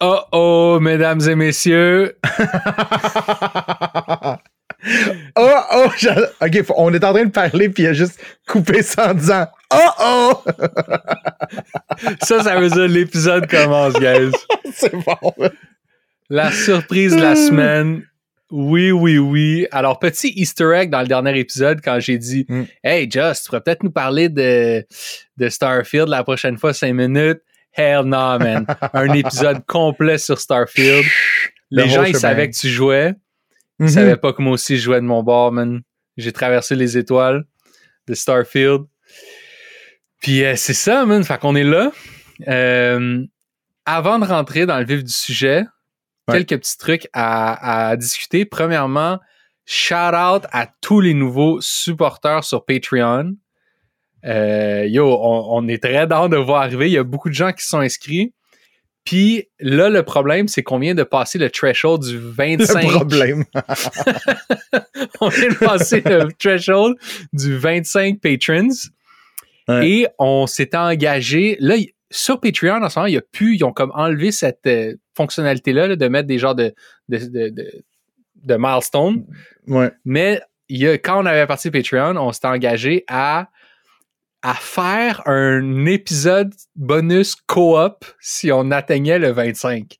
Oh oh, mesdames et messieurs. oh oh, ok, on est en train de parler puis il a juste coupé ça en disant oh oh. ça, ça veut dire l'épisode commence, guys. C'est bon. La surprise de la semaine. Oui, oui, oui. Alors, petit easter egg dans le dernier épisode quand j'ai dit Mm. Hey, Just, tu pourrais peut-être nous parler de, de Starfield la prochaine fois, cinq minutes. Hell no, man. Un épisode complet sur Starfield. Le Les gens, ils savaient que tu jouais. Ils Mhm. savaient pas que moi aussi je jouais de mon bord, man. J'ai traversé les étoiles de Starfield. Puis euh, c'est ça, man. Fait qu'on est là. Euh, avant de rentrer dans le vif du sujet, Ouais. quelques petits trucs à, à discuter. Premièrement, shout out à tous les nouveaux supporters sur Patreon. Euh, yo, on, on est très dans de voir arriver. Il y a beaucoup de gens qui sont inscrits. Puis là, le problème, c'est qu'on vient de passer le threshold du 25. Le problème. on vient de passer le threshold du 25 patrons. Ouais. Et on s'était engagé. Là, sur Patreon, en ce moment, il y a plus, ils ont comme enlevé cette euh, fonctionnalité-là là, de mettre des genres de, de, de, de, de milestones. Ouais. Mais il y a, quand on avait parti Patreon, on s'était engagé à, à faire un épisode bonus co-op si on atteignait le 25.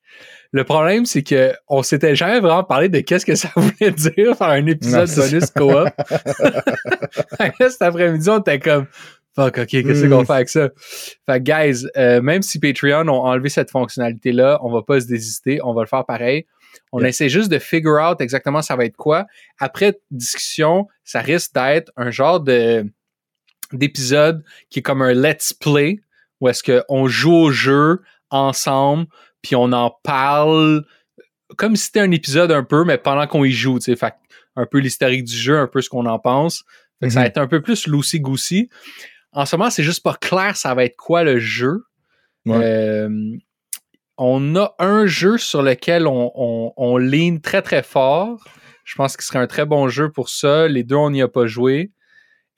Le problème, c'est que on s'était jamais vraiment parlé de qu'est-ce que ça voulait dire faire un épisode Non, bonus co-op. Cet après-midi, on était comme Fuck, ok, qu'est-ce Mm. qu'on fait avec ça? Fait que, guys, euh, même si Patreon ont enlevé cette fonctionnalité-là, on va pas se désister, on va le faire pareil. On Yeah. essaie juste de figure out exactement ça va être quoi. Après discussion, ça risque d'être un genre de d'épisode qui est comme un let's play où est-ce qu'on joue au jeu ensemble puis on en parle comme si c'était un épisode un peu mais pendant qu'on y joue, tu sais, fait un peu l'historique du jeu, un peu ce qu'on en pense. Fait que ça va Mhm. être un peu plus loosey goosey. En ce moment, c'est juste pas clair ça va être quoi le jeu. Ouais. Euh, on a un jeu sur lequel on, on, on lean très très fort. Je pense qu'il serait un très bon jeu pour ça. Les deux, on n'y a pas joué.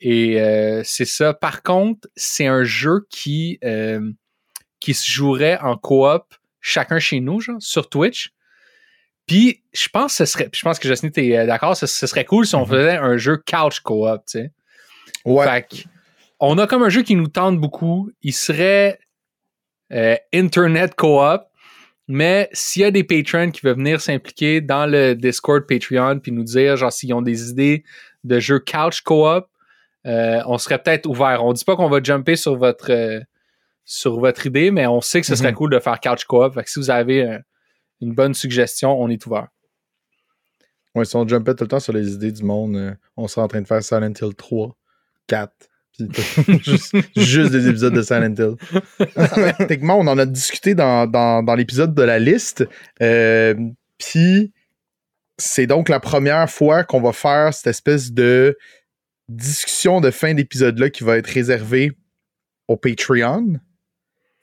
Et euh, c'est ça. Par contre, c'est un jeu qui, euh, qui se jouerait en coop, chacun chez nous, genre, sur Twitch. Puis, je pense que ce serait, je pense que Justin, t'es euh, d'accord, ce, ce serait cool si on Mhm. faisait un jeu couch coop, tu sais. Ouais. Fait que, on a comme un jeu qui nous tente beaucoup. Il serait euh, Internet Co-op, mais s'il y a des patrons qui veulent venir s'impliquer dans le Discord Patreon puis nous dire, genre, s'ils ont des idées de jeux couch co-op, euh, on serait peut-être ouvert. On dit pas qu'on va jumper sur votre euh, sur votre idée, mais on sait que ce serait Mhm. cool de faire couch co-op. Fait que si vous avez une bonne suggestion, on est ouvert. Ouais, si on jumpait tout le temps sur les idées du monde, euh, on serait en train de faire Silent Hill 3, 4. puis tout. juste, juste des épisodes de Silent Hill. Techniquement, on en a discuté dans, dans, dans l'épisode de la liste. Euh, Puis, c'est donc la première fois qu'on va faire cette espèce de discussion de fin d'épisode-là qui va être réservée au Patreon.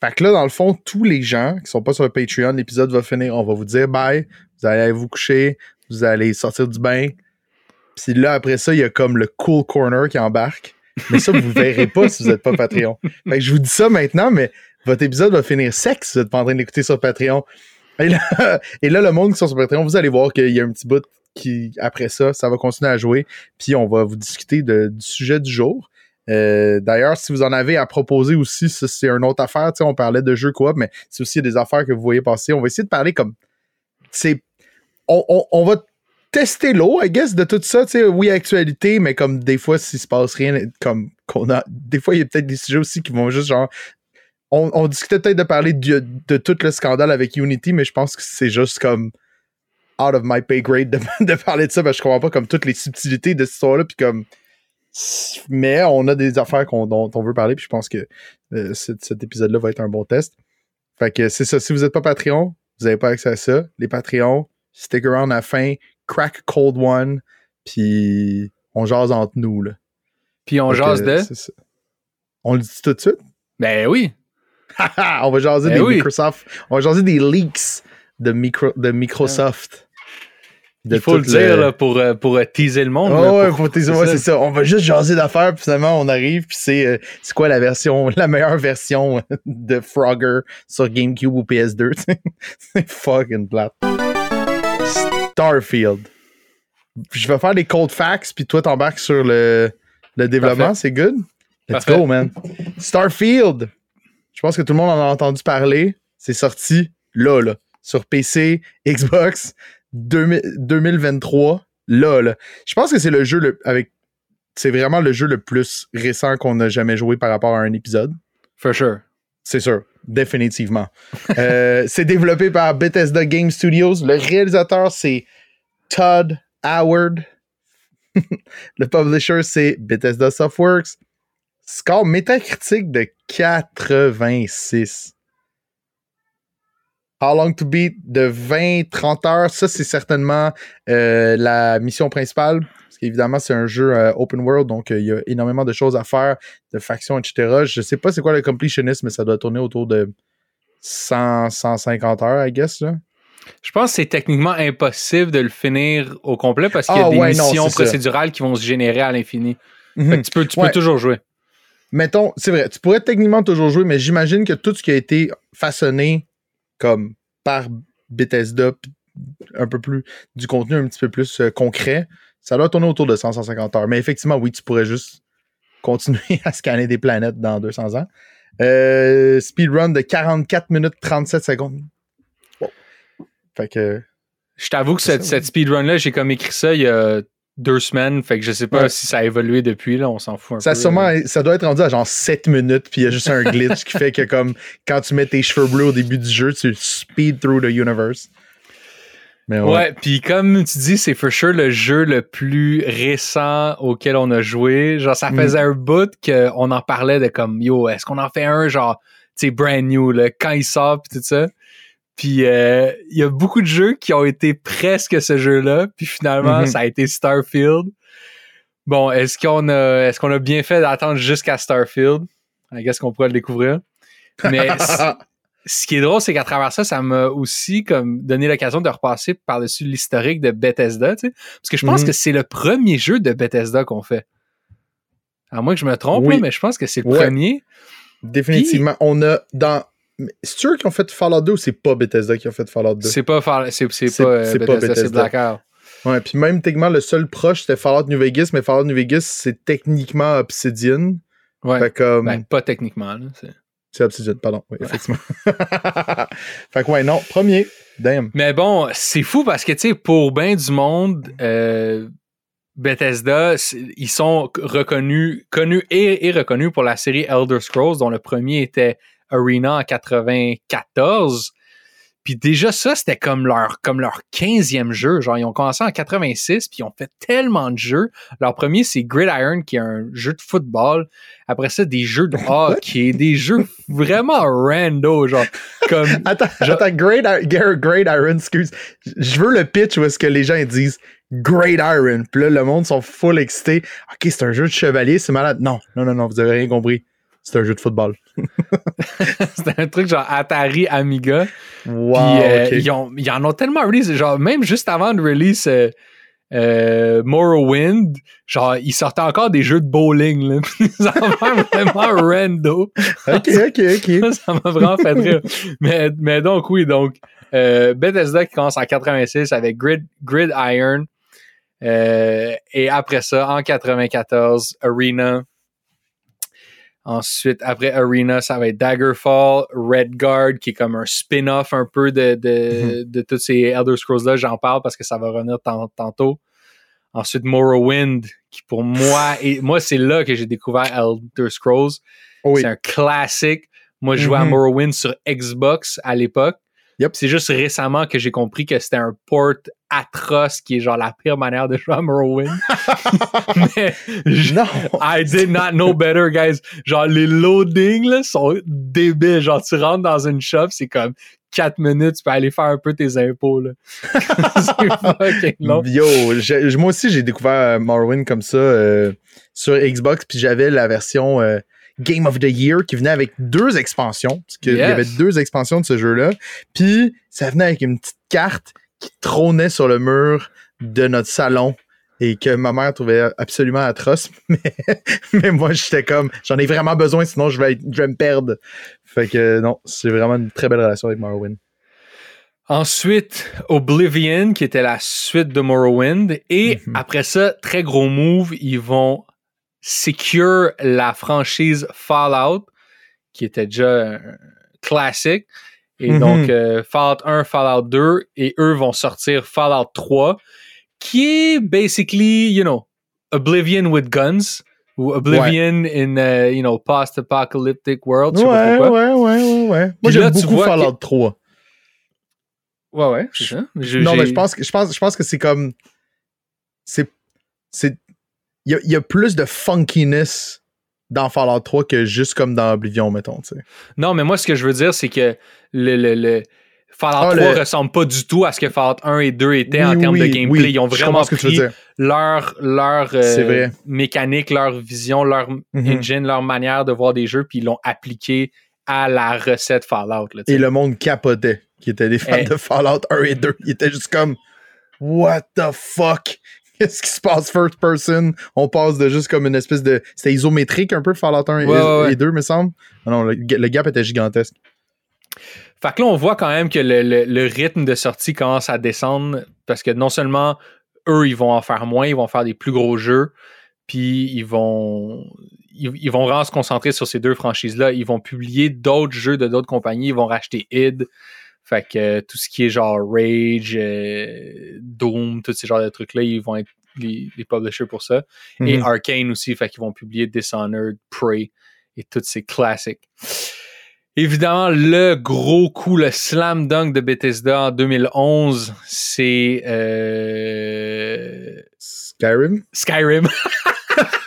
Fait que là, dans le fond, tous les gens qui sont pas sur le Patreon, l'épisode va finir. On va vous dire bye, vous allez vous coucher, vous allez sortir du bain. Puis là, après ça, il y a comme le cool corner qui embarque. Mais ça, vous ne verrez pas si vous n'êtes pas Patreon. Je vous dis ça maintenant, mais votre épisode va finir sec si vous n'êtes pas en train d'écouter sur Patreon. Et là, et là, le monde qui sont sur Patreon, vous allez voir qu'il y a un petit bout qui, après ça, ça va continuer à jouer. Puis on va vous discuter du sujet du jour. Euh, D'ailleurs, si vous en avez à proposer aussi, c'est une autre affaire. Tu sais, on parlait de jeux coop, mais c'est aussi des affaires que vous voyez passer. On va essayer de parler comme. C'est. On, va tester l'eau, I guess, de tout ça. Tu sais, oui, actualité, mais comme des fois, s'il se passe rien, comme qu'on a. Des fois, il y a peut-être des sujets aussi qui vont juste genre. On, discutait peut-être de parler de, tout le scandale avec Unity, mais je pense que c'est juste comme out of my pay grade de, de parler de ça, parce que je comprends pas comme toutes les subtilités de cette histoire-là, puis comme. Mais on a des affaires qu'on- dont on veut parler, puis je pense que euh, cet, cet épisode-là va être un bon test. Fait que c'est ça. Si vous n'êtes pas Patreon, vous n'avez pas accès à ça. Les Patreons, stick around à la fin, crack cold one, puis on jase entre nous. Là. Puis on jase de? On le dit tout de suite? Ben oui. on va jaser Ben des oui. Microsoft. On va jaser des leaks de, micro, de Microsoft. Il faut le dire là, pour, euh, pour euh, teaser le monde. Oh, ouais, pour teaser, ouais, c'est ça. On va juste jaser d'affaires, puis finalement, on arrive, puis c'est euh, quoi la version, la meilleure version de Frogger sur GameCube ou PS2. c'est fucking plate. Starfield. Je vais faire des cold facts, puis toi, t'embarques sur le, le développement. C'est good? Let's go, man. Starfield. Je pense que tout le monde en a entendu parler. C'est sorti là, là. Sur PC, Xbox, 2023, là, là. Je pense que c'est le jeu le, avec. C'est vraiment le jeu le plus récent qu'on a jamais joué par rapport à un épisode. For sure. C'est sûr, définitivement. euh, c'est développé par Bethesda Game Studios. Le réalisateur, c'est Todd Howard. le publisher, c'est Bethesda Softworks. Score métacritique de 86. How Long to Beat de 20-30 heures. Ça, c'est certainement euh, la mission principale. Parce qu'évidemment, c'est un jeu euh, open world, donc euh, il y a énormément de choses à faire, de factions, etc. Je sais pas c'est quoi le completionisme, mais ça doit tourner autour de 100, 150 heures, I guess. Je pense que c'est techniquement impossible de le finir au complet parce qu'il y a ah, des missions procédurales qui vont se générer à l'infini. Mhm. Tu, peux, tu peux toujours jouer. Mettons, c'est vrai, tu pourrais techniquement toujours jouer, mais j'imagine que tout ce qui a été façonné comme par Bethesda, un peu plus du contenu un petit peu plus euh, concret, ça doit tourner autour de 100-150 heures. Mais effectivement, oui, tu pourrais juste continuer à scanner des planètes dans 200 ans. Euh, speedrun de 44 minutes 37 secondes. Fait que. Je t'avoue que cette, cette speedrun-là, j'ai comme écrit ça il y a deux semaines. Fait que je sais pas si ça a évolué depuis, là, on s'en fout un ça peu. Sûrement, ça doit être rendu à genre 7 minutes, puis il y a juste un glitch qui fait que comme quand tu mets tes cheveux bleus au début du jeu, tu speed through the universe. Mais ouais, puis comme tu dis, c'est for sure le jeu le plus récent auquel on a joué. Genre, ça mm. faisait un bout qu'on en parlait de comme, yo, est-ce qu'on en fait un genre, tu sais, brand new, là, quand il sort, pis tout ça. Puis euh, il y a beaucoup de jeux qui ont été presque ce jeu-là, puis finalement mhm. ça a été Starfield. Bon, est-ce qu'on a est-ce qu'on a bien fait d'attendre jusqu'à Starfield? Qu'est-ce qu'on pourrait le découvrir. Mais ce qui est drôle, c'est qu'à travers ça, ça m'a aussi comme donné l'occasion de repasser par-dessus l'historique de Bethesda, tu sais, parce que je pense mhm. que c'est le premier jeu de Bethesda qu'on fait. À moins que je me trompe, mais je pense que c'est le premier. Définitivement. on a dans c'est sûr qu'ils ont fait Fallout 2 ou c'est pas Bethesda qui a fait Fallout 2? C'est pas, c'est, c'est, pas, euh, Bethesda, c'est Blackout. Ouais, puis même techniquement, le seul proche, c'était Fallout New Vegas, mais Fallout New Vegas, c'est techniquement Obsidian. Ouais. Fait. Ben, pas techniquement, là. C'est... c'est Obsidian, pardon. Oui, effectivement. fait que ouais, non, premier. Damn. Mais bon, c'est fou parce que, tu sais, pour bien du monde, euh, Bethesda, ils sont reconnus, connus et, et reconnus pour la série Elder Scrolls, dont le premier était Arena en 94. Puis déjà ça, c'était comme leur comme leur 15e jeu. Genre, ils ont commencé en 86, puis ils ont fait tellement de jeux. Leur premier, c'est Gridiron, qui est un jeu de football. Après ça, des jeux de hockey, des jeux vraiment rando, genre comme... Attends, attends Gridiron, excuse. Je veux le pitch où est-ce que les gens disent Great Iron. Puis là, le monde sont full excités. OK, c'est un jeu de chevalier, c'est malade. Non, non, non, non, vous avez rien compris c'est un jeu de football. C'était un truc genre Atari Amiga. Wow. Euh, ils, en ont tellement release, genre même juste avant de release euh, euh, Morrowind, genre ils sortaient encore des jeux de bowling. Là. ça m'a vraiment rando. Ok, ok, ok. ça m'a vraiment fait rire. Mais, mais donc oui, donc Bethesda qui commence en 86 avec Grid, Grid Iron. et après ça, en 94, Arena Ensuite, après Arena, ça va être Daggerfall, Redguard, qui est comme un spin-off un peu de, de, mhm. de tous ces Elder Scrolls-là. J'en parle parce que ça va revenir tantôt. Ensuite, Morrowind, qui pour moi, et moi, c'est là que j'ai découvert Elder Scrolls. C'est un classique. Moi, je jouais à mhm. Morrowind sur Xbox à l'époque. Yep. C'est juste récemment que j'ai compris que c'était un port atroce qui est genre la pire manière de jouer à Morrowind. Mais non. I did not know better, guys. Genre les loadings là, sont débiles. Genre tu rentres dans une shop, c'est comme 4 minutes, tu peux aller faire un peu tes impôts. Là. c'est long. Yo, moi aussi j'ai découvert euh, Morrowind comme ça euh, sur Xbox, puis j'avais la version euh, Game of the Year qui venait avec deux expansions. Parce qu'il y avait deux expansions de ce jeu-là. Puis ça venait avec une petite carte qui trônait sur le mur de notre salon et que ma mère trouvait absolument atroce. Mais, mais moi, j'étais comme, j'en ai vraiment besoin, sinon je vais, je vais me perdre. Fait que non, c'est vraiment une très belle relation avec Morrowind. Ensuite, Oblivion, qui était la suite de Morrowind. Et Mhm. après ça, très gros move, ils vont secure la franchise Fallout, qui était déjà un classique. Et Mhm. donc, euh, Fallout 1, Fallout 2, et eux vont sortir Fallout 3, qui est basically, you know, Oblivion with guns, ou Oblivion in, uh, you know, post-apocalyptic world. Ouais, ouais, ouais, ouais, ouais. Moi, j'aime beaucoup Fallout 3. Ouais, ouais, c'est ça. Je- Non, mais je pense que je pense, je pense que c'est comme. C'est. C'est. Il y a, il y a plus de funkiness dans Fallout 3 que juste comme dans Oblivion, mettons, tu sais. Non, mais moi, ce que je veux dire, c'est que le, le, le Fallout Ah, 3 le- ressemble pas du tout à ce que Fallout 1 et 2 étaient en Oui, termes de gameplay. oui. Ils ont vraiment comprends ce que tu veux pris dire. leur, leur euh, vrai. mécanique, leur vision, leur Mhm. engine, leur manière de voir des jeux, puis ils l'ont appliqué à la recette Fallout. Là. Et le monde capotait, qui était des fans de Fallout 1 et 2. Ils étaient juste comme. What the fuck? Qu'est-ce qui se passe first person? On passe de juste comme une espèce de. C'était isométrique un peu Fallout 1 et, Ouais, ouais, ouais. et 2, me semble. Ah Non, le, le gap était gigantesque. Fait que là, on voit quand même que le, le- le rythme de sortie commence à descendre parce que non seulement eux, ils vont en faire moins, ils vont faire des plus gros jeux, puis ils vont ils, ils vont vraiment se concentrer sur ces deux franchises-là. Ils vont publier d'autres jeux de d'autres compagnies, ils vont racheter id. Fait que euh, tout ce qui est genre Rage, euh, Doom, tous ces genres de trucs-là, ils vont être les, les publishers pour ça. Et Mhm. Arcane aussi, fait qu'ils vont publier Dishonored, Prey et tous ces classiques. Évidemment, le gros coup, le slam dunk de Bethesda en 2011, c'est euh, Skyrim? Skyrim.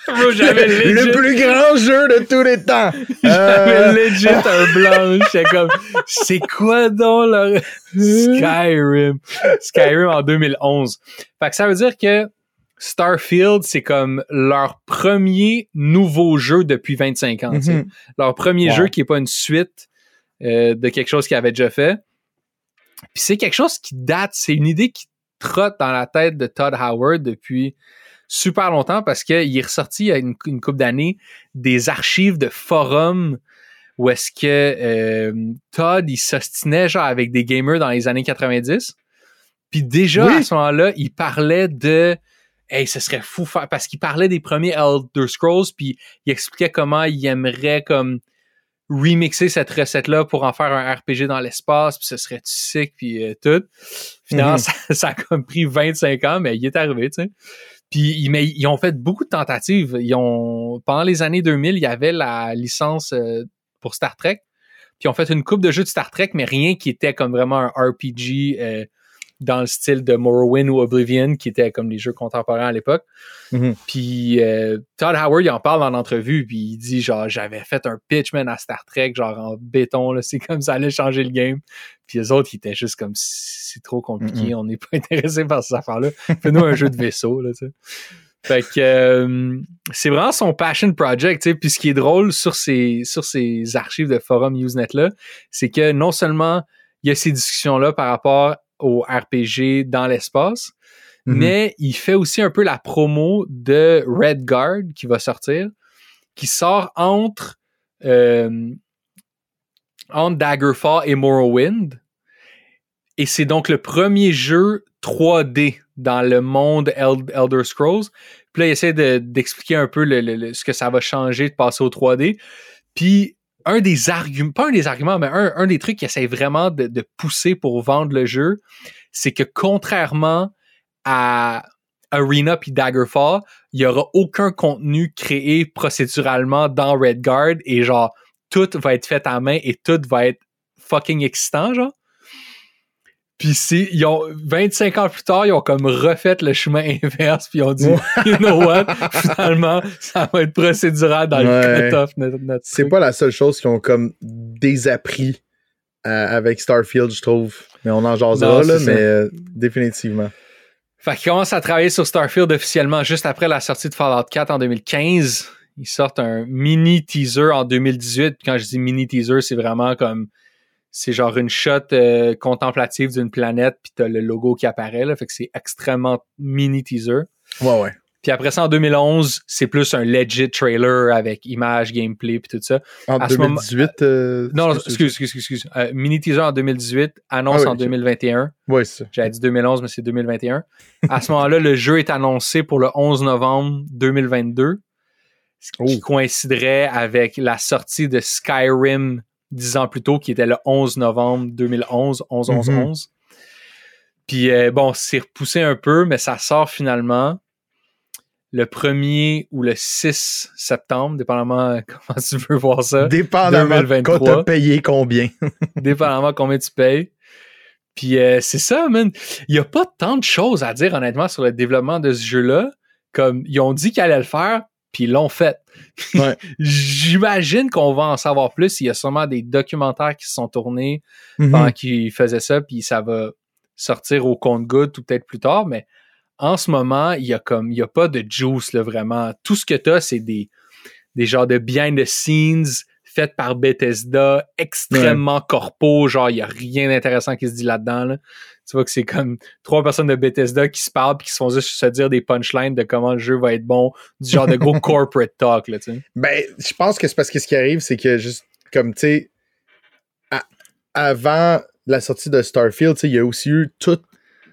Bro, j'avais legit, le plus grand jeu de tous les temps! j'avais Euh, legit un blanc. J'étais comme, c'est quoi donc leur Skyrim? Skyrim en 2011. Fait que ça veut dire que Starfield, c'est comme leur premier nouveau jeu depuis 25 ans. Mhm. Leur premier Wow. jeu qui n'est pas une suite euh, de quelque chose qu'ils avaient déjà fait. Puis c'est quelque chose qui date, c'est une idée qui trotte dans la tête de Todd Howard depuis super longtemps parce qu'il est ressorti il y a une, une couple d'années des archives de forums où est-ce que euh, Todd il s'ostinait genre avec des gamers dans les années 90. Puis déjà Oui. à ce moment-là, il parlait de Hey, ce serait fou faire parce qu'il parlait des premiers Elder Scrolls puis il expliquait comment il aimerait comme remixer cette recette-là pour en faire un RPG dans l'espace, puis ce serait sick, puis euh, tout. Finalement, Mhm. ça, ça a comme pris 25 ans, mais il est arrivé, tu sais. Puis mais ils ont fait beaucoup de tentatives. Ils ont pendant les années 2000, il y avait la licence euh, pour Star Trek. Puis ils ont fait une coupe de jeux de Star Trek, mais rien qui était comme vraiment un RPG euh, dans le style de Morrowind ou Oblivion, qui était comme les jeux contemporains à l'époque. Mhm. Puis euh, Todd Howard, il en parle en entrevue, puis il dit genre j'avais fait un pitch man à Star Trek, genre en béton, là, c'est comme ça allait changer le game. Puis les autres, ils étaient juste comme c'est trop compliqué, on n'est pas intéressé par ces affaires-là. Fais-nous un jeu de vaisseau, là, tu sais. Fait que euh, c'est vraiment son passion project, tu sais. Puis ce qui est drôle sur ces, sur ces archives de forum Usenet-là, c'est que non seulement il y a ces discussions-là par rapport au RPG dans l'espace, Mhm. mais il fait aussi un peu la promo de Red Guard qui va sortir, qui sort entre, euh, entre Daggerfall et Morrowind. Et c'est donc le premier jeu 3D dans le monde El- Elder Scrolls. Puis là, il essaie de- d'expliquer un peu le- le- le- ce que ça va changer de passer au 3D. Puis un des arguments, pas un des arguments, mais un, des trucs qui essaie vraiment de, de pousser pour vendre le jeu, c'est que contrairement à Arena puis Daggerfall, il y aura aucun contenu créé procéduralement dans Redguard et genre tout va être fait à main et tout va être fucking excitant genre. Puis c'est, ils ont 25 ans plus tard, ils ont comme refait le chemin inverse puis ils ont dit, you know what, finalement ça va être procédural dans Ouais. le cut-off notre, notre C'est truc. pas la seule chose qu'ils ont comme désappris euh, avec Starfield, je trouve. Mais on en jasera, Non, là, mais euh, définitivement. Fait qu'ils commencent à travailler sur Starfield officiellement juste après la sortie de Fallout 4 en 2015. Ils sortent un mini teaser en 2018. Puis quand je dis mini teaser, c'est vraiment comme c'est genre une shot euh, contemplative d'une planète, puis t'as le logo qui apparaît, là, fait que c'est extrêmement mini teaser. Ouais, ouais. Puis après ça, en 2011, c'est plus un legit trailer avec images, gameplay, puis tout ça. En À ce 2018. euh, Non, excuse, excuse, excuse. Euh, mini teaser en 2018, annonce Ah oui, en ok. 2021. Ouais, c'est ça. J'avais dit 2011, mais c'est 2021. À ce moment-là, le jeu est annoncé pour le 11 novembre 2022, ce qui Oh. coïnciderait avec la sortie de Skyrim dix ans plus tôt, qui était le 11 novembre 2011, 11 11 Mhm. 11. Puis euh, bon, c'est repoussé un peu, mais ça sort finalement le 1er ou le 6 septembre, dépendamment comment tu veux voir ça Dépendamment de 2023. quoi t'as payé combien. dépendamment combien tu payes. Puis euh, c'est ça, man. Il n'y a pas tant de choses à dire, honnêtement, sur le développement de ce jeu-là. Comme ils ont dit qu'ils allaient le faire, puis ils l'ont fait. Ouais. J'imagine qu'on va en savoir plus. Il y a sûrement des documentaires qui se sont tournés Mhm. pendant qu'ils faisaient ça, puis ça va sortir au compte-goutte ou peut-être plus tard, mais en ce moment, il y a comme il y a pas de juice là vraiment. Tout ce que tu as, c'est des, des genres de behind the scenes par Bethesda, extrêmement corpo, genre il y a rien d'intéressant qui se dit là-dedans. Là. Tu vois que c'est comme trois personnes de Bethesda qui se parlent puis qui se font juste se dire des punchlines de comment le jeu va être bon, du genre de gros corporate talk là, tu sais. Ben, je pense que c'est parce que ce qui arrive, c'est que juste comme, tu sais, avant la sortie de Starfield, il y a aussi eu tout.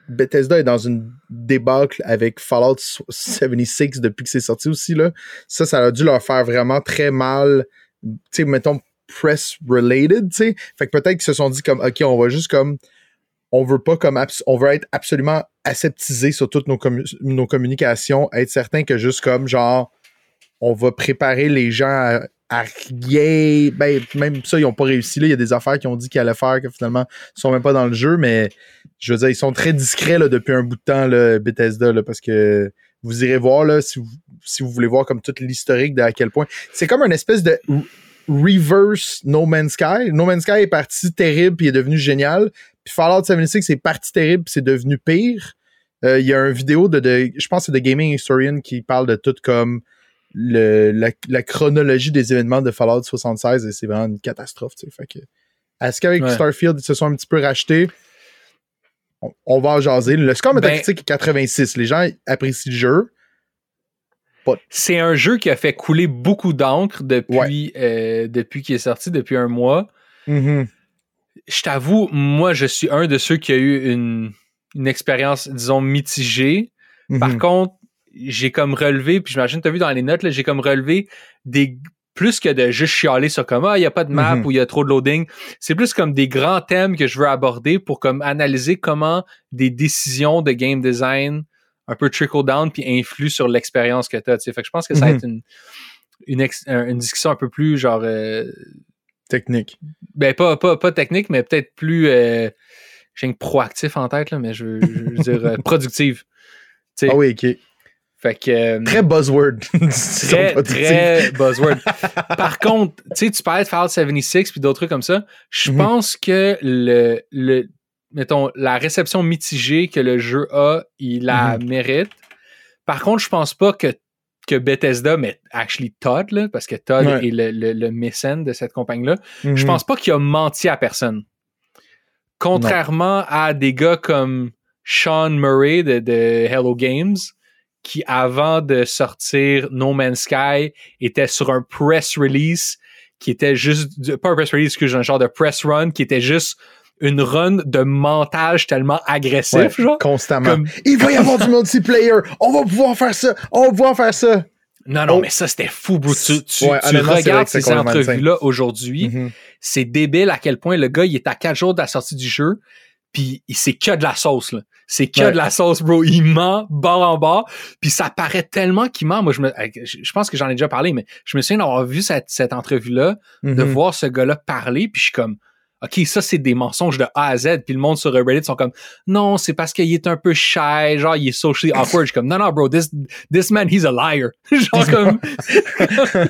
Bethesda est dans une débâcle avec Fallout 76 depuis que c'est sorti aussi, là. Ça, ça a dû leur faire vraiment très mal, tu sais, mettons, press related, tu sais. Fait que peut-être qu'ils se sont dit comme, OK, on va juste comme, on veut pas comme, on veut être absolument aseptisé sur toutes nos, nos communications, être certain que juste comme, genre, on va préparer les gens à, à rien. Ben, même ça, ils n'ont pas réussi. Là. Il y a des affaires qu'ils ont dit qu'ils allaient faire que finalement ne sont même pas dans le jeu, mais je veux dire, ils sont très discrets là, depuis un bout de temps, là, Bethesda, là, parce que vous irez voir là, si, vous, si vous voulez voir comme tout l'historique de à quel point. C'est comme une espèce de reverse No Man's Sky. No Man's Sky est parti terrible puis est devenu génial. Puis Fallout 76 est parti terrible puis c'est devenu pire. Euh, Il y a une vidéo de, de je pense que c'est de Gaming Historian qui parle de tout comme le, la, la chronologie des événements de Fallout 76 et c'est vraiment une catastrophe. Fait que, est-ce qu'avec Ouais. Starfield, ils se sont un petit peu rachetés? On, on va en jaser. Le score Ben- métacritique est 86. Les gens apprécient le jeu. C'est un jeu qui a fait couler beaucoup d'encre depuis, euh, depuis qu'il est sorti, depuis un mois. Mhm. Je t'avoue, moi, je suis un de ceux qui a eu une, une expérience, disons, mitigée. Par Mhm. contre, j'ai comme relevé, puis j'imagine, tu as vu dans les notes, là, j'ai comme relevé des plus que de juste chialer sur comme ah, il n'y a pas de map Mhm. ou il y a trop de loading. C'est plus comme des grands thèmes que je veux aborder pour comme analyser comment des décisions de game design un peu trickle down puis influent sur l'expérience que tu as. Fait que je pense que ça va Mhm. être une, une, ex- un- une discussion un peu plus genre euh, Technique. ben pas, pas, pas technique, mais peut-être plus euh, j'ai une proactif en tête, là, mais je veux, je veux dire euh, productive. Ah oui, ok. Fait que Très buzzword. très, très buzzword. Par contre, tu sais, tu parlais de Fallout 76 puis d'autres trucs comme ça. Je Mhm. pense que le, le, mettons, la réception mitigée que le jeu a, il la mérite. Par contre, je pense pas que, que Bethesda, mais actually Todd, là, parce que Todd Ouais. est le, le, le mécène de cette compagnie-là, Mhm. je pense pas qu'il a menti à personne. Contrairement à des gars comme Sean Murray de, de Hello Games, qui avant de sortir No Man's Sky était sur un press release qui était juste, pas un press release, excuse, un genre de press run qui était juste une run de montage tellement agressif, Ouais, genre. constamment. Comme- Il va y avoir du multiplayer. On va pouvoir faire ça. On va pouvoir faire ça. Non, non, Oh. mais ça, c'était fou, bro. Tu, tu, Ouais, tu regardes ces entrevues-là aujourd'hui, Mhm. c'est débile à quel point le gars, il est à quatre jours de la sortie du jeu, puis c'est que de la sauce, là. C'est que Ouais. de la sauce, bro. Il ment bord en bord, puis ça paraît tellement qu'il ment. Moi, je me, je je pense que j'en ai déjà parlé, mais je me souviens d'avoir vu cette, cette entrevue-là, de Mhm. voir ce gars-là parler, puis je suis comme, OK, ça, c'est des mensonges de A à Z. Puis le monde sur Reddit sont comme, non, c'est parce qu'il est un peu shy, genre, il est socially awkward. Je suis comme, non, non, bro, this, this man, he's a liar. genre comme,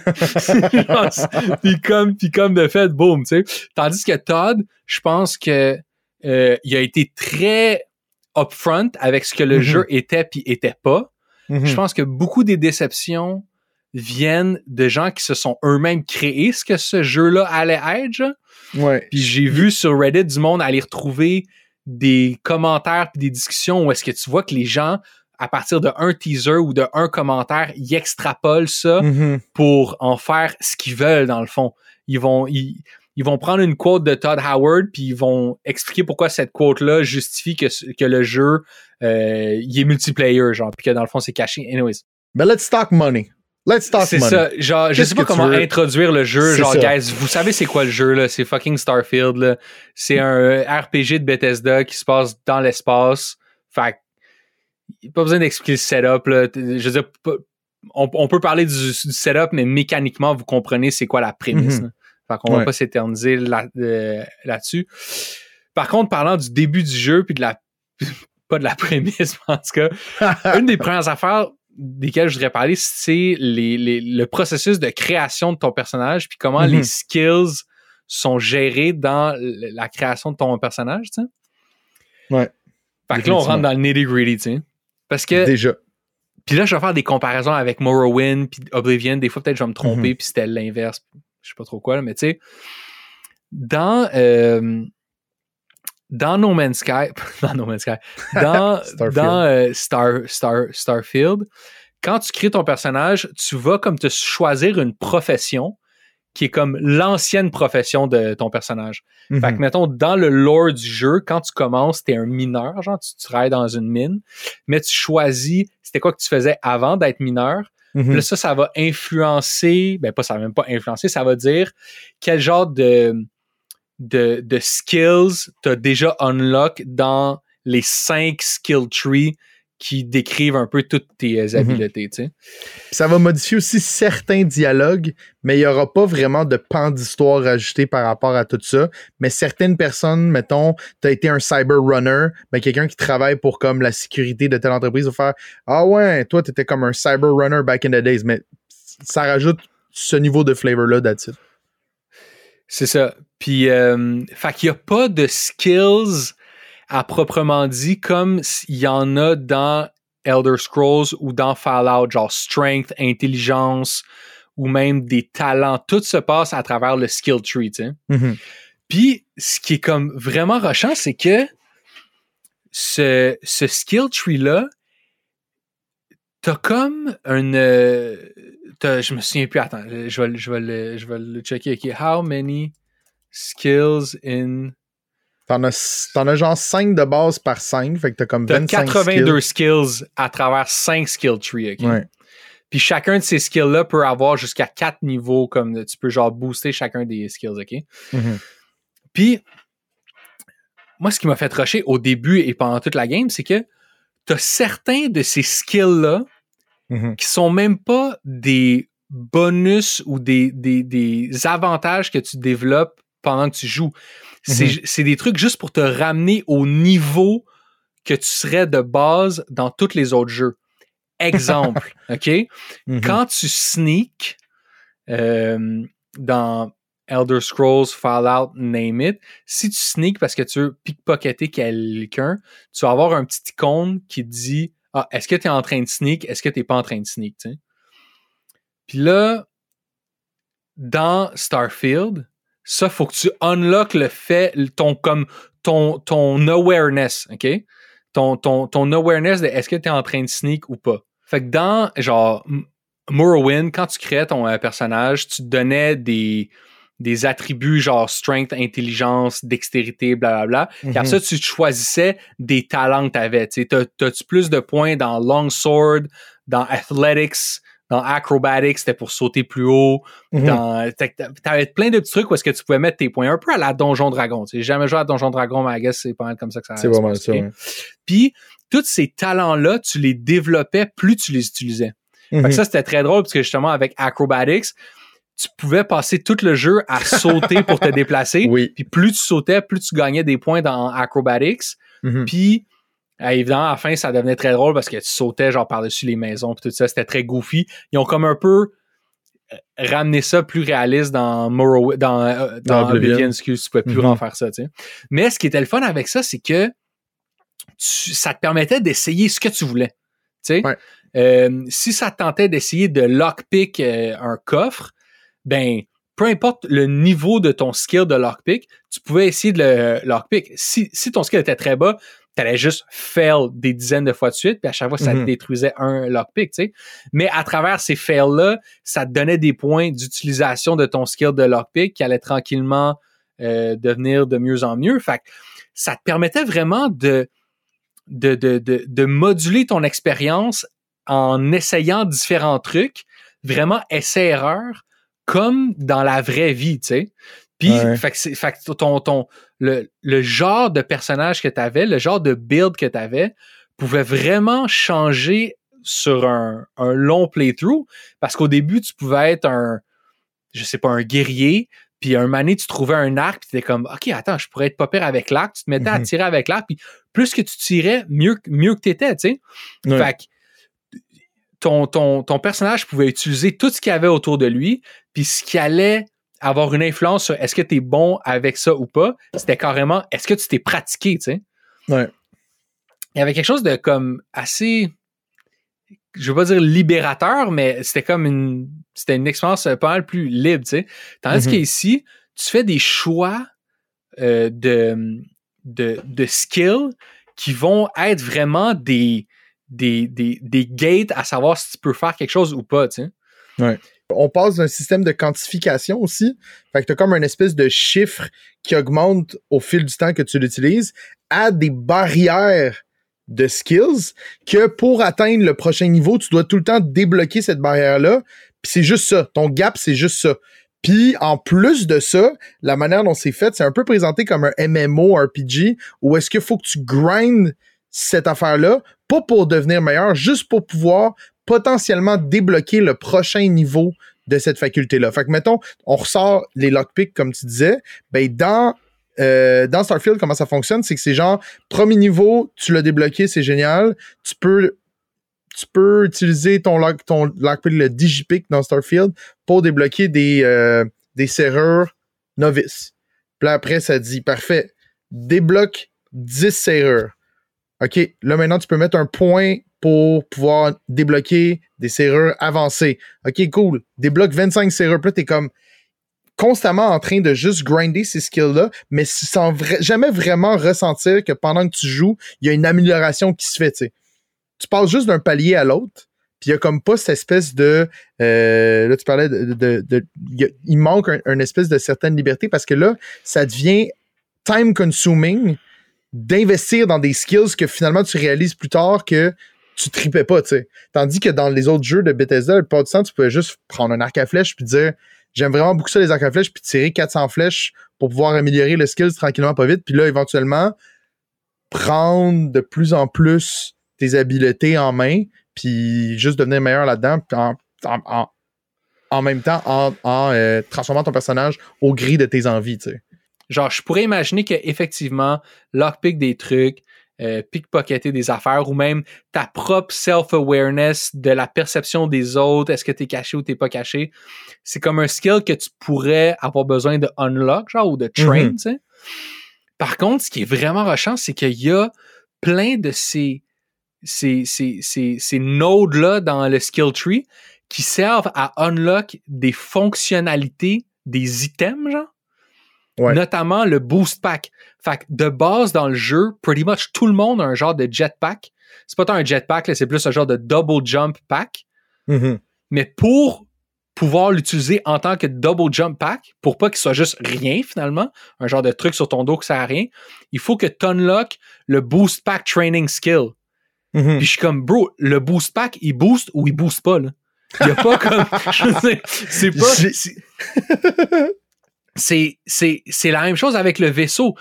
Genre, puis comme, puis comme de fait, boom, tu sais. Tandis que Todd, je pense que euh, il a été très upfront avec ce que le Mhm. jeu était puis était pas. Mhm. Je pense que beaucoup des déceptions viennent de gens qui se sont eux-mêmes créés ce que ce jeu-là allait être. Ouais. Puis j'ai vu sur Reddit du monde aller retrouver des commentaires puis des discussions où est-ce que tu vois que les gens, à partir de un teaser ou de un commentaire, ils extrapolent ça Mhm. pour en faire ce qu'ils veulent dans le fond. Ils vont ils, ils vont prendre une quote de Todd Howard puis ils vont expliquer pourquoi cette quote là justifie que, que le jeu euh, il est multiplayer genre puis que dans le fond c'est caché. Anyways, Mais let's talk money. Let's talk c'est money. ça. Genre je Qu'est-ce sais pas que tu comment veux? introduire le jeu. C'est Genre ça. guys, vous savez c'est quoi le jeu là? C'est fucking Starfield là. C'est un RPG de Bethesda qui se passe dans l'espace. Fait que, pas besoin d'expliquer le setup là. Je veux dire on, on peut parler du, du setup, mais mécaniquement, vous comprenez c'est quoi la prémisse. Mhm. là. Fait qu'on va Ouais. pas s'éterniser là- euh, là-dessus. Par contre, parlant du début du jeu, puis de la pas de la prémisse, en tout cas, une des premières affaires desquelles je voudrais parler, c'est les, les- le processus de création de ton personnage, puis comment Mhm. les skills sont gérés dans la création de ton personnage, tu sais. Ouais. Fait que là, on rentre dans le nitty-gritty, tu sais. Parce que Déjà. puis là, je vais faire des comparaisons avec Morrowind puis Oblivion. Des fois, peut-être, je vais me tromper, Mhm. puis c'était l'inverse. Je sais pas trop quoi, là, mais tu sais, dans, euh, dans No Man's Sky, dans No Man's Sky, dans, Starfield. dans euh, Star, Star, Starfield, quand tu crées ton personnage, tu vas comme te choisir une profession qui est comme l'ancienne profession de ton personnage. Fait que, Mhm. mettons, dans le lore du jeu, quand tu commences, t'es un mineur, genre, tu, tu travailles dans une mine, mais tu choisis, c'était quoi que tu faisais avant d'être mineur? Mhm. Puis là, ça, ça va influencer, ben pas, ça va même pas influencer, ça va dire quel genre de, de, de skills t'as déjà unlock dans les cinq skill trees qui décrivent un peu toutes tes euh, habiletés, tu sais. Ça va modifier aussi certains dialogues, mais il n'y aura pas vraiment de pan d'histoire ajouté par rapport à tout ça. Mais certaines personnes, mettons, tu as été un cyber runner, ben quelqu'un qui travaille pour comme la sécurité de telle entreprise va faire Ah ouais, toi, tu étais comme un cyber runner back in the days. Mais ça rajoute ce niveau de flavor-là, it. C'est ça. Puis, euh, fait qu'il n'y a pas de skills à proprement dit comme il y en a dans Elder Scrolls ou dans Fallout, genre strength, intelligence ou même des talents. Tout se passe à travers le skill tree, tu sais. Mhm. Puis, ce qui est comme vraiment rushant, c'est que ce, ce skill tree-là, t'as comme une. Euh, je me souviens plus, attends, je vais, le- je vais, le, je vais le checker. OK, how many skills in. T'en as, t'en as genre 5 de base par 5, fait que t'as comme T'as 25 82 skills. à travers 5 skill trees, OK? skills. Ouais. Puis chacun de ces skills-là peut avoir jusqu'à 4 niveaux, comme tu peux genre booster chacun des skills, OK? Mhm. Puis, moi, ce qui m'a fait rusher au début et pendant toute la game, c'est que t'as certains de ces skills-là Mhm. qui sont même pas des bonus ou des, des, des avantages que tu développes pendant que tu joues. C'est Mhm. c'est des trucs juste pour te ramener au niveau que tu serais de base dans tous les autres jeux. Exemple, OK? Mhm. Quand tu sneak euh, dans Elder Scrolls, Fallout, name it, si tu sneak parce que tu veux pickpocketer quelqu'un, tu vas avoir un petit icône qui dit Ah, est-ce que tu es en train de sneak? Est-ce que tu n'es pas en train de sneak? Puis là, dans Starfield, ça, faut que tu unlock le fait, ton, comme, ton, ton awareness, OK? Ton, ton, ton awareness de est-ce que tu es en train de sneak ou pas. Fait que dans, genre, Morrowind, quand tu créais ton euh, personnage, tu te donnais des, des attributs genre strength, intelligence, dextérité, blablabla. Puis Mhm. après ça, tu choisissais des talents que tu avais. T'as, t'as-tu plus de points dans Longsword, dans Athletics, dans Acrobatics, c'était pour sauter plus haut. Mhm. Dans, t'avais plein de petits trucs où est-ce que tu pouvais mettre tes points. Un peu à la Donjon Dragon. J'ai jamais joué à Donjon Dragon, mais I guess c'est pas mal comme ça que ça C'est vraiment ça. ouais. Puis, tous ces talents-là, tu les développais plus tu les utilisais. Fait Mhm. que ça, c'était très drôle parce que justement, avec Acrobatics, tu pouvais passer tout le jeu à sauter pour te déplacer. Oui. Puis plus tu sautais, plus tu gagnais des points dans Acrobatics. Mhm. Puis, euh, évidemment, à la fin, ça devenait très drôle parce que tu sautais genre par-dessus les maisons puis tout ça. C'était très goofy. Ils ont comme un peu euh, ramené ça plus réaliste dans Morrowind, dans, euh, dans Dans Oblivion. Excuse, tu pouvais plus Mhm. en faire ça, tu sais. Mais ce qui était le fun avec ça, c'est que tu- ça te permettait d'essayer ce que tu voulais. Tu sais, Ouais. Euh, si ça tentait d'essayer de lockpick euh, un coffre, ben peu importe le niveau de ton skill de lockpick, tu pouvais essayer de le lockpick. Si, si ton skill était très bas, t'allais juste fail des dizaines de fois de suite, puis à chaque fois, ça te Mhm. détruisait un lockpick, tu sais. Mais à travers ces fails-là, ça te donnait des points d'utilisation de ton skill de lockpick qui allait tranquillement euh, devenir de mieux en mieux. Fait que ça te permettait vraiment de, de, de, de, de moduler ton expérience en essayant différents trucs, vraiment essai-erreur, comme dans la vraie vie, tu sais. Puis, Ouais. fait que, c'est- fait que ton, ton, le, le genre de personnage que tu avais, le genre de build que tu avais, pouvait vraiment changer sur un, un long playthrough. Parce qu'au début, tu pouvais être un, je sais pas, un guerrier, puis un mané, tu trouvais un arc, puis t'es comme, OK, attends, je pourrais être pas pire avec l'arc. Tu te mettais à Mhm. tirer avec l'arc, puis plus que tu tirais, mieux, mieux que t'étais, tu sais. Ouais. Fait que ton, ton, ton personnage pouvait utiliser tout ce qu'il y avait autour de lui, puis ce qui allait avoir une influence sur est-ce que tu es bon avec ça ou pas, c'était carrément est-ce que tu t'es pratiqué, tu sais? Ouais. Il y avait quelque chose de comme assez je veux pas dire libérateur, mais c'était comme une c'était une expérience pas mal plus libre, tu sais? Tandis Mhm. qu'ici, tu fais des choix euh, de, de, de skills qui vont être vraiment des, des, des, des gates à savoir si tu peux faire quelque chose ou pas, tu. On passe d'un système de quantification aussi. Fait que t'as comme une espèce de chiffre qui augmente au fil du temps que tu l'utilises à des barrières de skills que pour atteindre le prochain niveau, tu dois tout le temps débloquer cette barrière-là. Puis c'est juste ça. Ton gap, c'est juste ça. Puis en plus de ça, la manière dont c'est fait, c'est un peu présenté comme un MMO RPG où est-ce qu'il faut que tu grindes cette affaire-là, pas pour devenir meilleur, juste pour pouvoir potentiellement débloquer le prochain niveau de cette faculté-là. Fait que, mettons, on ressort les lockpicks, comme tu disais, ben, dans, euh, dans Starfield, comment ça fonctionne, c'est que c'est genre, premier niveau, tu l'as débloqué, c'est génial. Tu peux, utiliser ton, lock, ton lockpick, le Digipick dans Starfield, pour débloquer des, euh, des serrures novices. Puis après, ça dit, parfait, débloque 10 serrures. OK, là maintenant, tu peux mettre un point pour pouvoir débloquer des serrures avancées. OK, cool. Débloque 25 serrures. Puis là, t'es comme constamment en train de juste grinder ces skills-là, mais sans jamais vraiment ressentir que pendant que tu joues, il y a une amélioration qui se fait, tu passes juste d'un palier à l'autre, puis il y a comme pas cette espèce de... euh, là, tu parlais de... il manque un, une espèce de certaine liberté parce que là, ça devient time-consuming d'investir dans des skills que finalement tu réalises plus tard que tu tripais pas, tu sais. Tandis que dans les autres jeux de Bethesda, le pas du temps, tu pouvais juste prendre un arc à flèche puis dire j'aime vraiment beaucoup ça les arcs à flèches puis tirer 400 flèches pour pouvoir améliorer le skills tranquillement pas vite puis là éventuellement prendre de plus en plus tes habiletés en main puis juste devenir meilleur là-dedans en, en, même temps en, en euh, transformant ton personnage au gris de tes envies, tu sais. Genre, je pourrais imaginer qu'effectivement, lockpick des trucs, euh, pickpocketer des affaires ou même ta propre self-awareness de la perception des autres, est-ce que t'es caché ou t'es pas caché, c'est comme un skill que tu pourrais avoir besoin de unlock, genre, ou de train, Mhm. tu sais. Par contre, ce qui est vraiment rushant, c'est qu'il y a plein de ces, ces, ces, ces, ces nodes-là dans le skill tree qui servent à unlock des fonctionnalités des items, genre. Ouais. Notamment le boost pack. Fait que de base dans le jeu, pretty much tout le monde a un genre de jetpack. C'est pas tant un jetpack, c'est plus un genre de double jump pack. Mais pour pouvoir l'utiliser en tant que double jump pack, pour pas qu'il soit juste rien finalement, un genre de truc sur ton dos qui sert à rien, il faut que tu unlock le boost pack training skill. Mhm. Puis je suis comme, bro, le boost pack, il booste ou il booste pas, là? Il y a pas comme. c'est pas. C'est- C'est, c'est, la même chose avec le vaisseau.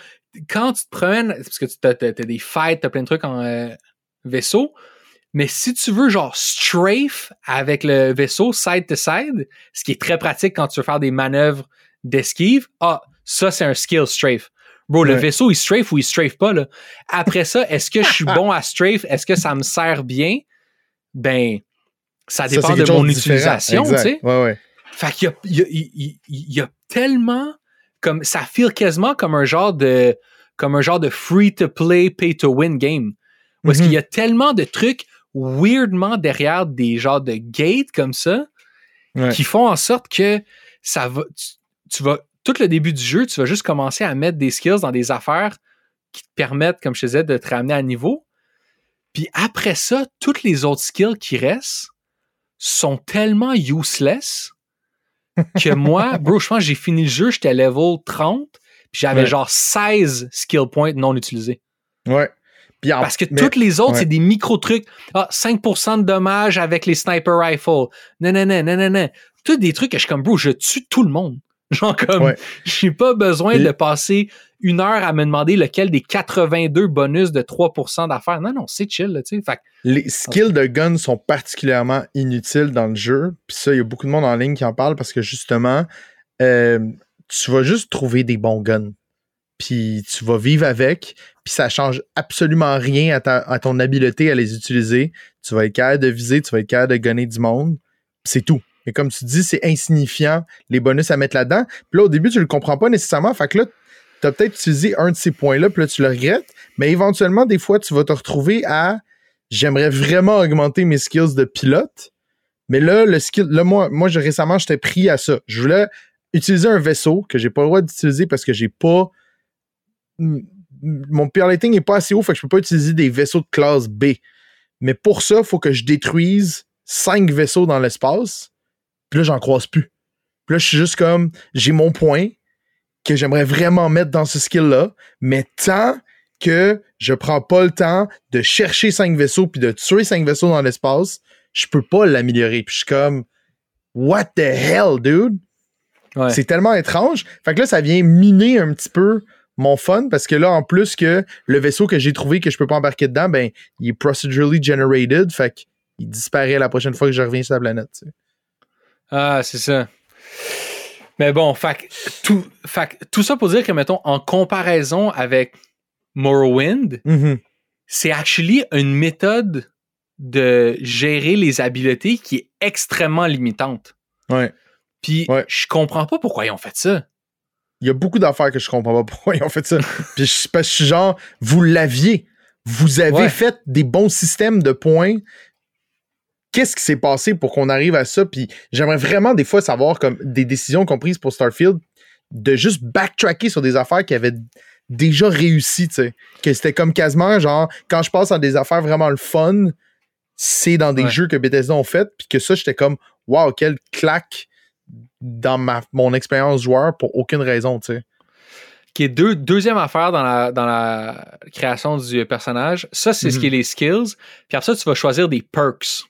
Quand tu te promènes, parce que tu as, des fights, t'as plein de trucs en euh, vaisseau, mais si tu veux genre strafe avec le vaisseau side to side, ce qui est très pratique quand tu veux faire des manœuvres d'esquive, ah, ça c'est un skill strafe. Bro, le vaisseau, il strafe ou il strafe pas, là. Après ça, est-ce que je suis bon à strafe? Est-ce que ça me sert bien? Ben, ça dépend de mon utilisation, tu sais. Ouais, ouais. Fait qu'il y a, il y, a, il y a- il y a tellement comme ça feel quasiment comme un genre de comme un genre de free to play pay to win game. Parce Mhm. qu'il y a tellement de trucs. weirdement derrière des genres de gates comme ça Ouais. qui font en sorte que ça va. Tu, tu vas. Tout le début du jeu, tu vas juste commencer à mettre des skills dans des affaires qui te permettent, comme je te disais, de te ramener à niveau. Puis après ça, toutes les autres skills qui restent sont tellement useless que moi, bro, je pense que j'ai fini le jeu, j'étais level 30, puis j'avais Ouais. genre 16 skill points non utilisés. Ouais. Puis en- Parce que mais- toutes les autres, ouais. c'est des micro-trucs. Ah, 5% de dommages avec les sniper rifles. Non, non, non, non, non, non. Tous des trucs que je suis comme, bro, je tue tout le monde. Genre comme, Ouais. j'ai pas besoin Et- de passer une heure à me demander lequel des 82 bonus de 3% d'affaires. Non, non, c'est chill, tu sais. Fait Les skills de gun sont particulièrement inutiles dans le jeu. Puis ça, il y a beaucoup de monde en ligne qui en parle parce que justement, euh, tu vas juste trouver des bons guns. Puis tu vas vivre avec. Puis ça change absolument rien à, ta- à ton habileté à les utiliser. Tu vas être capable de viser, tu vas être capable de gunner du monde. C'est tout. Mais comme tu dis, c'est insignifiant les bonus à mettre là-dedans. Puis là, au début, tu le comprends pas nécessairement. Fait que là, tu as peut-être utilisé un de ces points-là, puis là, tu le regrettes. Mais éventuellement, des fois, tu vas te retrouver à j'aimerais vraiment augmenter mes skills de pilote. Mais là, le skill, là, moi, moi récemment, j'étais pris à ça. Je voulais utiliser un vaisseau que j'ai pas le droit d'utiliser parce que j'ai pas. Mon piloting n'est pas assez haut, fait que je peux pas utiliser des vaisseaux de classe B. Mais pour ça, il faut que je détruise cinq vaisseaux dans l'espace. Puis là, j'en croise plus. Puis là, je suis juste comme, j'ai mon point que j'aimerais vraiment mettre dans ce skill-là, mais tant que je prends pas le temps de chercher cinq vaisseaux puis de tuer cinq vaisseaux dans l'espace, je peux pas l'améliorer. Puis je suis comme, what the hell, dude? ouais. C'est tellement étrange. Fait que là, ça vient miner un petit peu mon fun parce que là, en plus que le vaisseau que j'ai trouvé que je peux pas embarquer dedans, ben, il est procedurally generated. Fait qu'il disparaît la prochaine fois que je reviens sur la planète. tu sais. Ah, c'est ça. Mais bon, tout, tout ça pour dire que, mettons, en comparaison avec Morrowind, Mhm. c'est actually une méthode de gérer les habiletés qui est extrêmement limitante. Ouais. Puis Ouais. je comprends pas pourquoi ils ont fait ça. Il y a beaucoup d'affaires que je comprends pas pourquoi ils ont fait ça. Puis je, parce que je suis genre, vous l'aviez. Vous avez Ouais. fait des bons systèmes de points. Qu'est-ce qui s'est passé pour qu'on arrive à ça? Puis j'aimerais vraiment des fois savoir comme des décisions qu'on prises pour Starfield de juste backtracker sur des affaires qui avaient déjà réussi, tu sais. Que c'était comme quasiment genre, quand je passe à des affaires vraiment le fun, c'est dans des Ouais. jeux que Bethesda ont fait, puis que ça, j'étais comme, wow, quelle claque dans ma, mon expérience joueur pour aucune raison, tu sais. Qui est deux, deuxième affaire dans la, dans la création du personnage. Ça, c'est ce Mhm. qui est les skills. Puis après ça, tu vas choisir des perks.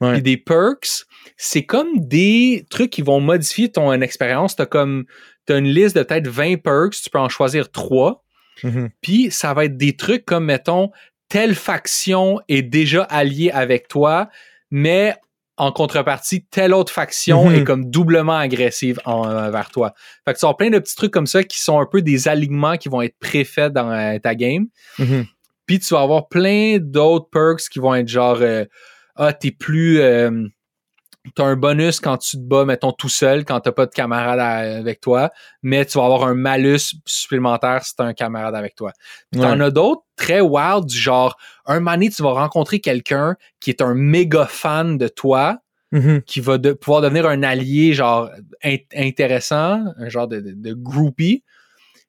Ouais. Puis des perks, c'est comme des trucs qui vont modifier ton expérience. T'as comme t'as une liste de peut-être 20 perks, tu peux en choisir trois. Mhm. Puis ça va être des trucs comme, mettons, telle faction est déjà alliée avec toi, mais en contrepartie, telle autre faction Mhm. est comme doublement agressive envers toi. Fait que tu as plein de petits trucs comme ça qui sont un peu des alignements qui vont être préfaits dans euh, ta game. Mhm. Puis tu vas avoir plein d'autres perks qui vont être genre euh, Ah, t'es plus. euh, t'as un bonus quand tu te bats, mettons, tout seul, quand t'as pas de camarade à- avec toi, mais tu vas avoir un malus supplémentaire si t'as un camarade avec toi. Puis t'en Ouais. as d'autres très wild, du genre, un donné, tu vas rencontrer quelqu'un qui est un méga fan de toi, Mhm. qui va de- pouvoir devenir un allié, genre, in- intéressant, un genre de, de, de groupie,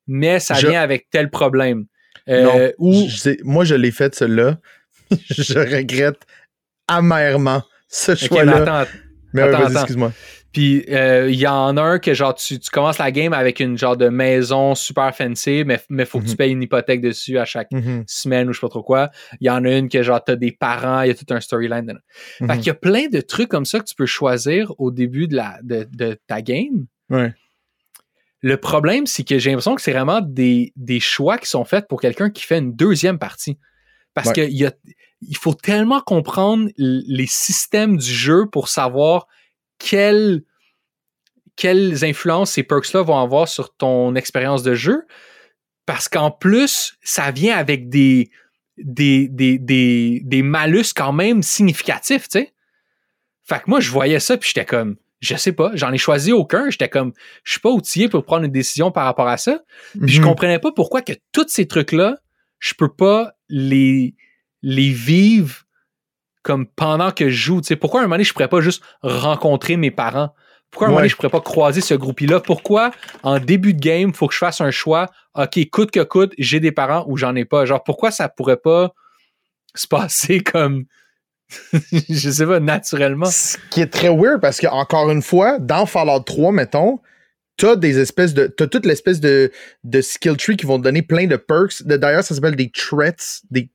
mais ça Je- vient avec tel problème. Euh, Non, ou je sais- moi, je l'ai fait, celui-là. je regrette amèrement ce choix-là. attends, mais attends, excuse-moi. Puis euh, il y en a un que genre tu, tu commences la game avec une genre de maison super fancy, mais mais faut que tu Mhm. payes une hypothèque dessus à chaque Mhm. semaine ou je sais pas trop quoi. Il y en a une que genre t'as des parents, il y a tout un storyline. dedans. Fait Mhm. qu'il y a plein de trucs comme ça que tu peux choisir au début de la de, de ta game. Ouais. Le problème, c'est que j'ai l'impression que c'est vraiment des, des choix qui sont faits pour quelqu'un qui fait une deuxième partie. Parce Ouais. que il y a- il faut tellement comprendre les systèmes du jeu pour savoir quelles, quelles influences ces perks-là vont avoir sur ton expérience de jeu. Parce qu'en plus, ça vient avec des, des, des, des, des malus quand même significatifs, tu sais. Fait que moi, je voyais ça, puis j'étais comme, je sais pas, j'en ai choisi aucun. J'étais comme, je suis pas outillé pour prendre une décision par rapport à ça. Puis je Mhm. comprenais pas pourquoi que tous ces trucs-là, je peux pas les, les vivre comme pendant que je joue. Tu sais, pourquoi un moment donné, je pourrais pas juste rencontrer mes parents? Pourquoi un moment donné, je pourrais pas croiser ce groupe-là? Pourquoi en début de game, faut que je fasse un choix? OK, coûte que coûte, j'ai des parents ou j'en ai pas. Genre, pourquoi ça pourrait pas se passer comme je sais pas, naturellement? Ce qui est très weird parce que, encore une fois, dans Fallout 3, mettons, t'as des espèces de. T'as toute l'espèce de, de skill tree qui vont te donner plein de perks. D'ailleurs, ça s'appelle des traits, des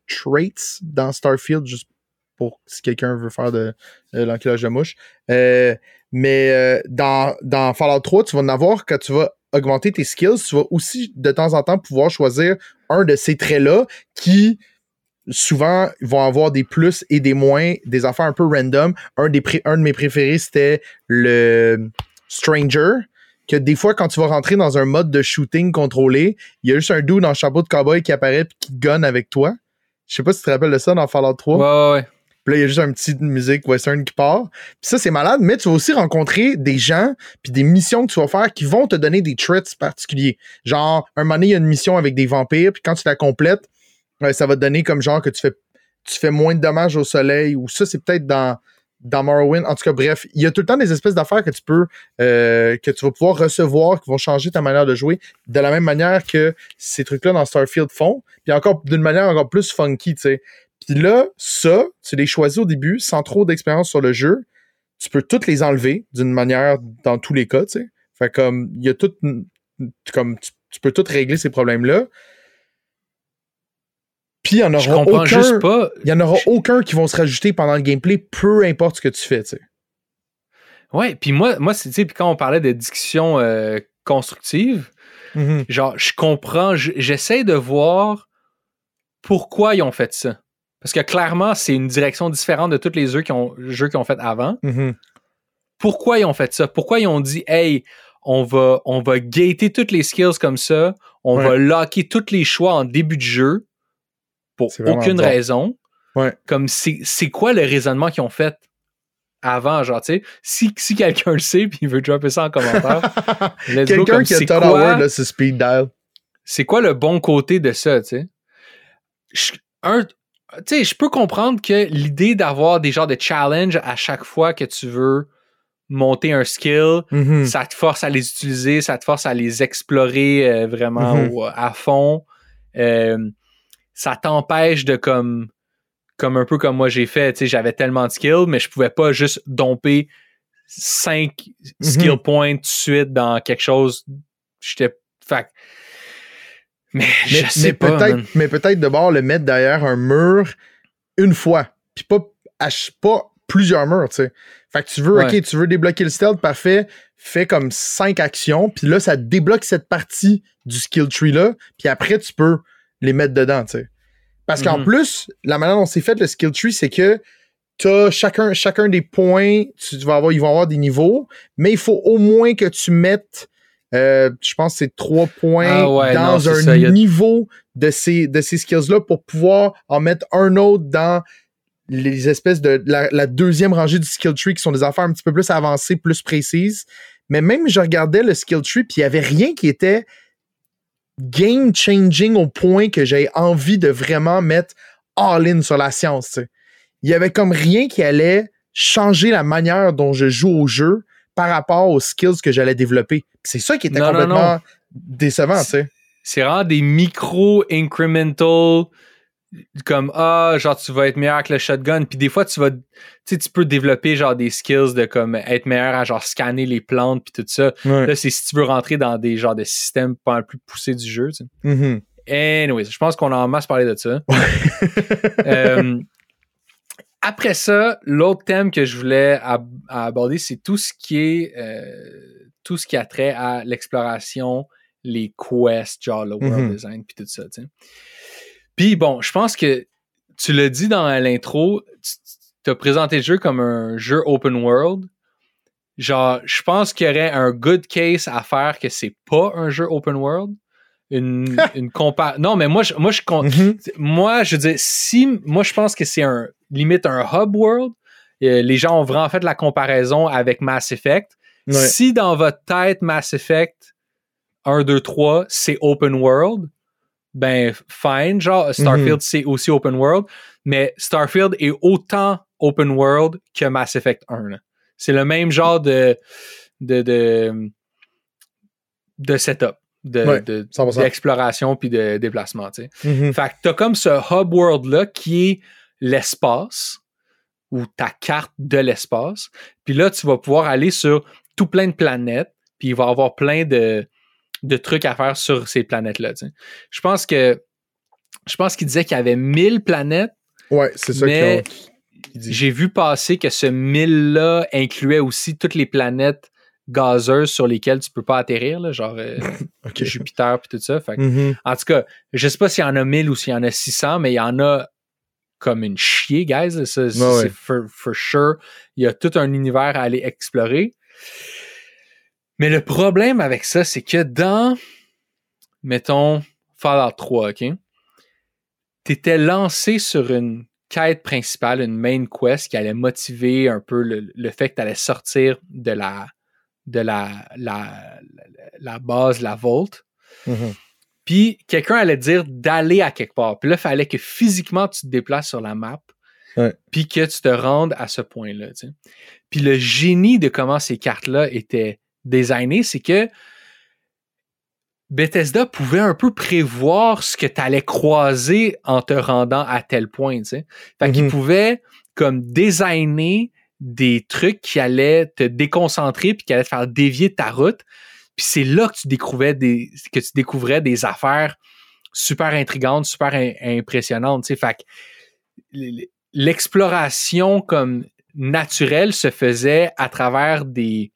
dans Starfield, juste pour si quelqu'un veut faire de, de l'enculage de mouche. Euh, mais euh, dans, dans Fallout 3, tu vas en avoir quand tu vas augmenter tes skills, tu vas aussi de temps en temps pouvoir choisir un de ces traits-là qui souvent vont avoir des plus et des moins, des affaires un peu random. Un, un de mes préférés, c'était le Stranger. Que des fois, quand tu vas rentrer dans un mode de shooting contrôlé, il y a juste un dude dans le chapeau de cowboy qui apparaît et qui gunne avec toi. Je sais pas si tu te rappelles de ça dans Fallout 3. Ouais, ouais. Puis là, il y a juste un petit musique western qui part. Puis ça, c'est malade, mais tu vas aussi rencontrer des gens puis des missions que tu vas faire qui vont te donner des traits particuliers. Genre, un moment donné, il y a une mission avec des vampires, puis quand tu la complètes, ça va te donner comme genre que tu fais, tu fais moins de dommages au soleil, ou ça, c'est peut-être dans, dans Morrowind. En tout cas, bref, il y a tout le temps des espèces d'affaires que tu peux, euh, que tu vas pouvoir recevoir, qui vont changer ta manière de jouer, de la même manière que ces trucs-là dans Starfield font, puis encore d'une manière encore plus funky, tu sais. Puis là, ça, tu les choisis au début, sans trop d'expérience sur le jeu. Tu peux toutes les enlever d'une manière dans tous les cas, tu sais. Fait comme, il y a tout, comme, tu, peux tout régler ces problèmes-là. Puis il y en aura aucun. pas. Il y en aura aucun qui vont se rajouter pendant le gameplay, peu importe ce que tu fais, tu sais. Ouais, puis moi, moi c'est, quand on parlait de discussion euh, constructive, mm-hmm. genre, je comprends, j'essaie de voir pourquoi ils ont fait ça. Parce que clairement, c'est une direction différente de tous les jeux qu'ils ont, jeux ont fait avant. Mm-hmm. Pourquoi ils ont fait ça? Pourquoi ils ont dit, hey, on va, on va gater toutes les skills comme ça, on va locker tous les choix en début de jeu pour aucune raison. Comme c'est quoi le raisonnement qu'ils ont fait avant, genre, tu sais, si, si quelqu'un le sait puis il veut dropper ça en commentaire, quelqu'un qui a Todd Howard, c'est speed dial. C'est quoi le bon côté de ça, tu sais? Un, tu sais, je peux comprendre que l'idée d'avoir des genres de challenge à chaque fois que tu veux monter un skill, mm-hmm. ça te force à les utiliser, ça te force à les explorer euh, vraiment mm-hmm. à fond. Euh, ça t'empêche de comme comme un peu comme moi j'ai fait, tu sais, j'avais tellement de skills, mais je pouvais pas juste domper cinq mhm. skill points tout de suite dans quelque chose. J'étais. Fait. Mais, je sais pas. Peut-être, mais peut-être de bord le mettre derrière un mur une fois. Puis pas, pas plusieurs murs, tu sais. Fait que tu veux, ok, tu veux débloquer le stealth, parfait. Fais comme cinq actions, puis là, ça débloque cette partie du skill tree là, puis après, tu peux les mettre dedans, tu sais. Parce qu'en mhm. plus, la manière dont c'est fait le skill tree, c'est que tu chacun, chacun des points, tu vas avoir, ils vont avoir des niveaux, mais il faut au moins que tu mettes, euh, je pense, c'est trois points ah dans un niveau de ces, de ces skills-là pour pouvoir en mettre un autre dans les espèces de la, la, deuxième rangée du skill tree qui sont des affaires un petit peu plus avancées, plus précises. Mais même je regardais le skill tree, puis il n'y avait rien qui était game changing au point que j'ai envie de vraiment mettre all-in sur la science. Il y avait comme rien qui allait changer la manière dont je joue au jeu par rapport aux skills que j'allais développer. C'est ça qui était complètement décevant, C'est vraiment des micro incremental comme ah genre tu vas être meilleur que le shotgun puis des fois tu vas tu sais tu peux développer genre des skills de comme être meilleur à genre scanner les plantes puis tout ça là c'est si tu veux rentrer dans des genres de systèmes pas le plus poussés du jeu tu sais. Mm-hmm. anyways je pense qu'on a en masse parlé de ça euh, après ça l'autre thème que je voulais aborder c'est tout ce qui est euh, tout ce qui a trait à l'exploration les quests genre le world mm-hmm. design puis tout ça tu sais puis bon, je pense que tu l'as dit dans l'intro, tu as présenté le jeu comme un jeu open world. Genre, je pense qu'il y aurait un good case à faire que c'est pas un jeu open world. Une, une Non, mais moi, je, moi, je, mm-hmm. moi, je dis, si, moi, je pense que c'est un, limite un hub world. Euh, les gens ont vraiment fait la comparaison avec Mass Effect. Si dans votre tête, Mass Effect 1, 2, 3, c'est open world, ben fine, genre Starfield mhm. c'est aussi open world, mais Starfield est autant open world que Mass Effect 1. C'est le même genre de, de, de, de setup, d'exploration de, puis de déplacement. Tu sais. Mm-hmm. Fait que t'as comme ce hub world-là qui est l'espace ou ta carte de l'espace. Puis là, tu vas pouvoir aller sur tout plein de planètes, puis il va y avoir plein de, de trucs à faire sur ces planètes-là. Je pense que je pense qu'il disait qu'il y avait 1000 planètes. Ouais, c'est ça mais j'ai vu passer que ce 1000-là incluait aussi toutes les planètes gazeuses sur lesquelles tu peux pas atterrir, là, genre euh, Jupiter et tout ça. Mm-hmm. En tout cas, je sais pas s'il y en a 1000 ou s'il y en a 600, mais il y en a comme une chier, guys. Ça, c'est for, for, sure. Il y a tout un univers à aller explorer. Mais le problème avec ça, c'est que dans, mettons, Fallout 3, OK? T'étais lancé sur une quête principale, une main quest qui allait motiver un peu le, fait que tu allais sortir de la de la, la, la, base, la Vault. Mm-hmm. Puis quelqu'un allait dire d'aller à quelque part. Puis là, il fallait que physiquement tu te déplaces sur la map. Puis que tu te rendes à ce point-là. Puis le génie de comment ces cartes-là étaient designées, c'est que Bethesda pouvait un peu prévoir ce que tu allais croiser en te rendant à tel point. Fait qu'il mm-hmm. pouvait comme designer des trucs qui allaient te déconcentrer puis qui allaient te faire dévier ta route. Puis c'est là que tu découvrais des que tu découvrais des affaires super intrigantes, super impressionnantes. Fait l'exploration comme naturelle se faisait à travers des,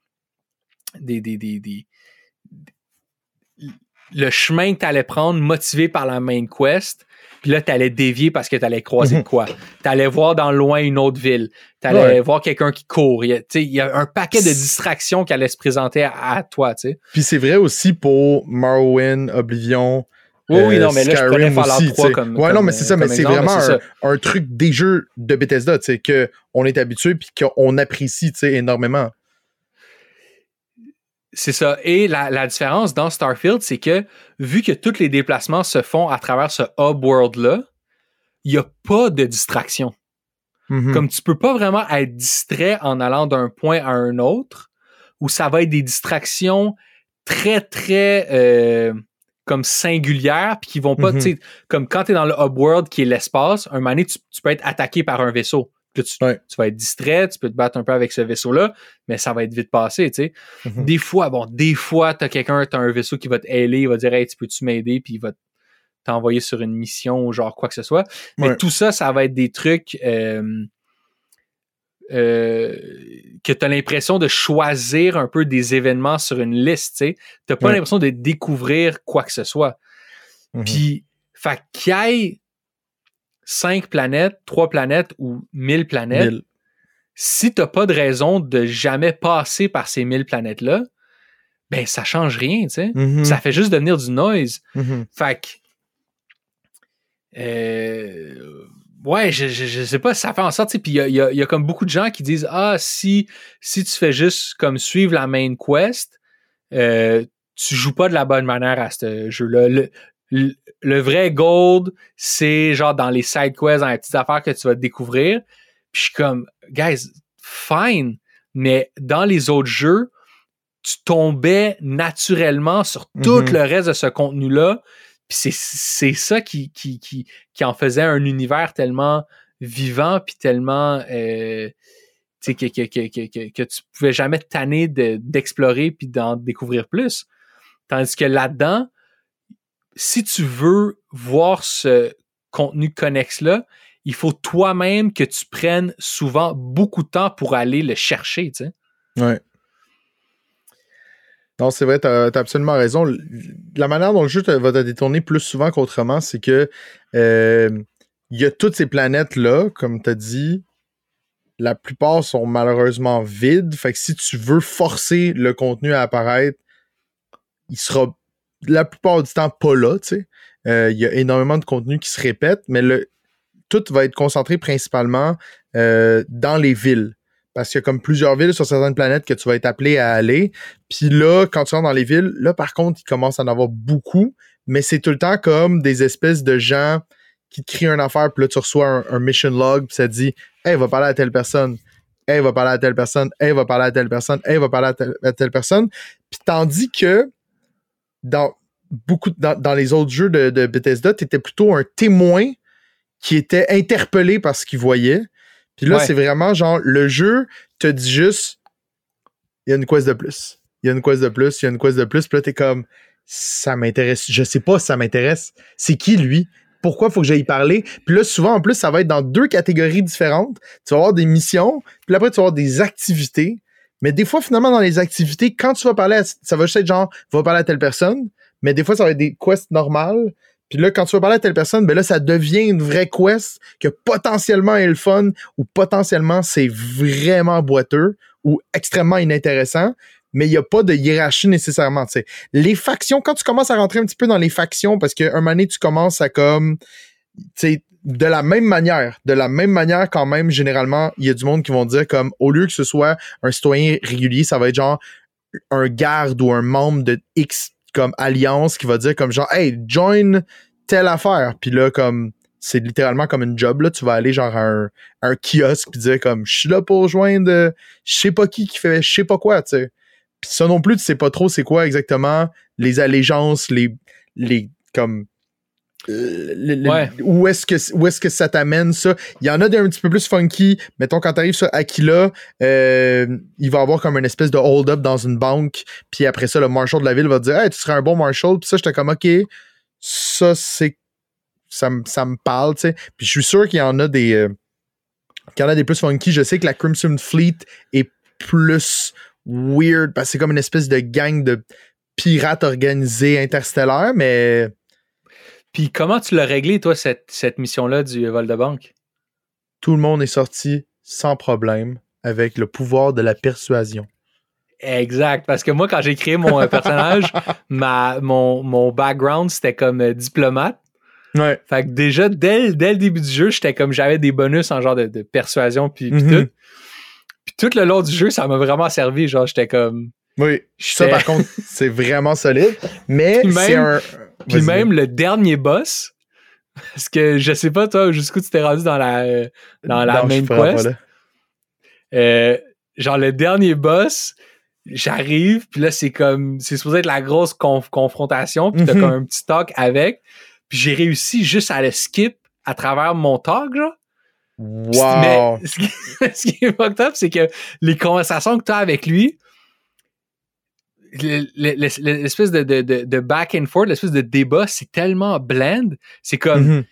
des, des, des, le chemin que tu allais prendre motivé par la main quest. Puis là, tu allais dévier parce que tu allais croiser mhm. quoi? Tu allais voir dans le loin une autre ville. Tu allais voir quelqu'un qui court. Il y, a, un paquet de distractions qui allaient se présenter à, toi. Puis c'est vrai aussi pour Morrowind, Oblivion. Oui, oui, non, mais là, je 3 comme. Ouais, non, mais c'est ça, mais c'est vraiment un, truc des jeux de Bethesda, tu sais, qu'on est habitué puis qu'on apprécie, tu sais, énormément. C'est ça. Et la, différence dans Starfield, c'est que vu que tous les déplacements se font à travers ce hub world-là, il n'y a pas de distraction. Mm-hmm. Comme tu peux pas vraiment être distrait en allant d'un point à un autre, ou ça va être des distractions très, très euh, comme singulières, puis qui vont pas, mm-hmm. tu sais, comme quand tu es dans le hub world qui est l'espace, un moment donné, tu, peux être attaqué par un vaisseau tu, vas être distrait, tu peux te battre un peu avec ce vaisseau-là, mais ça va être vite passé, tu sais. Mm-hmm. Des fois, bon, des fois, t'as quelqu'un, t'as un vaisseau qui va te ailer, il va dire, hey, tu peux-tu m'aider, puis il va t'envoyer sur une mission ou genre quoi que ce soit. Mais tout ça, ça va être des trucs euh, euh, que tu as l'impression de choisir un peu des événements sur une liste, tu sais. T'as pas l'impression de découvrir quoi que ce soit. Mm-hmm. Puis, fait qu'il y ait cinq planètes, trois planètes ou mille planètes, si tu n'as pas de raison de jamais passer par ces mille planètes-là, ben ça change rien, tu sais. Mm-hmm. Ça fait juste devenir du noise. Fait que. Euh, ouais, je, je, sais pas, ça fait en sorte, puis il y a, comme beaucoup de gens qui disent Ah, si, si tu fais juste comme suivre la main quest, euh, tu joues pas de la bonne manière à ce jeu-là le, vrai gold, c'est genre dans les side quests, dans les petites affaires que tu vas découvrir. Puis je suis comme, guys, fine, mais dans les autres jeux, tu tombais naturellement sur tout Mhm. le reste de ce contenu-là. Puis c'est ça qui, qui, qui, qui en faisait un univers tellement vivant, puis tellement... Euh, que, que, que, que, que tu pouvais jamais te tanner d'explorer puis d'en découvrir plus. Tandis que là-dedans, si tu veux voir ce contenu connexe-là, il faut toi-même que tu prennes souvent beaucoup de temps pour aller le chercher, tu sais. Ouais. Non, c'est vrai, tu as, absolument raison. La manière dont le jeu va te détourner plus souvent qu'autrement, c'est que euh, il y a toutes ces planètes-là, comme tu as dit. La plupart sont malheureusement vides. Fait que si tu veux forcer le contenu à apparaître, il sera la plupart du temps pas là, tu sais. Euh, il y a énormément de contenu qui se répète, mais le, tout va être concentré principalement euh, dans les villes. Parce qu'il y a comme plusieurs villes sur certaines planètes que tu vas être appelé à aller. Puis là, quand tu rentres dans les villes, là, par contre, il commence à en avoir beaucoup, mais c'est tout le temps comme des espèces de gens qui te crient une affaire, puis là, tu reçois un, mission log, puis ça te dit Hey, va parler à telle personne. Hey, va parler à telle personne. Hey, va parler à telle personne. Hey, va parler à telle, à telle personne. Puis tandis que dans beaucoup dans, dans les autres jeux de, de Bethesda, tu étais plutôt un témoin qui était interpellé par ce qu'il voyait. Puis là, Ouais. c'est vraiment genre le jeu te dit juste il y a une quest de plus. Il y a une quest de plus, il y a une quest de plus. Puis là, t'es comme ça m'intéresse. Je sais pas si ça m'intéresse. C'est qui lui? Pourquoi faut que j'aille parler? Puis là, souvent, en plus, ça va être dans deux catégories différentes. Tu vas avoir des missions, puis après, tu vas avoir des activités. Mais des fois, finalement, dans les activités, quand tu vas parler, à- ça va juste être genre, va parler à telle personne. Mais des fois, ça va être des quests normales. Puis là, quand tu vas parler à telle personne, ben là, ça devient une vraie quest que potentiellement est le fun ou potentiellement c'est vraiment boiteux ou extrêmement inintéressant. Mais il n'y a pas de hiérarchie nécessairement. tu sais. Les factions, quand tu commences à rentrer un petit peu dans les factions, parce qu'un moment donné, tu commences à comme. Sais, de la même manière, de la même manière quand même, généralement, il y a du monde qui vont dire comme au lieu que ce soit un citoyen régulier, ça va être genre un garde ou un membre de X comme alliance qui va dire comme genre hey join telle affaire. Puis là comme c'est littéralement comme une job là. Tu vas aller genre à un, un kiosque puis dire comme je suis là pour joindre je sais pas qui qui fait je sais pas quoi tu sais. Puis ça non plus tu sais pas trop c'est quoi exactement les allégeances les les comme le- le- Ouais. où est-ce que où est-ce que ça t'amène ça? Il y en a d'un petit peu plus funky. Mettons quand t'arrives sur Aquila euh, il va avoir comme une espèce de hold-up dans une banque puis après ça le marshal de la ville va te dire hey tu serais un bon marshal puis ça j'étais comme ok ça c'est ça, me- ça me parle tu sais. Puis je suis sûr qu'il y en a des euh, qu'il y en a des plus funky. Je sais que la Crimson Fleet est plus weird parce que c'est comme une espèce de gang de pirates organisés interstellaires mais Puis comment tu l'as réglé, toi, cette, cette mission-là du vol de banque? tout le monde est sorti sans problème avec le pouvoir de la persuasion Exact. Parce que moi, quand j'ai créé mon euh, personnage, ma, mon, mon background, c'était comme euh, diplomate. ouais Fait que déjà, dès, dès le début du jeu, j'étais comme j'avais des bonus en genre de, de persuasion puis, puis Mhm. tout. Puis tout le long du jeu, ça m'a vraiment servi. Genre, j'étais comme. Oui, ça par contre, c'est vraiment solide. Mais Puis c'est même- un. Puis même le dernier boss, parce que je sais pas toi jusqu'où tu t'es rendu dans la dans la Non, main quest. Euh, genre le dernier boss, j'arrive, puis là c'est comme c'est supposé être la grosse conf- confrontation, puis t'as Mhm. comme un petit talk avec, puis j'ai réussi juste à le skip à travers mon talk, genre. Wow. Mais ce qui, ce qui est fucked up, c'est que les conversations que tu as avec lui, l'espèce de, de, de, de back and forth, l'espèce de débat, c'est tellement bland. C'est comme, Mhm.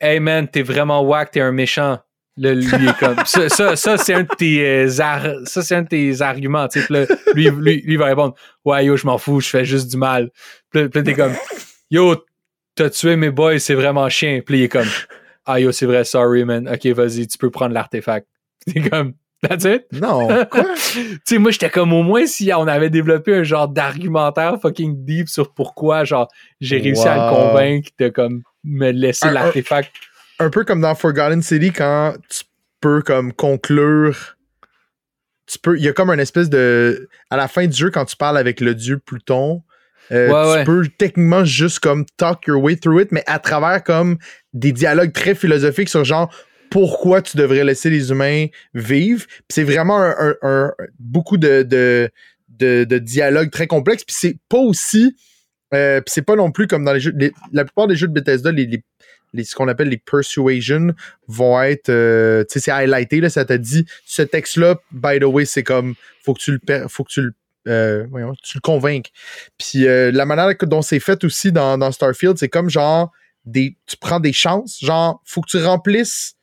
hey man, t'es vraiment whack, t'es un méchant. Là, lui est comme, ça, ça, ça, c'est un de tes, euh, ça, c'est un de tes arguments, tu sais. Là, lui, lui, lui, va répondre, ouais, yo, je m'en fous, je fais juste du mal. Puis puis t'es comme, yo, t'as tué mes boys, c'est vraiment chien. Puis il est comme, ah yo, c'est vrai, sorry, man. Ok, vas-y, tu peux prendre l'artefact. T'es comme, that's it? Non, tu sais, moi, j'étais comme au moins si on avait développé un genre d'argumentaire fucking deep sur pourquoi, genre, j'ai réussi à le convaincre de comme me laisser Un- un- l'artefact. Un peu comme dans Forgotten City, quand tu peux comme conclure. Tu peux. Il y a comme une espèce de. À la fin du jeu, quand tu parles avec le dieu Pluton, euh, Ouais, tu ouais. peux techniquement juste comme talk your way through it, mais à travers comme des dialogues très philosophiques sur genre pourquoi tu devrais laisser les humains vivre. C'est vraiment un, un- un- beaucoup de, de, de, de dialogues très complexes. Puis c'est pas aussi. euh, c'est pas non plus comme dans les jeux. la plupart des jeux de Bethesda, les, les, les- ce qu'on appelle les persuasion vont être. euh, tu sais, c'est highlighté, là, ça t'a dit ce texte-là, by the way, c'est comme. Faut que tu le. Faut que tu le. euh, voyons, tu le convainques. Puis euh, la manière dont c'est fait aussi dans, dans Starfield, c'est comme genre. Des, tu prends des chances, genre, faut que tu remplisses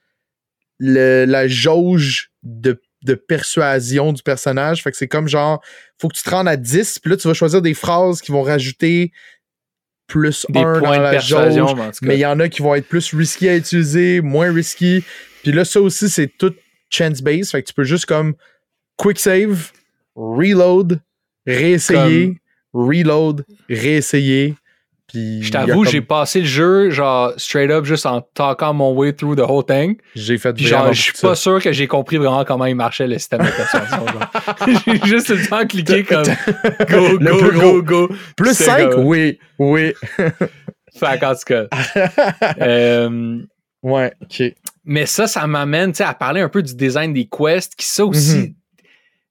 le- la jauge de, de persuasion du personnage. Fait que c'est comme genre, faut que tu te rendes à 10, puis là, tu vas choisir des phrases qui vont rajouter plus Des un points dans de la jauge. mais en il y en a qui vont être plus risqués à utiliser, moins risqués. Puis là, ça aussi, c'est tout chance-based. Fait que tu peux juste comme quick save, reload, réessayer, reload, réessayer. Puis Je t'avoue, comme- j'ai passé le jeu, genre, straight up, juste en talkant mon way through the whole thing. j'ai fait Puis genre, je suis de pas ça. sûr que j'ai compris vraiment comment il marchait le système de genre. j'ai juste le temps cliqué comme go, Le go, go, go. Plus C'est 5? comme- Oui, oui. Fait qu'en tout cas. euh, ouais, ok. Mais ça, ça m'amène à parler un peu du design des quests, qui ça aussi, Mhm.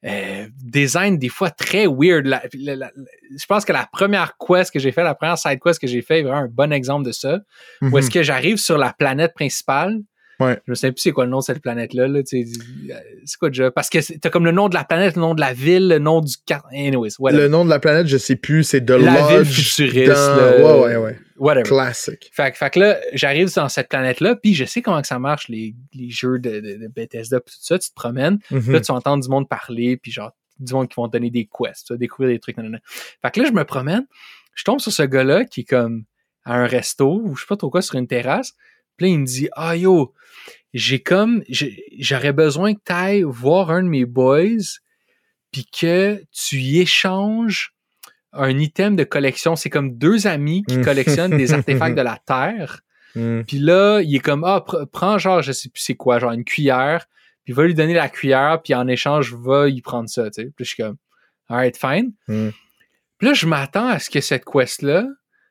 Euh, design des fois très weird. La- la- la- je pense que la première quest que j'ai fait, la première side quest que j'ai fait est vraiment un bon exemple de ça. Où Mhm. est-ce que j'arrive sur la planète principale? Ouais. Je ne sais plus c'est quoi le nom de cette planète-là. Là, euh, c'est quoi déjà? Parce que t'as comme le nom de la planète, le nom de la ville, le nom du. Anyways, whatever. Le nom de la planète, je sais plus, c'est The la ville futuriste. dans- là, Ouais, ouais, ouais. Whatever. Classique. Fait, que- fait que là, j'arrive dans cette planète-là, puis je sais comment que ça marche, les, les jeux de, de, de Bethesda, puis tout ça. Tu te promènes, Mhm. puis là, tu entends du monde parler, puis genre, du monde qui vont te donner des quests, tu vas découvrir des trucs. nanana. Fait que là, je me promène, je tombe sur ce gars-là qui est comme à un resto, ou je sais pas trop quoi, sur une terrasse. Puis là, il me dit, ah yo, j'ai comme, j'aurais besoin que tu ailles voir un de mes boys, puis que tu y échanges un item de collection. C'est comme deux amis qui Mm. collectionnent des artefacts de la Terre. Mhm. Puis là, il est comme, ah, pr- prends genre, je sais plus c'est quoi, genre une cuillère, puis va lui donner la cuillère, puis en échange, va y prendre ça, tu sais. Puis je suis comme, alright, fine. Mhm. Puis là, je m'attends à ce que cette quest-là,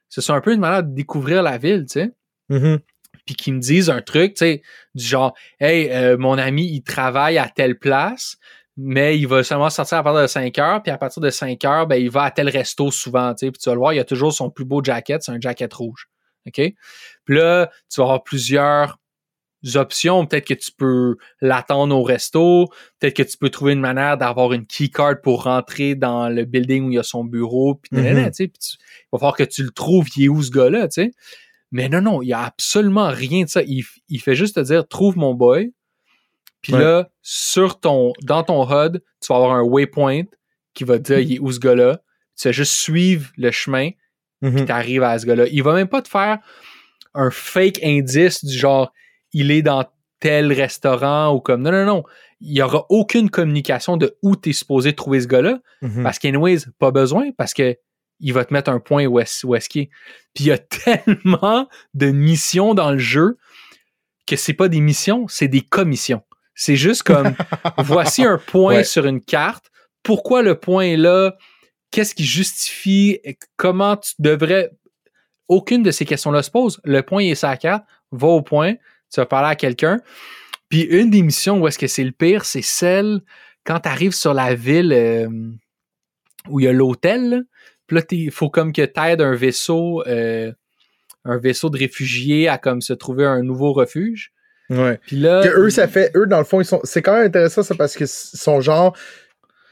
ce soit un peu une manière de découvrir la ville, tu sais. Mhm. Puis qu'ils me disent un truc, tu sais, du genre, hey, euh, mon ami, il travaille à telle place, mais il va seulement sortir à partir de 5 heures, puis à partir de 5 heures, ben, il va à tel resto souvent, tu sais. Puis tu vas le voir, il a toujours son plus beau jacket, c'est un jacket rouge. OK? Puis là, tu vas avoir plusieurs options. Peut-être que tu peux l'attendre au resto. Peut-être que tu peux trouver une manière d'avoir une keycard pour rentrer dans le building où il y a son bureau. Puis, Mhm. nanana, tu sais, puis tu- il va falloir que tu le trouves, il est où ce gars-là, tu sais. Mais non, non, il y a absolument rien de ça. Il, il fait juste te dire, trouve mon boy. Puis Ouais. là, sur ton, dans ton HUD, tu vas avoir un waypoint qui va te dire, il est où ce gars-là. Tu vas juste suivre le chemin Mhm. tu arrives à ce gars-là. Il va même pas te faire un fake indice du genre il est dans tel restaurant ou comme non non non, il y aura aucune communication de où tu es supposé trouver ce gars-là Mhm. parce qu'anyways, pas besoin parce que il va te mettre un point où est-ce où est-ce qu'il est. Puis il y a tellement de missions dans le jeu que c'est pas des missions, c'est des commissions. C'est juste comme voici un point Ouais. sur une carte. Pourquoi le point est là? Qu'est-ce qui justifie? Comment tu devrais. Aucune de ces questions-là se pose. Le point est sur la carte, va au point, tu vas parler à quelqu'un. Puis une des missions où est-ce que c'est le pire, c'est celle quand tu arrives sur la ville euh, où il y a l'hôtel. là. Puis là, il faut comme que tu aides un vaisseau, euh, un vaisseau de réfugiés à comme se trouver un nouveau refuge. Ouais. Puis là, Que eux, ça fait. Eux, dans le fond, ils sont. C'est quand même intéressant, ça, parce que s- sont genre.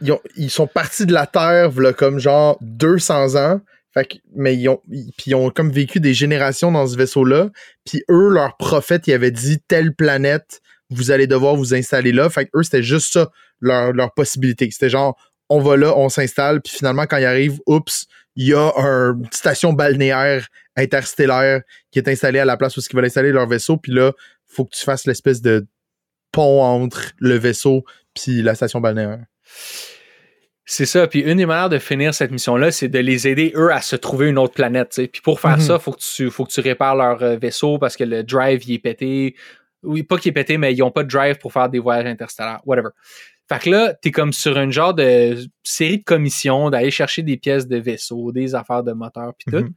Ils, ont- ils sont partis de la Terre, comme genre 200 ans. Fait que, mais ils ont, ils- puis ils ont comme vécu des générations dans ce vaisseau-là. Puis eux, leur prophète, ils avaient dit telle planète, vous allez devoir vous installer là. Fait que eux, c'était juste ça, leur, leur possibilité. C'était genre, on va là, on s'installe. Puis finalement, quand ils arrivent, oups, il y a un- une station balnéaire interstellaire qui est installée à la place où ils veulent installer leur vaisseau. Puis là, faut que tu fasses l'espèce de pont entre le vaisseau puis la station balnéaire. C'est ça. Puis une des manières de finir cette mission-là, c'est de les aider, eux, à se trouver une autre planète. Puis pour faire Mhm. ça, faut que tu faut que tu répares leur euh, vaisseau parce que le drive, il est pété. Oui, pas qu'il est pété, mais ils ont pas de drive pour faire des voyages interstellaires. Whatever. Fait que là, t'es comme sur une genre de série de commissions, d'aller chercher des pièces de vaisseau, des affaires de moteur, puis tout. Mhm.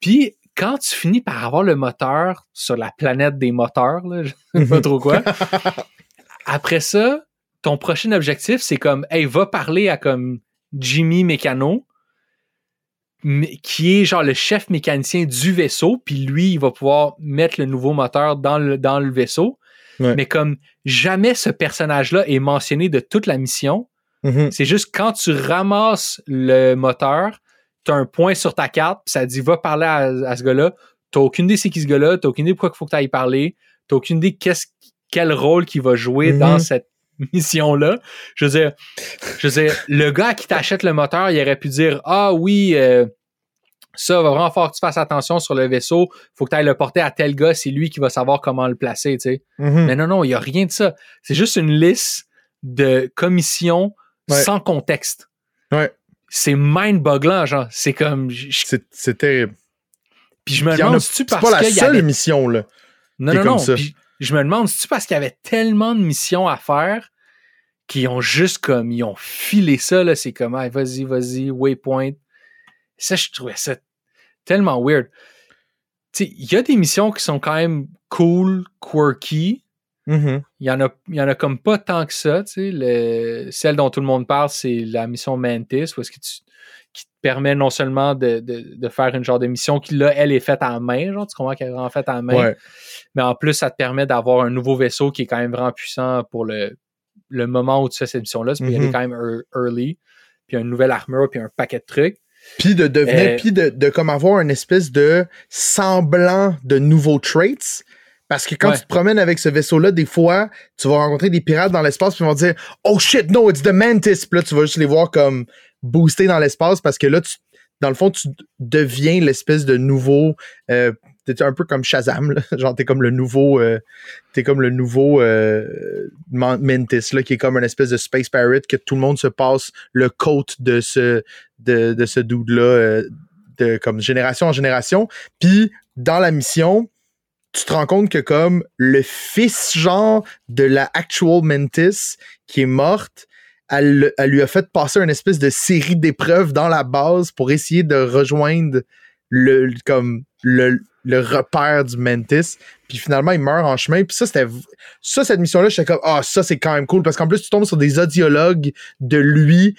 Puis quand tu finis par avoir le moteur sur la planète des moteurs, là, je sais pas trop quoi, après ça, ton prochain objectif, c'est comme, hey, va parler à comme Jimmy Mécano, qui est genre le chef mécanicien du vaisseau, puis lui, il va pouvoir mettre le nouveau moteur dans le, dans le vaisseau. Ouais. Mais comme jamais ce personnage-là est mentionné de toute la mission, Mhm. c'est juste quand tu ramasses le moteur, tu as un point sur ta carte, puis ça dit va parler à, à ce gars-là. Tu aucune idée c'est qui ce gars-là, tu aucune idée pourquoi il faut que tu ailles parler, tu aucune idée qu'est-ce, quel rôle qu'il va jouer Mhm. dans cette mission-là. Je veux dire, je veux dire, le gars qui t'achète le moteur, il aurait pu dire Ah oui, euh, ça va vraiment falloir que tu fasses attention sur le vaisseau, faut que tu ailles le porter à tel gars, c'est lui qui va savoir comment le placer, tu sais. Mhm. Mais non, non, il n'y a rien de ça. C'est juste une liste de commissions Ouais. sans contexte. Ouais. C'est mind-bogglant, genre. C'est comme. je- C'est c'est terrible. Puis je me Puis demande si tu C'est parce pas la seule avait. mission, là. Non, non, non. Puis je me demande si tu parce qu'il y avait tellement de missions à faire qu'ils ont juste comme. Ils ont filé ça, là. C'est comme, ah, vas-y, vas-y, waypoint. Ça, je trouvais ça tellement weird. Tu sais, il y a des missions qui sont quand même cool, quirky. Il y en a, il y en a comme pas tant que ça, tu sais. Le- Celle dont tout le monde parle, c'est la mission Mantis, où est-ce que tu, qui te permet non seulement de, de, de faire une genre de mission qui, là, elle est faite à main, genre, tu comprends qu'elle est vraiment faite à main, Ouais. mais en plus, ça te permet d'avoir un nouveau vaisseau qui est quand même vraiment puissant pour le, le moment où tu fais cette mission-là, Mhm. est quand même ear- early, puis une nouvelle armure, puis un paquet de trucs. Puis de devenir, Euh, puis de, de comme avoir une espèce de semblant de nouveaux traits. Parce que quand Ouais. tu te promènes avec ce vaisseau-là, des fois, tu vas rencontrer des pirates dans l'espace, puis ils vont dire Oh shit, no, it's the Mantis. Puis là, tu vas juste les voir comme booster dans l'espace parce que là, tu, dans le fond, tu deviens l'espèce de nouveau. Euh, t'es un peu comme Shazam, là? genre t'es comme le nouveau, euh, t'es comme le nouveau euh, Man- Mantis là, qui est comme une espèce de space pirate que tout le monde se passe le coat de ce de, de ce dude là, de comme génération en génération. Puis dans la mission, tu te rends compte que comme le fils genre de la actual Mantis qui est morte, elle, elle lui a fait passer une espèce de série d'épreuves dans la base pour essayer de rejoindre le comme le, le repère du Mantis. Puis finalement, il meurt en chemin. Puis ça, c'était ça, cette mission-là, j'étais comme Ah, ça, c'est quand même cool. Parce qu'en plus, tu tombes sur des audiologues de lui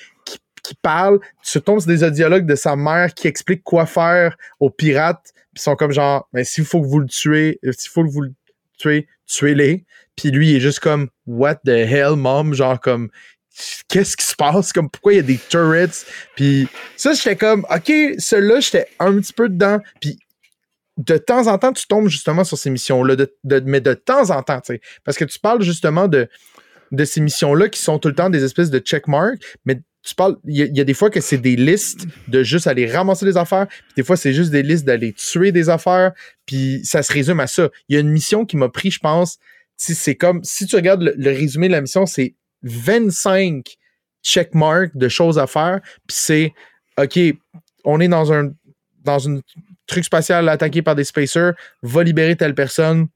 qui, parlent. Tu tombes sur des audiologues de sa mère qui expliquent quoi faire aux pirates. Puis ils sont comme genre, mais s'il faut que vous le tuez, euh, s'il faut que vous le tuez, tuez-les. Puis lui, il est juste comme What the hell, mom? Genre comme Qu'est-ce qui se passe? Comme pourquoi il y a des turrets? Puis ça, j'étais comme OK, celui-là, j'étais un petit peu dedans. Puis de temps en temps, tu tombes justement sur ces missions-là, mais de temps en temps, tu sais. Parce que tu parles justement de, de ces missions-là qui sont tout le temps des espèces de checkmarks, mais tu parles, il y, a- des fois que c'est des listes de juste aller ramasser des affaires, puis des fois c'est juste des listes d'aller tuer des affaires, puis ça se résume à ça. Il y a une mission qui m'a pris, je pense, si c'est comme, si tu regardes le, résumé de la mission, c'est 25 checkmarks de choses à faire, puis c'est, OK, on est dans un, dans truc spatial attaqué par des spacers, va libérer telle personne,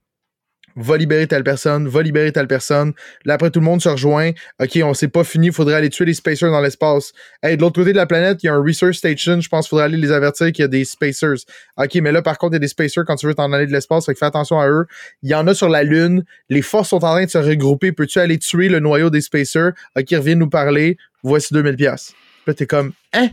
va libérer telle personne, va libérer telle personne. Là, après, tout le monde se rejoint. OK, on s'est pas fini, il faudrait aller tuer les spacers dans l'espace. Hey, de l'autre côté de la planète, il y a un research station, je pense qu'il faudrait aller les avertir qu'il y a des spacers. OK, mais là, par contre, il y a des spacers quand tu veux t'en aller de l'espace, fait que fais attention à eux. Il y en a sur la Lune. Les forces sont en train de se regrouper. Peux-tu aller tuer le noyau des spacers? OK, reviens nous parler. Voici 2000 pièces. Là, t'es comme, hein?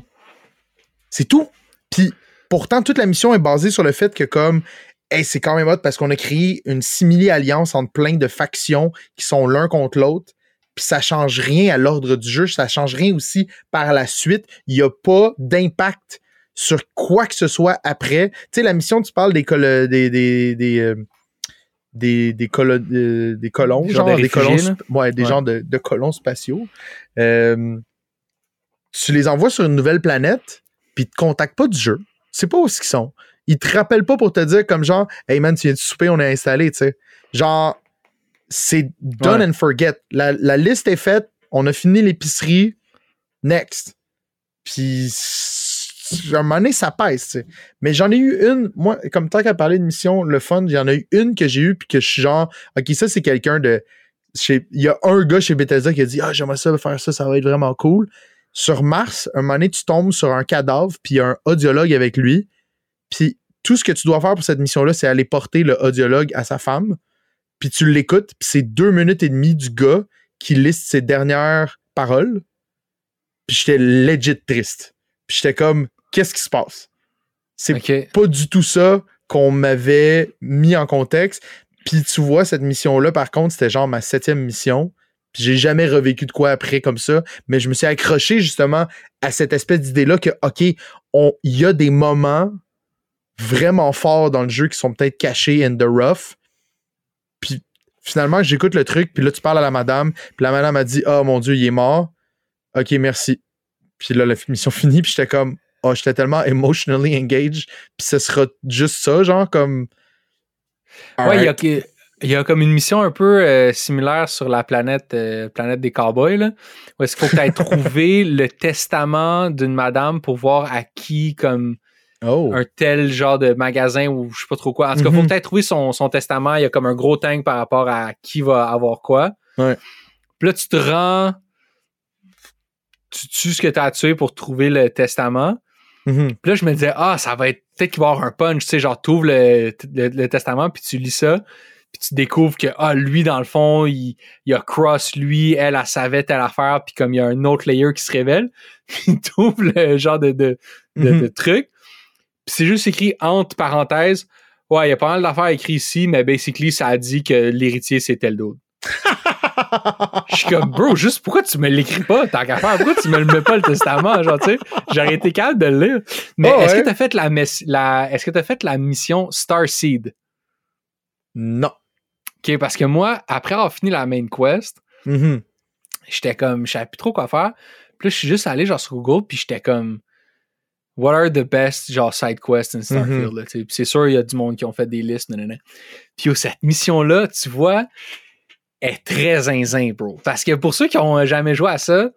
C'est tout? Puis, pourtant, toute la mission est basée sur le fait que, comme, hey, c'est quand même hot parce qu'on a créé une simili-alliance entre plein de factions qui sont l'un contre l'autre. Puis ça change rien à l'ordre du jeu, ça change rien aussi par la suite. Il n'y a pas d'impact sur quoi que ce soit après. Tu sais, la mission, tu parles des des des des, euh, des, des, colo- euh, des colons, Des genre, genres de des colons, ouais, des Ouais. genres de, de colons spatiaux. Euh, tu les envoies sur une nouvelle planète, puis ils te contactent pas du jeu. C'est pas où ils sont. Ils te rappellent pas pour te dire comme genre, hey man, tu viens de souper, on est installé, tu sais. Genre, c'est done Ouais. and forget. La, la liste est faite, on a fini l'épicerie, next. Puis, à un moment donné, ça pèse, tu sais. Mais j'en ai eu une, moi, comme tant qu'à parler de mission, le fun, j'en ai eu une que j'ai eue, puis que je suis genre, ok, ça, c'est quelqu'un de. Il y a un gars chez Bethesda qui a dit, ah, j'aimerais ça faire ça, ça va être vraiment cool. Sur Mars, un moment donné, tu tombes sur un cadavre, puis il y a un audiologue avec lui. Puis tout ce que tu dois faire pour cette mission-là, c'est aller porter le audiologue à sa femme. Puis tu l'écoutes, puis c'est deux minutes et demie du gars qui liste ses dernières paroles. Puis j'étais legit triste. Puis j'étais comme, qu'est-ce qui se passe? C'est pas du tout ça qu'on m'avait mis en contexte. Puis tu vois, cette mission-là, par contre, c'était genre ma septième mission. Puis j'ai jamais revécu de quoi après comme ça. Mais je me suis accroché justement à cette espèce d'idée-là que, OK, il y a des moments vraiment forts dans le jeu qui sont peut-être cachés in the rough. Puis finalement, j'écoute le truc, puis là, tu parles à la madame, puis la madame a dit Oh mon Dieu, il est mort. OK, merci. Puis là, la mission finie, puis j'étais comme Oh, j'étais tellement emotionally engaged, puis ce sera juste ça, genre, comme. Ouais, il y, a, y comme une mission un peu euh, similaire sur la planète, euh, planète des cowboys, là, où est-ce qu'il faut que tu aies trouvé le testament d'une madame pour voir à qui, comme Oh. un tel genre de magasin ou je sais pas trop quoi. En tout cas, il faut Mhm. aies trouvé son, son testament. Il y a comme un gros tank par rapport à qui va avoir quoi. Ouais. Puis là, tu te rends. Tu tues ce que tu as tué pour trouver le testament. Mhm. Puis là, je me disais, ah, ça va être peut-être qu'il va y avoir un punch, tu sais, genre, tu ouvres le, le, le testament, puis tu lis ça, puis tu découvres que ah lui dans le fond il, il a cross lui elle elle savait telle affaire puis comme il y a un autre layer qui se révèle puis tu ouvres le genre de de, de, Mhm. de truc c'est juste écrit entre parenthèses ouais il y a pas mal d'affaires écrites ici mais basically ça a dit que l'héritier c'est tel d'autre je suis comme bro juste pourquoi tu me l'écris pas tant qu'à faire? Pourquoi tu me le mets pas le testament genre tu sais? J'aurais été capable de le lire mais Oh, est-ce ouais. que t'as fait la, la est-ce que t'as fait la mission Starseed? Non. OK, parce que moi, après avoir fini la main quest, Mhm. j'étais comme, je savais plus trop quoi faire. Puis là, je suis juste allé genre sur Google, puis j'étais comme, what are the best genre side quests in Starfield? Puis c'est sûr, il y a du monde qui ont fait des listes, nanana. Puis oh, cette mission-là, tu vois, est très zinzin, bro. Parce que pour ceux qui ont jamais joué à ça,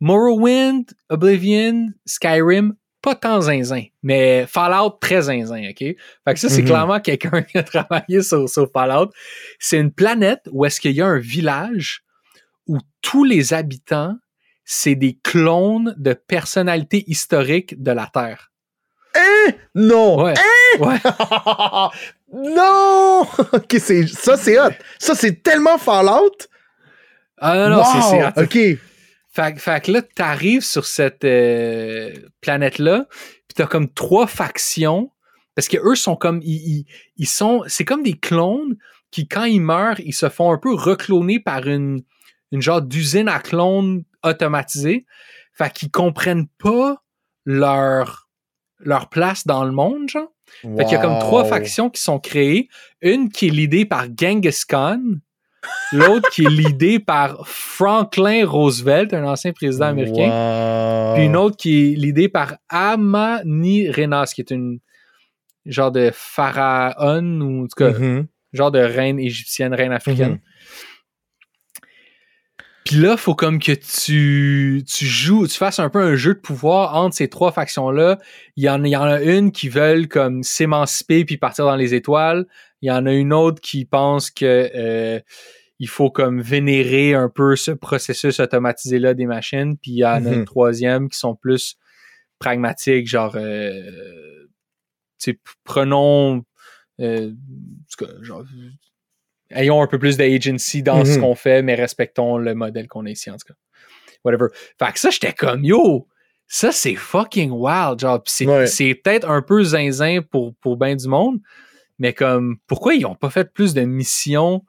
Morrowind, Oblivion, Skyrim, pas tant zinzin, mais Fallout, très zinzin, OK? Fait que ça, c'est Mhm. clairement quelqu'un qui a travaillé sur, sur Fallout. C'est une planète où est-ce qu'il y a un village où tous les habitants, c'est des clones de personnalités historiques de la Terre. Non! Ouais. Ouais. non! ok, ça c'est hot. Ça c'est tellement Fallout. Ah non, non, c'est- attends. Ok. Fait, que- fait que là, t'arrives sur cette euh, planète-là, puis t'as comme trois factions, parce que eux sont comme, ils, ils, ils sont, c'est comme des clones qui, quand ils meurent, ils se font un peu recloner par une, une genre d'usine à clones automatisée. Fait qu'ils comprennent pas leur, leur place dans le monde, genre. Fait qu'il y a comme trois factions qui sont créées. Une qui est l'idée par Genghis Khan, l'autre qui est l'idée par Franklin Roosevelt, un ancien président américain, Wow. puis une autre qui est l'idée par Amani Renas, qui est une genre de pharaon ou en tout cas Mhm. genre de reine égyptienne, reine africaine. Mhm. Puis là, faut comme que tu, tu joues, tu fasses un peu un jeu de pouvoir entre ces trois factions-là. Il y en, il y en a une qui veulent comme s'émanciper puis partir dans les étoiles. Il y en a une autre qui pense que euh, il faut comme vénérer un peu ce processus automatisé-là des machines. Puis il y en a Mhm. une troisième qui sont plus pragmatiques, genre euh, prenons euh, genre, ayons un peu plus d'agency dans ce Mhm. qu'on fait, mais respectons le modèle qu'on a ici, en tout cas. Whatever. Fait que ça, j'étais comme, yo, ça, c'est fucking wild, genre, c'est, Ouais. peut-être un peu zinzin pour, pour bien du monde, mais comme, pourquoi ils ont pas fait plus de missions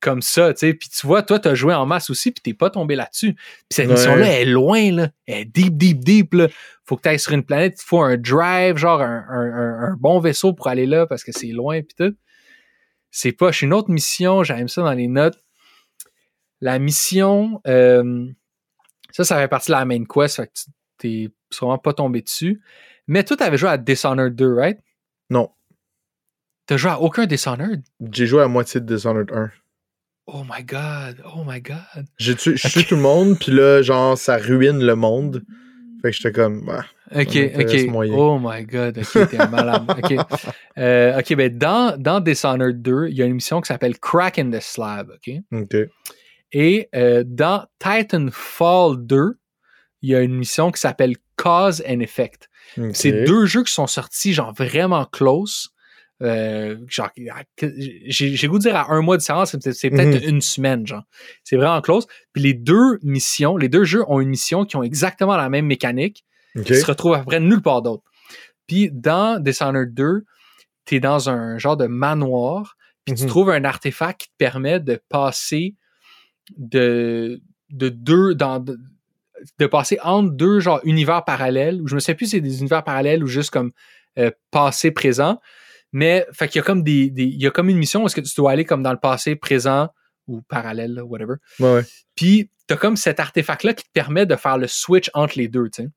comme ça, tu sais? Puis tu vois, toi, t'as joué en masse aussi, puis t'es pas tombé là-dessus. Puis cette Ouais. mission-là, elle est loin, là. Elle est deep, deep, deep, là. Faut que t'ailles sur une planète, il faut un drive, genre un, un- un- un bon vaisseau pour aller là, parce que c'est loin, puis tout. C'est pas, suis une autre mission, j'aime ça dans les notes. La mission, euh, ça, ça fait partie de la main quest, fait que tu t'es sûrement pas tombé dessus. Mais toi, t'avais joué à Dishonored 2, right? Non. T'as joué à aucun Dishonored? J'ai joué à moitié de Dishonored 1. Oh my god, oh my god. J'ai tué, je tue tout le monde, puis là, genre, ça ruine le monde. Fait que j'étais comme, bah, Ok, ok. moyen. Oh my god, ok, t'es un malade. Ok, Euh, ben dans, dans Dishonored 2, il y a une mission qui s'appelle Crack in the Slab, ok? ok. Et euh, dans Titanfall 2, il y a une mission qui s'appelle Cause and Effect. C'est deux jeux qui sont sortis genre vraiment close. Euh, genre, j'ai goût de dire à un mois de c'est peut-être c'est peut-être Mhm. une semaine, genre. C'est vraiment close. Puis les deux missions, les deux jeux ont une mission qui ont exactement la même mécanique, Qui se retrouve à peu près nulle part d'autre. Puis dans Dishonored 2, t'es dans un genre de manoir, puis tu Mhm. trouves un artefact qui te permet de passer de, de deux dans de, de passer entre deux genre univers parallèles ou je me sais plus si c'est des univers parallèles ou juste comme euh, passé présent mais fait qu'il y a comme des, des- il y a comme une mission où est-ce que tu dois aller comme dans le passé présent ou parallèle whatever Ouais, ouais. puis t'as comme cet artefact là qui te permet de faire le switch entre les deux tu sais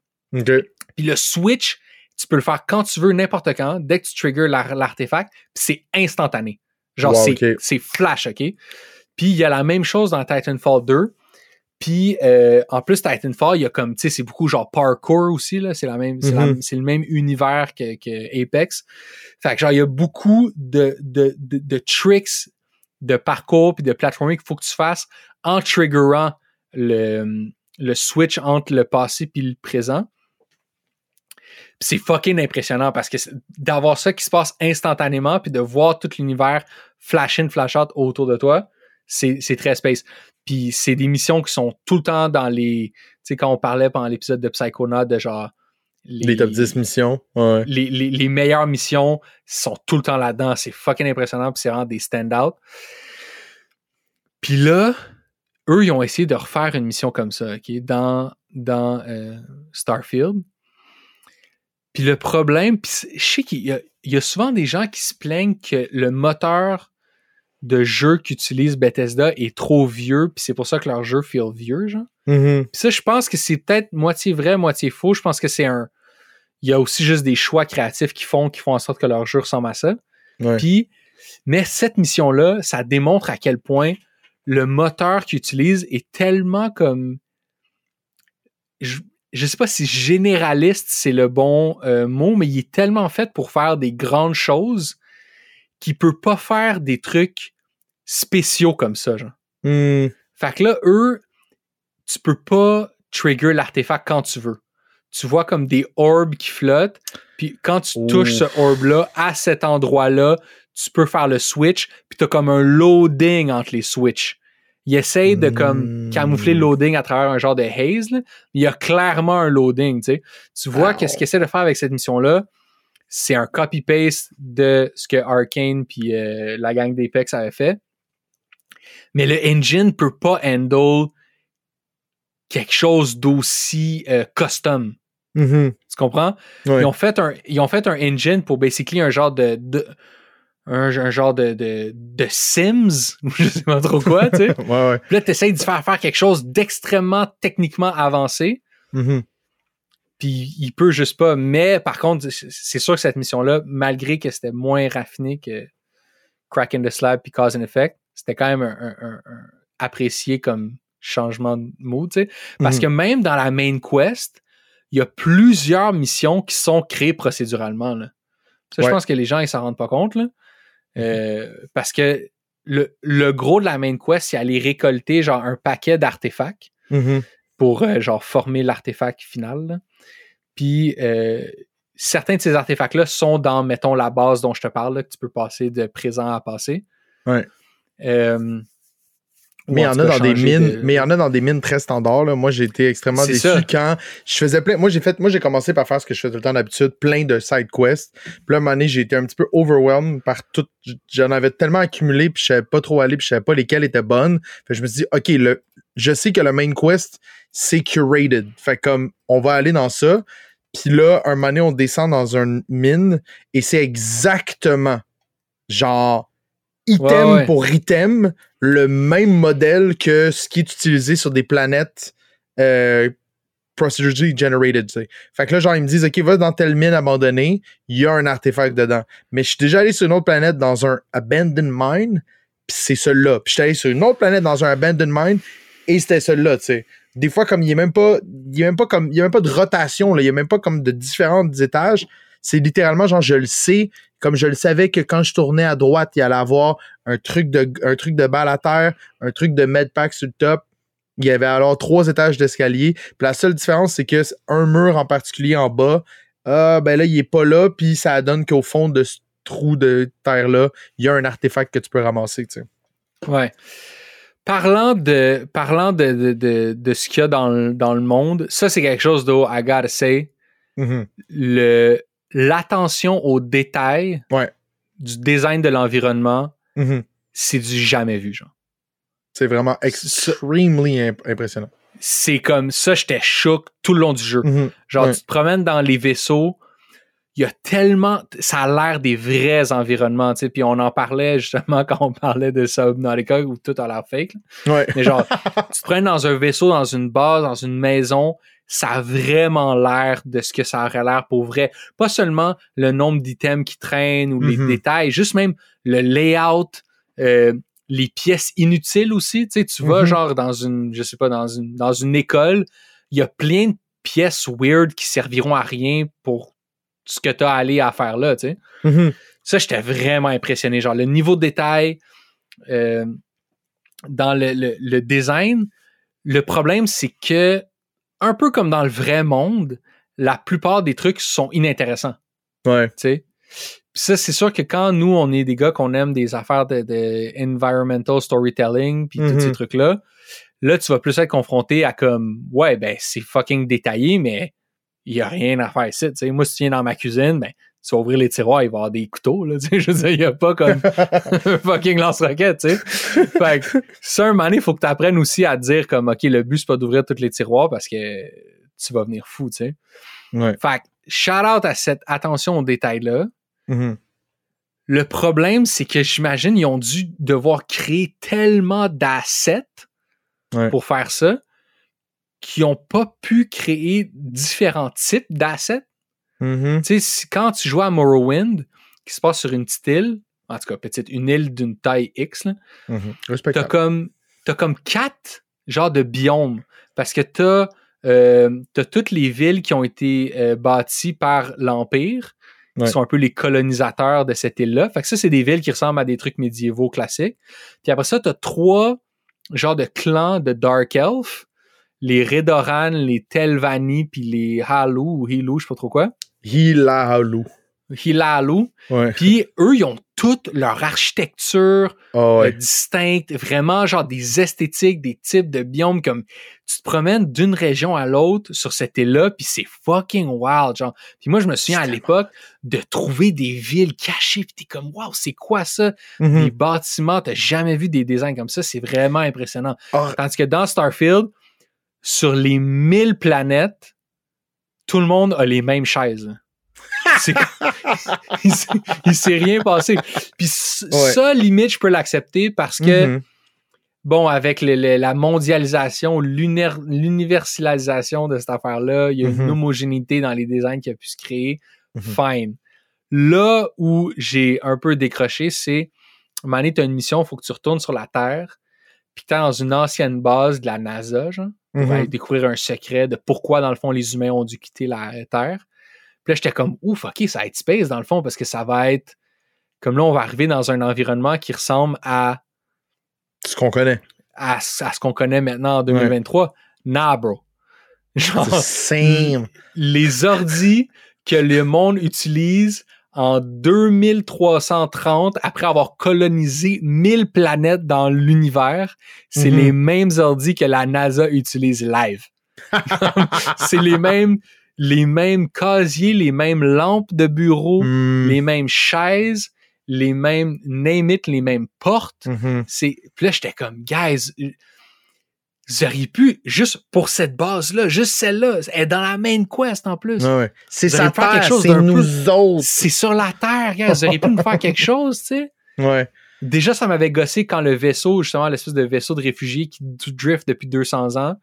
Puis le switch, tu peux le faire quand tu veux, n'importe quand, dès que tu triggers l'ar- l'artefact, c'est instantané. Genre, Wow, c'est flash, OK? Puis il y a la même chose dans Titanfall 2. Puis euh, en plus, Titanfall, il y a comme, tu sais, c'est beaucoup genre parkour aussi, là. C'est la même, c'est la- Mhm. c'est le même univers que, que Apex. Fait que genre, il y a beaucoup de, de, de, de tricks de parcours puis de platforming qu'il faut que tu fasses en triggerant le, le switch entre le passé puis le présent. C'est fucking impressionnant parce que d'avoir ça qui se passe instantanément puis de voir tout l'univers flash in, flash out autour de toi, c'est très space. Puis c'est des missions qui sont tout le temps dans les. Tu sais, quand on parlait pendant l'épisode de Psychonaut de genre. Les, top 10 missions. Les, les, meilleures missions sont tout le temps là-dedans. C'est fucking impressionnant. Puis c'est vraiment des stand-out. Puis là, eux, ils ont essayé de refaire une mission comme ça, OK, dans, dans euh, Starfield. Puis le problème, puis je sais qu'il y, y, a souvent des gens qui se plaignent que le moteur de jeu qu'utilise Bethesda est trop vieux, puis c'est pour ça que leur jeu feel vieux, genre. Mm-hmm. Puis ça, je pense que c'est peut-être moitié vrai, moitié faux. Je pense que c'est un. Il y a aussi juste des choix créatifs qui font, qui font en sorte que leur jeu ressemble à ça. Puis, mais cette mission-là, ça démontre à quel point le moteur qu'ils utilisent est tellement comme. Je, je sais pas si généraliste c'est le bon euh, mot, mais il est tellement fait pour faire des grandes choses qui peut pas faire des trucs spéciaux comme ça, genre. Hmm. Fait que là, eux, tu peux pas trigger l'artefact quand tu veux. Tu vois comme des orbes qui flottent, puis quand tu touches ce orbe-là à cet endroit-là, tu peux faire le switch, puis t'as comme un loading entre les switches. Il essaye de comme camoufler le hmm. loading à travers un genre de haze, là. il y a clairement un loading, tu sais. Tu vois qu'est-ce qu'il essaie de faire avec cette mission-là, c'est un copy-paste de ce que Arkane puis euh, la gang d'Apex avait fait. Mais le engine peut pas handle quelque chose d'aussi euh, custom. Mm-hmm. Tu comprends? Ils, ont fait un, ils ont fait un engine pour basically un genre de, un, genre de, de, de, Sims, je sais pas trop quoi, tu sais. ouais, ouais. Puis là, tu essaies de faire faire quelque chose d'extrêmement techniquement avancé. Mm-hmm. Puis il peut juste pas. Mais par contre, c'est sûr que cette mission-là, malgré que c'était moins raffiné que Crack in the Slab puis Cause and Effect, c'était quand même un, apprécié comme changement de mood, tu sais. Parce mhm. que même dans la main quest, il y a plusieurs missions qui sont créées procéduralement. Là. Ça, je pense que les gens, ils s'en rendent pas compte. Là. Euh, parce que le, le, gros de la main quest, c'est aller récolter genre un paquet d'artefacts mhm. pour euh, genre former l'artefact final. Là. Puis euh, certains de ces artefacts-là sont dans, mettons, la base dont je te parle, que tu peux passer de présent à passé. Ouais. Mais il y en a dans des mines, mais il y en a dans des mines très standards. Là. Moi, j'ai été extrêmement déçu quand je faisais plein. Moi, j'ai fait, moi, j'ai commencé par faire ce que je fais tout le temps d'habitude, plein de side quests. Puis là, à un moment donné, j'ai été un petit peu overwhelmed par tout. J'en avais tellement accumulé, puis je savais pas trop aller, puis je savais pas lesquelles étaient bonnes. Fait je me suis dit, ok, le, je sais que le main quest c'est curated. Fait comme on va aller dans ça. Puis là, un moment donné, on descend dans une mine et c'est exactement genre item pour item le même modèle que ce qui est utilisé sur des planètes euh, procedurally generated. Fait que là, genre, ils me disent, OK, va dans telle mine abandonnée, il y a un artefact dedans. Mais je suis déjà allé sur une autre planète dans un abandoned mine, puis c'est celui-là. Puis je suis allé sur une autre planète dans un abandoned mine, et c'était celui-là, tu sais des fois, comme il n'y a même pas, il y a même pas comme, il y a même pas de rotation, là, il n'y a même pas comme de différents étages. C'est littéralement genre, je le sais, comme je le savais que quand je tournais à droite, il y allait avoir un truc de, un truc de balle à terre, un truc de medpack sur le top. Il y avait alors trois étages d'escalier. Puis la seule différence, c'est que un mur en particulier en bas, ah, ben là, il est pas là, puis ça donne qu'au fond de ce trou de terre-là, il y a un artefact que tu peux ramasser, tu sais. Ouais. Parlant de, parlant de, de, de, ce qu'il y a dans le, dans le monde, ça, c'est quelque chose d'eau, I gotta say. Mm-hmm. Le, l'attention aux détails du design de l'environnement, mm-hmm. c'est du jamais vu, genre. C'est vraiment extremely impressionnant. C'est comme ça, j'étais choc tout le long du jeu. Mm-hmm. Genre, tu te promènes dans les vaisseaux, il y a tellement, ça a l'air des vrais environnements, tu sais, puis on en parlait justement quand on parlait de Subnautica où tout a l'air fake. Ouais. Mais genre, tu te prends dans un vaisseau, dans une base, dans une maison, ça a vraiment l'air de ce que ça aurait l'air pour vrai. Pas seulement le nombre d'items qui traînent ou les mm-hmm. détails, juste même le layout, euh, les pièces inutiles aussi. Tu sais, tu vas mm-hmm. genre dans une, je sais pas, dans une, dans une école, il y a plein de pièces weird qui serviront à rien pour ce que tu as allé à faire là, tu sais. Mm-hmm. Ça, j'étais vraiment impressionné. Genre, le niveau de détail euh, dans le, design, le problème, c'est que, un peu comme dans le vrai monde, la plupart des trucs sont inintéressants. Ouais. Tu sais? Puis ça, c'est sûr que quand nous, on est des gars qu'on aime des affaires de, de environmental storytelling, puis tous ces trucs-là, là, tu vas plus être confronté à comme, ouais, ben, c'est fucking détaillé, mais il y a rien à faire ici. Tu sais, moi, si tu viens dans ma cuisine, ben, tu vas ouvrir les tiroirs, il va y avoir des couteaux, là, tu sais, je veux dire, il y a pas comme un fucking lance-roquette, tu sais. Fait que, ça, un moment donné, il faut que tu apprennes aussi à dire comme, OK, le but, c'est pas d'ouvrir tous les tiroirs parce que tu vas venir fou, tu sais. Ouais. Fait que, shout out à cette attention aux détails-là. Mhm. Le problème, c'est que j'imagine ils ont dû devoir créer tellement d'assets Ouais. pour faire ça qu'ils n'ont pas pu créer différents types d'assets. Tu sais, si- quand tu joues à Morrowind, qui se passe sur une petite île, en tout cas, petite, une île d'une taille X, là, Mhm. t'as comme, t'as comme quatre genres de biomes. Parce que t'as, euh, t'as toutes les villes qui ont été euh, bâties par l'Empire, qui Ouais. sont un peu les colonisateurs de cette île-là. Fait que ça, c'est des villes qui ressemblent à des trucs médiévaux classiques. Puis après ça, t'as trois genres de clans de Dark Elf. Les Redoran, les Telvanni, puis les Halu ou Hilu, je sais pas trop quoi. Hilalu. Ouais. Puis eux, ils ont toute leur architecture, Ah euh, ouais. distinctes, vraiment genre des esthétiques, des types de biomes comme tu te promènes d'une région à l'autre sur cette île-là, puis c'est fucking wild, genre. Puis moi je me souviens à l'époque de trouver des villes cachées, puis t'es comme wow, c'est quoi ça? Mhm. Des bâtiments, t'as jamais vu des designs comme ça, c'est vraiment impressionnant. Tandis que dans Starfield, sur les 1000 planètes, tout le monde a les mêmes chaises. Il s'est- rien passé. Puis Ouais. ça, limite, je peux l'accepter parce que, mhm. bon, avec le- le- la mondialisation, l'universalisation de cette affaire-là, il y a une Mhm. homogénéité dans les designs qui a pu se créer. Mhm. Fine. Là où j'ai un peu décroché, c'est, moment donné, t'as une mission, il faut que tu retournes sur la Terre, puis t'es dans une ancienne base de la NASA, genre, pour aller découvrir un secret de pourquoi, dans le fond, les humains ont dû quitter la Terre. Puis là, j'étais comme, ouf, OK, ça va être space, dans le fond, parce que ça va être... Comme là, on va arriver dans un environnement qui ressemble à, Ce qu'on connaît. à, ce à ce qu'on connaît maintenant en 2023. Nah, bro. Genre, same. les ordis que le monde utilise en 2330 après avoir colonisé 1000 planètes dans l'univers, c'est Mhm. les mêmes ordis que la NASA utilise live. c'est les mêmes les mêmes casiers, les mêmes lampes de bureau, Mm. les mêmes chaises, les mêmes name it, les mêmes portes. Mhm. C'est puis là j'étais comme guys, vous auriez pu juste pour cette base là, juste celle-là, elle est dans la main quest en plus? Ouais, ouais. C'est quelque terre, chose c'est nous autres. C'est sur la terre, gars. Vous auriez pu nous faire quelque chose, tu sais. Ouais. Déjà, ça m'avait gossé quand le vaisseau, justement, l'espèce de vaisseau de réfugiés qui drift depuis 200 ans,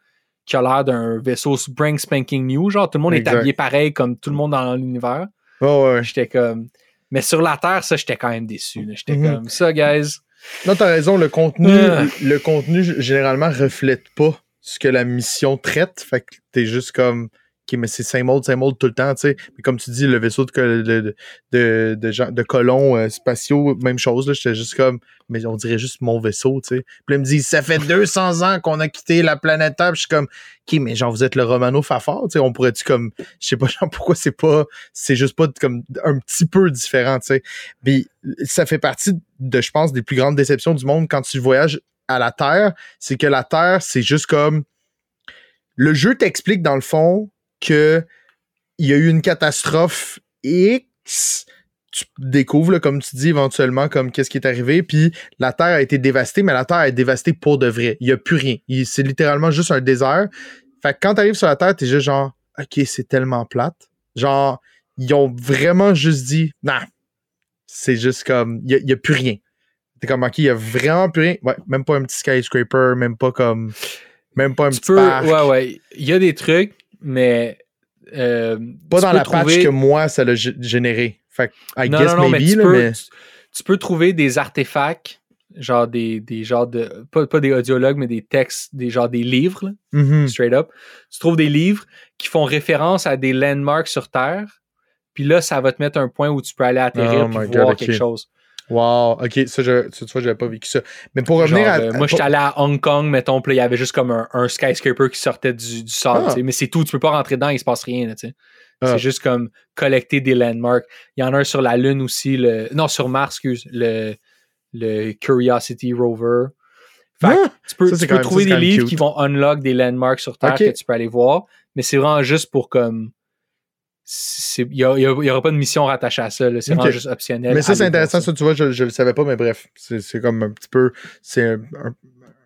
qui a l'air d'un vaisseau spring spanking new, genre tout le monde Exact. est habillé pareil comme tout le monde dans l'univers. Ouais, ouais. J'étais comme... Mais sur la Terre, ça, j'étais quand même déçu. J'étais Mhm. comme, ça, guys, Non, t'as raison, le contenu, Ah. le contenu généralement reflète pas ce que la mission traite. Fait que t'es juste comme OK, mais c'est same old tout le temps, tu sais. Mais comme tu dis, le vaisseau de, de, de, de, de colons euh, spatiaux, même chose, là. J'étais juste comme mais on dirait juste mon vaisseau, tu sais. Puis il me dit ça fait 200 ans qu'on a quitté la planète Terre. Puis je suis comme OK, mais genre vous êtes le Romano Fafard, tu sais, on pourrait-tu comme je sais pas genre pourquoi c'est pas c'est juste pas comme un petit peu différent, tu sais. Puis ça fait partie de, je pense, des plus grandes déceptions du monde quand tu voyages à la Terre, c'est que la Terre, c'est juste comme. Le jeu t'explique, dans le fond, que il y a eu une catastrophe X. Tu découvres, là, comme tu dis, éventuellement, comme qu'est-ce qui est arrivé, puis la Terre a été dévastée, mais la Terre est dévastée pour de vrai. Il n'y a plus rien. C'est littéralement juste un désert. Fait que quand tu arrives sur la Terre, t'es juste genre, OK, c'est tellement plate. Genre, ils ont vraiment juste dit, non, c'est juste comme, il n'y a, plus rien. T'es comme, OK, il n'y a vraiment plus rien. Ouais, même pas un petit skyscraper, même pas comme, même pas un tu petit peux... parc. Ouais, ouais. Il y a des trucs, mais... euh, Pas dans la patch trouver- que moi, ça l'a gé- généré. Fait que, I non, guess non, non, mais maybe, tu, là, peux, mais... tu, tu peux trouver des artefacts, genre des, des genres de. Pas, pas des audiologues, mais des textes, des genre des livres, là, Mhm. straight up. Tu trouves des livres qui font référence à des landmarks sur Terre. Puis là, ça va te mettre un point où tu peux aller atterrir Oh puis my voir God, quelque chose. Wow, ok, ça, je, tu vois, j'avais pas vécu ça. Mais pour revenir Genre, à. euh, moi, j'étais allé à Hong Kong, mettons, il y avait juste comme un, un skyscraper qui sortait du, du sol. Ah. Mais c'est tout, tu peux pas rentrer dedans, il se passe rien. tu sais. Ah. C'est juste comme collecter des landmarks. Il y en a un sur la Lune aussi, le non, sur Mars, excuse, le, le Curiosity Rover. Fait Ah! tu peux, Ça, c'est tu quand peux même- trouver ça, des livres cute. qui vont unlock des landmarks sur Terre que tu peux aller voir, mais c'est vraiment juste pour comme. Il n'y aura pas de mission rattachée à ça. C'est vraiment juste optionnel. Mais ça, c'est intéressant, ça, tu vois, je, je le savais pas, mais bref, c'est comme un petit peu, c'est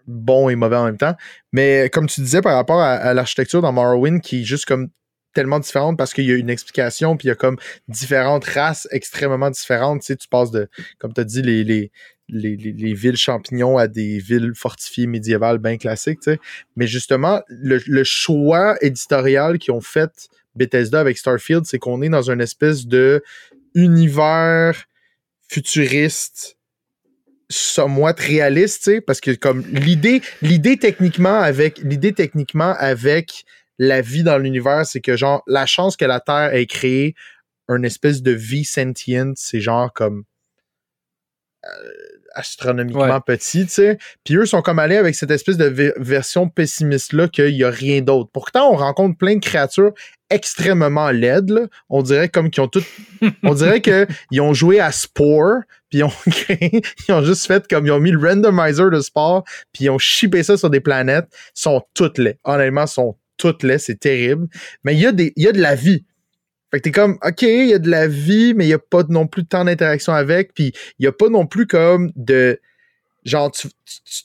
bon et mauvais en même temps. Mais comme tu disais par rapport à, à l'architecture dans Morrowind, qui est juste comme tellement différente parce qu'il y a une explication, puis il y a comme différentes races extrêmement différentes. Tu sais, tu passes de, comme tu as dit, les, les, les, les- les villes champignons à des villes fortifiées médiévales bien classiques. tu sais. Mais justement, le, le choix éditorial qu'ils ont fait Bethesda avec Starfield, c'est qu'on est dans une espèce de univers futuriste somewhat réaliste, parce que comme l'idée, l'idée techniquement avec l'idée techniquement avec la vie dans l'univers, c'est que genre la chance que la Terre ait créé une espèce de vie sentiente, c'est genre comme euh, astronomiquement Ouais. petit, tu sais. Puis eux sont comme allés avec cette espèce de ve- version pessimiste là qu'il y a rien d'autre. Pourtant, on rencontre plein de créatures extrêmement laides, là. On dirait comme qu'ils ont tout on dirait que ils ont joué à Spore, puis ils ont créé, ils ont juste fait comme ils ont mis le randomizer de Spore, puis ils ont chippé ça sur des planètes, Ils sont toutes laides. Honnêtement, ils sont toutes laides, c'est terrible. Mais il y a des il y a de la vie. Fait que t'es comme, OK, il y a de la vie, mais il n'y a pas non plus tant d'interaction avec, puis il n'y a pas non plus comme de... Genre, tu,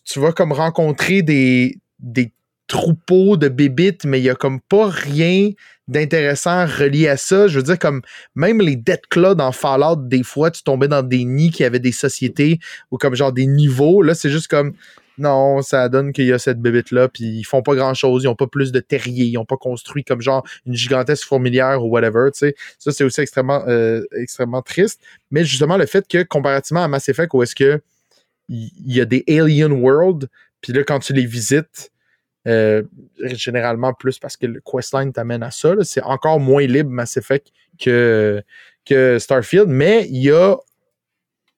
tu, vas comme rencontrer des, des troupeaux de bébites, mais il n'y a comme pas rien d'intéressant relié à ça. Je veux dire, comme même les Dead Claw dans Fallout, des fois, tu tombais dans des nids qui avaient des sociétés ou comme genre des niveaux. Là, c'est juste comme non, ça donne qu'il y a cette bébite-là, puis ils font pas grand-chose, ils ont pas plus de terriers, ils ont pas construit comme genre une gigantesque fourmilière ou whatever, tu sais. Ça, c'est aussi extrêmement, euh, triste. Mais justement, le fait que, comparativement à Mass Effect, où est-ce que il y, a des alien world, puis là, quand tu les visites, euh, généralement plus parce que le questline t'amène à ça, c'est encore moins libre Mass Effect que, que Starfield, mais il y a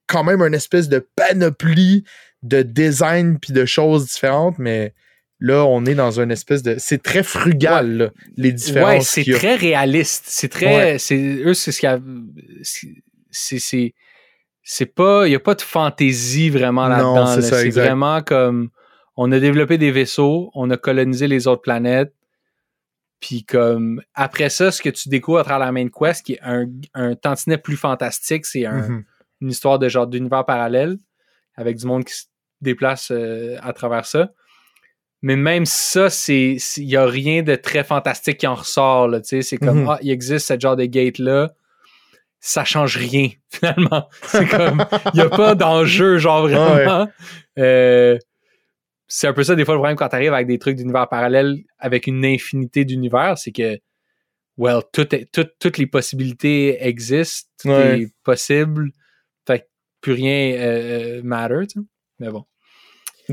quand même une espèce de panoplie de design puis de choses différentes, mais là, on est dans une espèce de. C'est très frugal, là, les différences. Ouais, c'est très réaliste. C'est très. C'est, eux, c'est ce qu'il y a. C'est. c'est c'est pas il y a pas de fantaisie vraiment là-dedans c'est là. vraiment comme on a développé des vaisseaux on a colonisé les autres planètes puis comme après ça ce que tu découvres à travers la main quest qui est un, un tantinet plus fantastique c'est un, Mhm. une histoire de genre d'univers parallèle avec du monde qui se déplace euh, à travers ça. Mais même ça, c'est il y a rien de très fantastique qui en ressort. C'est comme Mhm. ah, il existe ce genre de gate-là. Ça change rien, finalement. C'est comme il n'y a pas d'enjeu, genre vraiment. Euh, c'est un peu ça des fois le problème quand tu arrives avec des trucs d'univers parallèle avec une infinité d'univers, c'est que well, tout est- tout- toutes les possibilités existent, tout Ouais. est possible, fait que plus rien euh, euh, matter, tu sais. Mais bon.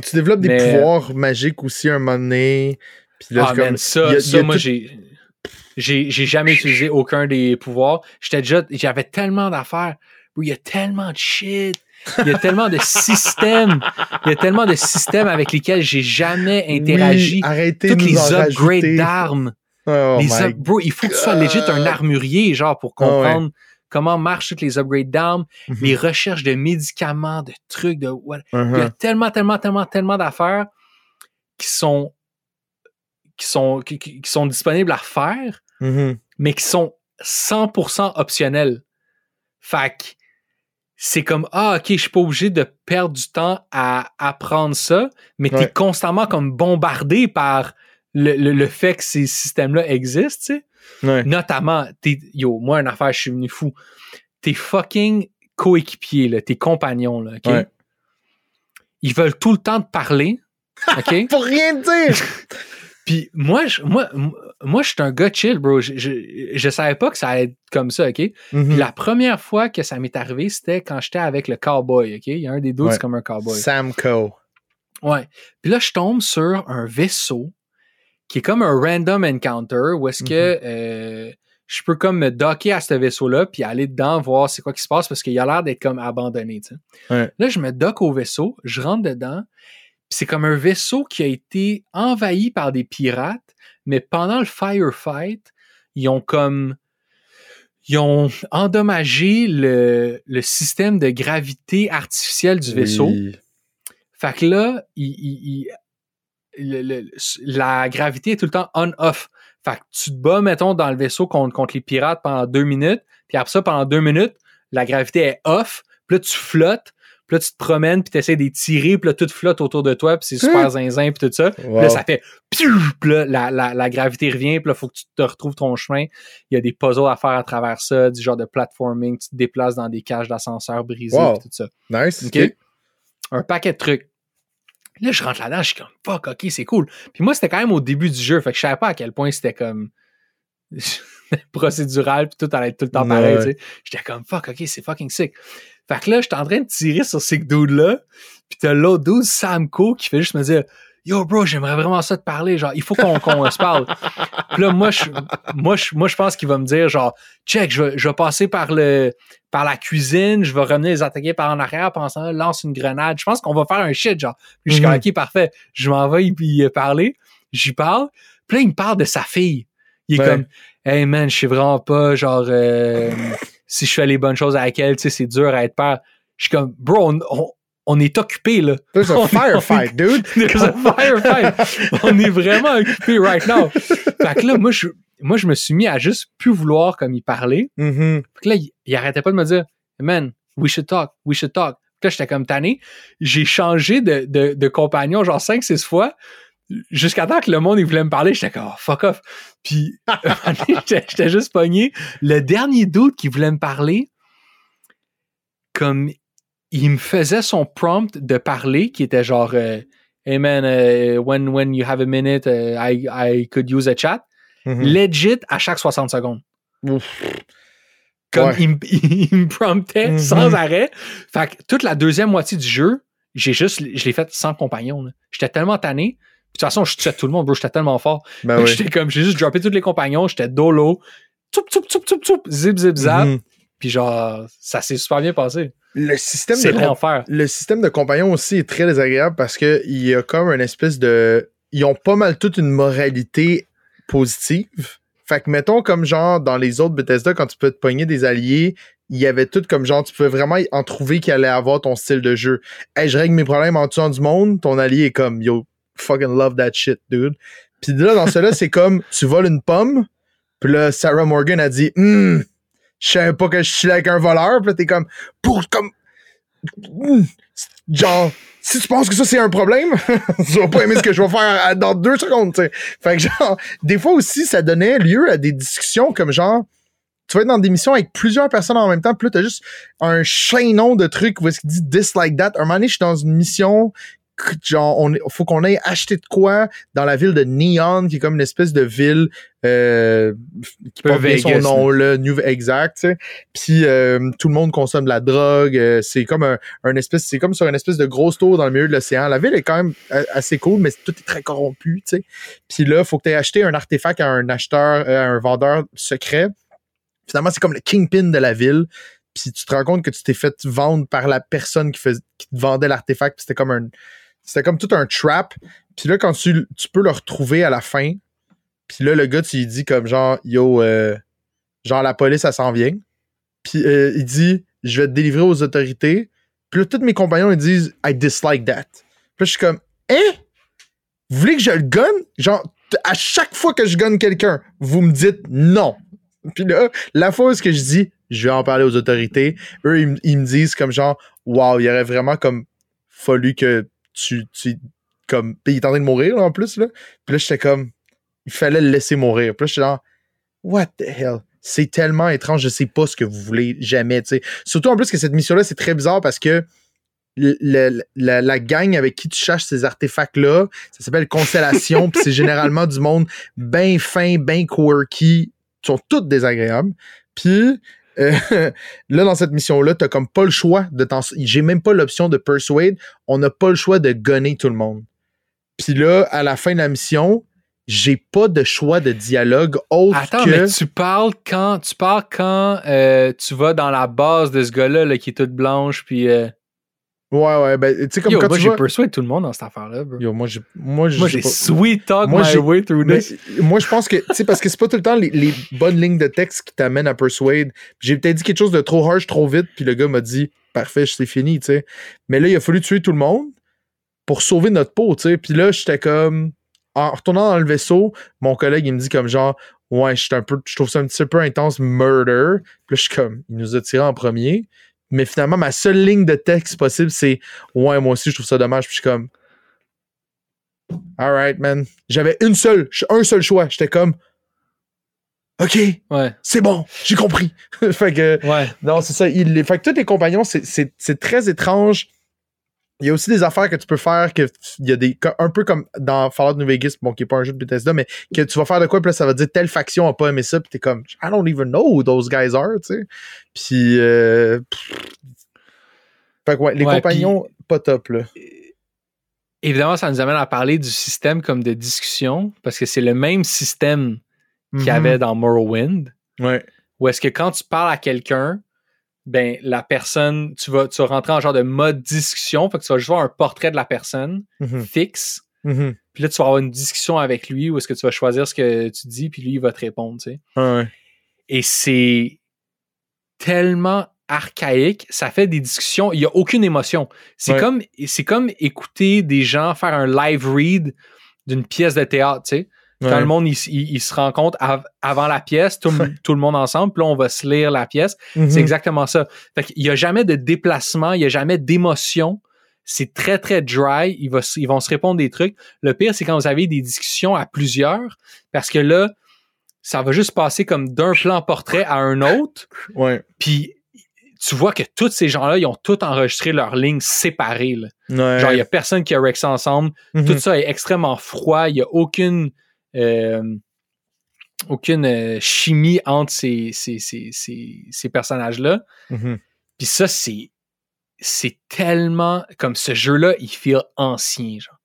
Tu développes des Mais- pouvoirs magiques aussi un moment donné. Puis là, ah, comme- man, ça, a- moi, tout- j'ai, j'ai, jamais utilisé aucun des pouvoirs. J'étais déjà, j'avais tellement d'affaires. Il y a tellement de shit. Il y a tellement de systèmes. Il y a tellement de systèmes avec lesquels j'ai jamais interagi. Oui, arrêtez Toutes de les upgrades d'armes. Oh les up- bro, il faut que tu sois legit un armurier, genre, pour Ah ouais. Comment marchent toutes les upgrades d'armes, Mhm. les recherches de médicaments, de trucs, de what. Il y a Uh-huh. tellement, tellement, tellement, tellement d'affaires qui sont qui sont qui, sont disponibles à faire, Mhm. mais qui sont 100% optionnels. Fait que c'est comme ah ok je suis pas obligé de perdre du temps à apprendre ça, mais t'es Ouais. constamment comme bombardé par le, le- le fait que ces systèmes-là existent, tu sais. Ouais. Notamment, t'es, yo, moi, une affaire, je suis venu fou. Tes fucking coéquipiers, là, tes compagnons, là, OK? Ouais. Ils veulent tout le temps te parler, OK? Pour rien dire! Puis moi, je, moi, moi, je suis un gars chill, bro. Je, je, je savais pas que ça allait être comme ça, OK? Puis Mhm. la première fois que ça m'est arrivé, c'était quand j'étais avec le cowboy, OK? Il y a un des deux, Ouais. c'est comme un cowboy. Samco. Ouais. Puis là, je tombe sur un vaisseau qui est comme un random encounter où est-ce que euh, je peux comme me docker à ce vaisseau-là puis aller dedans voir c'est quoi qui se passe parce qu'il a l'air d'être comme abandonné. Ouais. Là, je me dock au vaisseau, je rentre dedans, puis c'est comme un vaisseau qui a été envahi par des pirates, mais pendant le firefight, ils ont comme ils ont endommagé le, le système de gravité artificielle du vaisseau. Oui. Fait que là, il, il- il- le- le- la gravité est tout le temps on-off. Fait que tu te bats, mettons, dans le vaisseau contre, contre les pirates pendant deux minutes, puis après ça, pendant deux minutes, la gravité est off, puis là, tu flottes, puis là, tu te promènes, puis tu essaies d'étirer, puis là, tout flotte autour de toi, puis c'est super zinzin, puis tout ça. Puis là, ça fait puis là, la, la, la gravité revient, puis là, faut que tu te retrouves ton chemin. Il y a des puzzles à faire à travers ça, du genre de platforming, tu te déplaces dans des cages d'ascenseur brisées, Wow. puis tout ça. Nice. Un paquet de trucs. Là, je rentre là-dedans, je suis comme fuck, ok, c'est cool. Puis moi, c'était quand même au début du jeu, fait que je savais pas à quel point c'était comme procédural, puis tout allait être tout le temps pareil, Ouais. tu sais. J'étais comme fuck, ok, c'est fucking sick. Fait que là, j'étais en train de tirer sur ces dudes-là, puis t'as l'autre dude, Samco, qui fait juste me dire Yo, bro, j'aimerais vraiment ça te parler, genre, il faut qu'on qu'on se parle. Puis là, moi, je, moi, je, moi, je pense qu'il va me dire, genre, check, je vais, je vais passer par le, par la cuisine, je vais revenir les attaquer par en arrière, pensant, lance une grenade. Je pense qu'on va faire un shit, genre. Puis je suis comme, Mhm. ok, parfait. Je m'en vais y parler. J'y parle. Puis là, il me parle de sa fille. Il est Ouais. comme, hey man, je sais vraiment pas, genre, euh, si je fais les bonnes choses avec elle, tu sais, c'est dur à être père. Je suis comme, bro, on, on, on est occupé, là. There's On a est- firefight, dude. There's a firefight. On est vraiment occupé right now. Fait que là, moi, je, moi, je me suis mis à juste plus vouloir comme il parlait. Mhm. Fait que là, il, il arrêtait pas de me dire, man, we should talk, we should talk. Puis là, j'étais comme tanné. J'ai changé de, de, de compagnon genre 5-6 fois jusqu'à temps que le monde il voulait me parler. J'étais comme, oh, fuck off. Puis j'étais j'étais juste pogné. Le dernier doute qui voulait me parler, comme il me faisait son prompt de parler qui était genre euh, Hey man, uh, when, when you have a minute, uh, I, I could use a chat. Mhm. Legit à chaque 60 secondes. Ouf. Comme Ouais. il, me- il me promptait Mhm. sans arrêt. Fait que toute la deuxième moitié du jeu, j'ai juste, je l'ai fait sans compagnon. J'étais tellement tanné. Puis de toute façon, je tuais tout le monde, bro. J'étais tellement fort. Ben oui. J'étais comme, j'ai juste droppé tous les compagnons. J'étais dolo. Toup, toup, toup, toup, toup. Zip, zip, zap. Mhm. Puis genre, ça s'est super bien passé. Le système de l'enfer. le système de compagnon aussi est très désagréable parce que il y a comme une espèce de. Ils ont pas mal toute une moralité positive. Fait que mettons comme genre dans les autres Bethesda, quand tu peux te pogner des alliés, il y avait tout comme genre, tu pouvais vraiment en trouver qui allait avoir ton style de jeu. Hey, je règle mes problèmes en tuant du monde, ton allié est comme yo, fucking love that shit, dude. Puis là, dans cela, c'est comme tu voles une pomme, puis là, Sarah Morgan a dit Hum, je savais pas que je suis avec un voleur, puis t'es comme pour comme Hmm. genre, si tu penses que ça c'est un problème, tu vas pas aimer ce que je vais faire dans deux secondes, tu sais. Fait que genre, des fois aussi, ça donnait lieu à des discussions comme genre, tu vas être dans des missions avec plusieurs personnes en même temps, puis là, t'as juste un chaînon de trucs où est-ce qu'il dit this like that. Un moment donné, je suis dans une mission, genre, on, faut qu'on aille acheter de quoi dans la ville de Neon, qui est comme une espèce de ville euh, qui porte bien son nom, là, New exact, tu sais. Puis euh, tout le monde consomme de la drogue. euh, c'est comme un, un espèce, c'est comme sur une espèce de grosse tour dans le milieu de l'océan. La ville est quand même assez cool, mais tout est très corrompu, tu sais. Puis là, faut que tu aies acheté un artefact à un acheteur, à un vendeur secret. Finalement, c'est comme le kingpin de la ville. Puis tu te rends compte que tu t'es fait vendre par la personne qui, fais- qui te vendait l'artefact. Puis c'était comme un, c'était comme tout un trap. Puis là, quand tu, tu peux le retrouver à la fin, puis là, le gars, tu lui dis comme genre, yo, euh, genre la police, elle s'en vient. Puis euh, il dit, je vais te délivrer aux autorités. Puis là, tous mes compagnons, ils disent, I dislike that. Puis là, je suis comme, hein? Vous voulez que je le gonne? Genre, à chaque fois que je gonne quelqu'un, vous me dites non. Puis là, la fois où que je dis, je vais en parler aux autorités, eux, ils, ils me disent comme genre, wow, il y aurait vraiment comme fallu que tu, tu comme, puis il est en train de mourir, là, en plus, là. Puis là, j'étais comme, il fallait le laisser mourir. Puis là, j'étais genre, what the hell? C'est tellement étrange, je sais pas ce que vous voulez jamais, tu sais. Surtout en plus que cette mission-là, c'est très bizarre parce que le- la, la gang avec qui tu cherches ces artefacts-là, ça s'appelle Constellation, puis c'est généralement du monde bien fin, bien quirky, ils sont toutes désagréables. Puis euh, là, dans cette mission-là, t'as comme pas le choix de t'en... J'ai même pas l'option de persuade, on n'a pas le choix de gonner tout le monde. Puis là, à la fin de la mission, j'ai pas de choix de dialogue autre Attends, que... mais tu parles quand tu parles quand euh, tu vas dans la base de ce gars-là là, qui est toute blanche, puis euh, Ouais, ouais, ben, tu sais, comme Yo, quand moi, j'ai vois... persuadé tout le monde dans cette affaire-là, bro. Yo, moi, j'ai... Moi, j'ai pas- sweet talk Moi, my j'ai- way through Mais, this. moi, je pense que, tu sais, parce que c'est pas tout le temps les, les bonnes lignes de texte qui t'amènent à persuade. J'ai peut-être dit quelque chose de trop harsh, trop vite, puis le gars m'a dit, parfait, c'est fini, tu sais. Mais là, il a fallu tuer tout le monde pour sauver notre peau, tu sais. Puis là, j'étais comme, en retournant dans le vaisseau, mon collègue, il me dit comme genre, ouais, je un peu, je trouve ça un petit peu intense, murder. Puis là, je suis comme, il nous a tiré en premier. Mais finalement, ma seule ligne de texte possible, c'est, ouais, moi aussi, je trouve ça dommage. Puis je suis comme, alright, man. J'avais une seule, un seul choix. J'étais comme, OK, Ouais, c'est bon, j'ai compris. fait que, ouais. non, c'est ça. Il, fait que tous les compagnons, c'est très étrange. Il y a aussi des affaires que tu peux faire que il y a des un peu comme dans Fallout New Vegas, bon qui est pas un jeu de Bethesda, mais que tu vas faire de quoi puis là ça va dire telle faction a pas aimé ça puis t'es comme I don't even know who those guys are, tu sais. Puis euh, fait que ouais, les Ouais, compagnons pas top là. Évidemment, ça nous amène à parler du système comme de discussion, parce que c'est le même système qu'il y avait dans Morrowind. Ouais. où est-ce que quand tu parles à quelqu'un, ben la personne, tu vas, tu vas rentrer en genre de mode discussion, fait que tu vas juste voir un portrait de la personne Mhm. fixe, Mhm. puis là tu vas avoir une discussion avec lui, où est-ce que tu vas choisir ce que tu dis, puis lui il va te répondre, tu sais. Ouais. Et c'est tellement archaïque, ça fait des discussions, il n'y a aucune émotion. C'est Ouais. comme c'est comme écouter des gens faire un live read d'une pièce de théâtre, tu sais. Quand Ouais. le monde il, il- il se rencontre av- avant la pièce, tout, le- tout le monde ensemble, puis là on va se lire la pièce. C'est exactement ça. Fait qu'il n'y a jamais de déplacement, il n'y a jamais d'émotion. C'est très, très dry. Va, ils vont se répondre des trucs. Le pire, c'est quand vous avez des discussions à plusieurs, parce que là, ça va juste passer comme d'un plan portrait à un autre. Ouais. Puis tu vois que tous ces gens-là, ils ont tous enregistré leurs lignes séparées. là. Ouais. Genre, il n'y a personne qui a rexé ensemble. Tout ça est extrêmement froid. Il n'y a aucune, aucune euh, chimie entre ces, ces, ces, ces, ces personnages-là. Mhm. Puis ça, c'est c'est tellement comme ce jeu-là, il feel ancien, genre.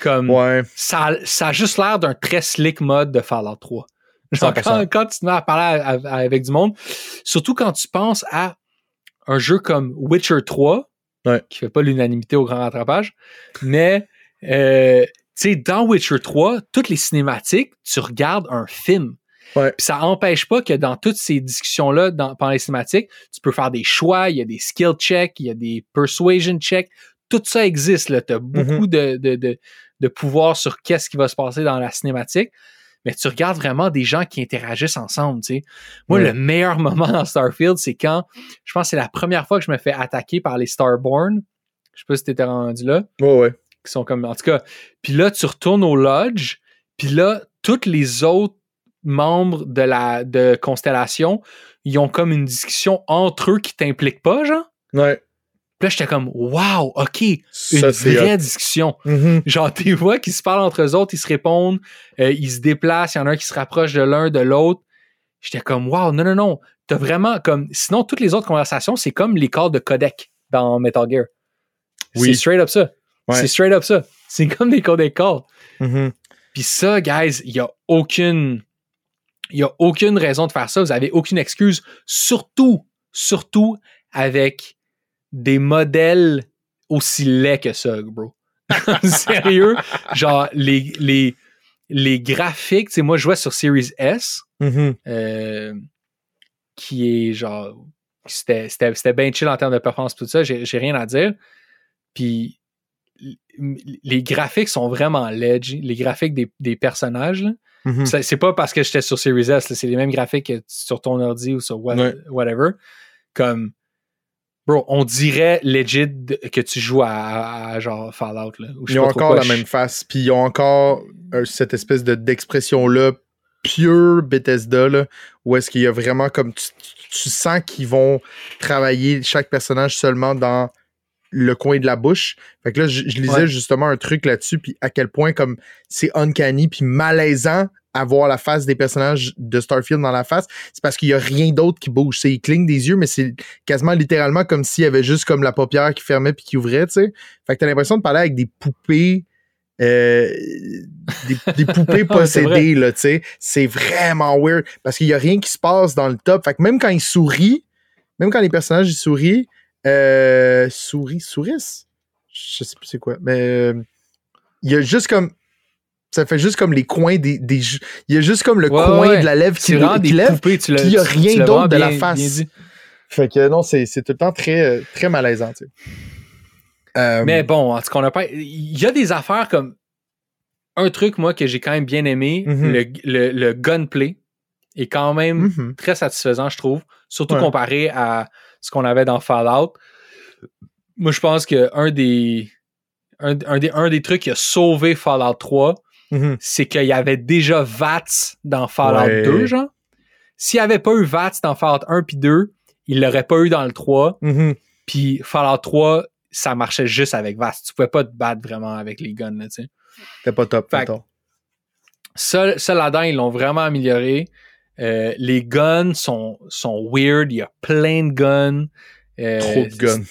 Comme Ouais. ça, ça a juste l'air d'un très slick mode de Fallout 3. Genre, 100%. quand, quand tu te mets à parler à- à- avec du monde, surtout quand tu penses à un jeu comme Witcher 3, Ouais. qui fait pas l'unanimité au grand rattrapage, mais euh, sais, dans Witcher 3, toutes les cinématiques, tu regardes un film. Ouais. Puis ça empêche pas que dans toutes ces discussions-là, dans- pendant les cinématiques, tu peux faire des choix, il y a des skill checks, il y a des persuasion checks. Tout ça existe. Tu as beaucoup de, de, de, de pouvoir sur qu'est-ce qui va se passer dans la cinématique. Mais tu regardes vraiment des gens qui interagissent ensemble. tu sais. Moi, Ouais. le meilleur moment dans Starfield, c'est quand, je pense que c'est la première fois que je me fais attaquer par les Starborn. Je sais pas si tu étais rendu là Ouais, ouais. Qui sont comme en tout cas puis là tu retournes au lodge puis là tous les autres membres de la de constellation ils ont comme une discussion entre eux qui t'impliquent pas genre? Ouais. puis là j'étais comme wow ok une Ça, vraie hot. discussion Mhm. genre tu vois qu'ils se parlent entre eux autres ils se répondent euh, ils se déplacent il y en a un qui se rapproche de l'un de l'autre j'étais comme wow non non non t'as vraiment comme sinon toutes les autres conversations c'est comme les calls de codec dans Metal Gear Oui. c'est straight up ça Ouais. c'est straight up ça c'est comme des codec calls Mhm. puis ça, guys, il y a aucune. Il a aucune raison de faire ça. Vous avez aucune excuse. Surtout, surtout avec des modèles aussi laids que ça, bro. Sérieux? Genre, les, les, les graphiques, tu sais, moi, je jouais sur Series S, Mhm. euh, qui est genre. C'était bien chill en termes de performance, tout ça. J'ai rien à dire. Puis les graphiques sont vraiment ledge. Les graphiques des, des personnages. Mhm. Ça- C'est pas parce que j'étais sur Series S, c'est les mêmes graphiques que sur ton ordi ou sur what- Ouais. whatever. Comme, bro, on dirait legit que tu joues à, à- à genre Fallout. Là, Ils ont encore la même face, puis ils ont encore euh, cette espèce de d'expression-là, pure Bethesda, là, où est-ce qu'il y a vraiment comme. Tu, tu sens qu'ils vont travailler chaque personnage seulement dans le coin de la bouche. Fait que là, je, je lisais Ouais. justement un truc là-dessus, puis à quel point comme c'est uncanny, puis malaisant à voir la face des personnages de Starfield dans la face, c'est parce qu'il y a rien d'autre qui bouge. C'est, ils clignent des yeux, mais c'est quasiment littéralement comme s'il y avait juste comme la paupière qui fermait puis qui ouvrait, tu sais. Fait que t'as l'impression de parler avec des poupées, euh, des, des poupées possédées, là, tu sais. C'est vraiment weird parce qu'il y a rien qui se passe dans le top. Fait que même quand ils sourient, même quand les personnages ils sourient, Euh, souris, souris? Je sais plus c'est quoi. Mais euh, il y a juste comme. Ça fait juste comme les coins des. des il y a juste comme le Ouais, coin ouais. de la lèvre qui, qui des lève. tu puis il y a rien d'autre de la face. Fait que non, c'est c'est tout le temps très, euh, très malaisant, tu sais. Euh, Mais bon, en tout cas, on a pas. Il y a des affaires comme. Un truc, moi, que j'ai quand même bien aimé, Mhm. le, le, le gunplay est quand même mhm. très satisfaisant, je trouve. Surtout Ouais. comparé à ce qu'on avait dans Fallout. Moi, je pense que un des. Un, un des, un des trucs qui a sauvé Fallout 3, Mhm. c'est qu'il y avait déjà VATS dans Fallout Ouais. 2, genre. S'il n'y avait pas eu VATS dans Fallout 1 puis 2, il l'aurait pas eu dans le 3. Mhm. Puis Fallout 3, ça marchait juste avec VATS. Tu pouvais pas te battre vraiment avec les guns, là, tu sais. C'était pas top, Fait-. Ça, ça là-dedans, ils l'ont vraiment amélioré. Euh, les guns sont, sont weird. Il y a plein de guns. Euh, Trop de guns.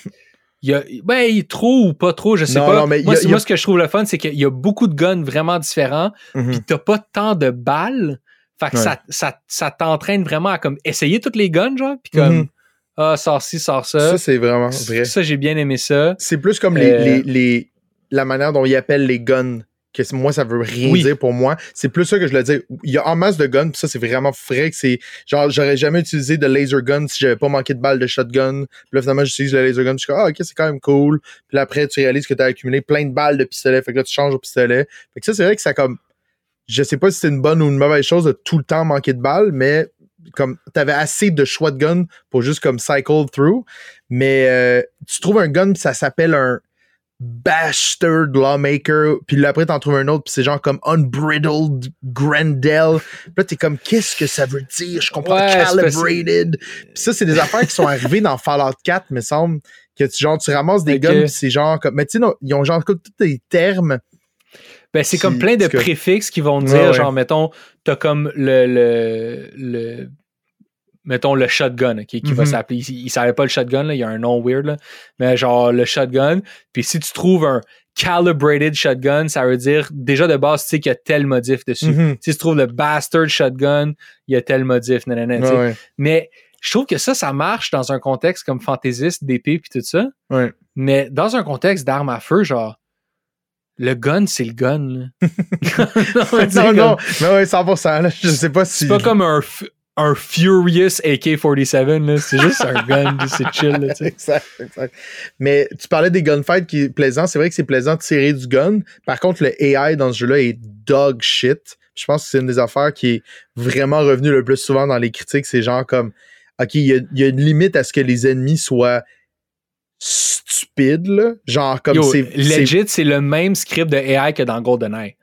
Il y a, ben, il- trop ou pas trop, je sais Non, pas. non, mais moi, y a- c'est- il y a- moi, ce que je trouve le fun, c'est qu'il y a beaucoup de guns vraiment différents. Mhm. Puis t'as pas tant de balles. Fait que Ouais. ça, ça, ça t'entraîne vraiment à comme essayer toutes les guns, genre. Puis comme, Mhm. ah, sors ci, sors ça. Ça, c'est vraiment vrai. Ça, j'ai bien aimé ça. C'est plus comme les, Euh, les, les- la manière dont ils appellent les guns. Que moi, ça veut rien Oui. dire pour moi. C'est plus ça que je le dis. Il y a en masse de guns, ça, c'est vraiment vrai que c'est. Genre, j'aurais jamais utilisé de laser gun si j'avais pas manqué de balles de shotgun. Puis là, finalement, j'utilise le laser gun. Je suis comme, ah, ok, c'est quand même cool. Puis là, après, tu réalises que tu as accumulé plein de balles de pistolet. Fait que là, tu changes au pistolet. Fait que ça, c'est vrai que ça comme. Je sais pas si c'est une bonne ou une mauvaise chose de tout le temps manquer de balles, mais comme t'avais assez de choix de gun pour juste comme cycle through. Mais euh, tu trouves un gun, puis ça s'appelle un Bastard Lawmaker, puis là après t'en trouves un autre, puis c'est genre comme Unbridled Grendel. Puis là t'es comme qu'est-ce que ça veut dire? Je comprends Ouais, calibrated. Puis ça, c'est des affaires qui sont arrivées dans Fallout 4, me semble. Que tu, genre, tu ramasses des Ok. guns, puis c'est genre comme. Mais tu sais, ils ont genre tous des termes. Ben, c'est comme plein de préfixes qui vont Ouais, dire, ouais. genre, mettons, t'as comme le, le, le- mettons, le shotgun, ok, qui va Mhm. s'appeler, il, il savait pas le shotgun, là, il y a un nom weird, là, mais genre, le shotgun, puis si tu trouves un calibrated shotgun, ça veut dire, déjà de base, tu sais qu'il y a tel modif dessus. Mhm. Si tu trouves le bastard shotgun, il y a tel modif. Ouais, ouais. Mais je trouve que ça, ça marche dans un contexte comme fantaisiste, d'épée, puis tout ça, Ouais. mais dans un contexte d'arme à feu, genre, le gun, c'est le gun. Non, non, non, mais ouais, 100%. Là, je sais pas si. C'est pas comme un, un Furious AK-47, là. C'est juste un gun, c'est chill, là, exact, exact. Mais tu parlais des gunfights qui est plaisant. C'est vrai que c'est plaisant de tirer du gun. Par contre, le AI dans ce jeu-là est dog shit. Je pense que c'est une des affaires qui est vraiment revenue le plus souvent dans les critiques. C'est genre comme, OK, il y a, il y a une limite à ce que les ennemis soient stupides, là. Genre comme c'est- legit, c'est le même script de AI que dans GoldenEye.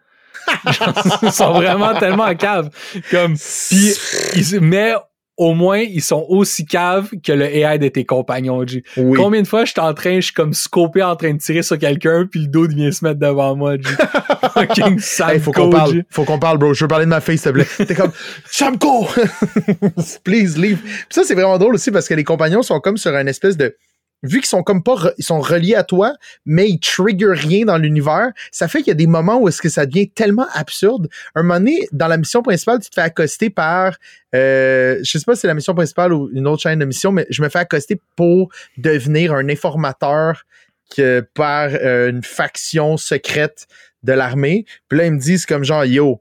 Ils sont vraiment tellement en cave. Comme, puis, ils- mais au moins, ils sont aussi caves que le AI de tes compagnons, G. Oui. Combien de fois je suis en train, je suis comme scopé en train de tirer sur quelqu'un, puis le dos vient se mettre devant moi, G. Fucking Hey, faut qu'on parle, G. faut qu'on parle, bro. Je veux parler de ma fille, s'il te plaît. T'es comme, Shamko! Please leave. Puis ça, c'est vraiment drôle aussi parce que les compagnons sont comme sur un espèce de. Vu qu'ils sont comme pas. Ils sont reliés à toi, mais ils trigger rien dans l'univers, ça fait qu'il y a des moments où est-ce que ça devient tellement absurde. Un moment donné, dans la mission principale, tu te fais accoster par. Euh, je sais pas si c'est la mission principale ou une autre chaîne de mission, mais je me fais accoster pour devenir un informateur que, par euh, une faction secrète de l'armée. Puis là, ils me disent comme genre, yo,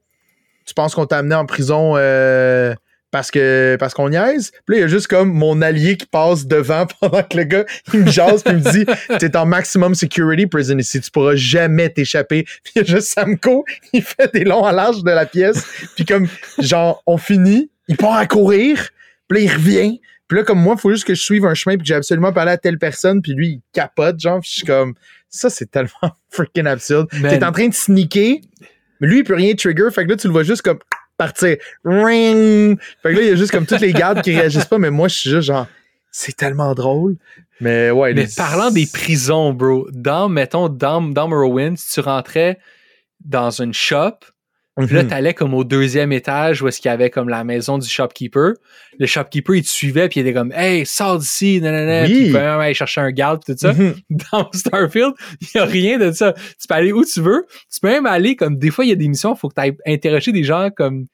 tu penses qu'on t'a amené en prison euh, parce que parce qu'on niaise? Puis là, il y a juste comme mon allié qui passe devant pendant que le gars, il me jase puis il me dit, t'es en maximum security prison ici, tu pourras jamais t'échapper. Puis il y a juste Samko, il fait des longs à large de la pièce. Puis comme, genre, on finit, il part à courir, puis là, il revient. Puis là, comme moi, il faut juste que je suive un chemin puis que j'ai absolument parlé à telle personne, puis lui, il capote, genre, puis je suis comme, ça, c'est tellement freaking absurde. T'es en train de sneaker, mais lui, il peut rien trigger. Fait que là, tu le vois juste comme partir. Ring! Fait que là, il y a juste comme tous les gardes qui réagissent pas, mais moi, je suis juste genre, c'est tellement drôle. Mais ouais. Mais les- parlant des prisons, bro, dans, mettons, dans, dans Morrowind, si tu rentrais dans une shop, puis là, Mhm. t'allais comme au deuxième étage où est-ce qu'il y avait comme la maison du shopkeeper. Le shopkeeper, il te suivait, puis il était comme, hey, sors d'ici, nanana. Oui. Puis il pouvait même aller chercher un garde, tout ça. Mhm. Dans Starfield, il n'y a rien de ça. Tu peux aller où tu veux. Tu peux même aller comme, des fois, il y a des missions, il faut que tu ailles interroger des gens comme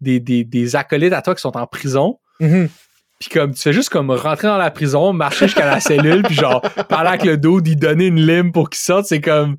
des, des, des acolytes à toi qui sont en prison. Mhm. Puis comme tu fais juste comme rentrer dans la prison, marcher jusqu'à la cellule, puis genre parler avec le dos, d'y donner une lime pour qu'il sorte, c'est comme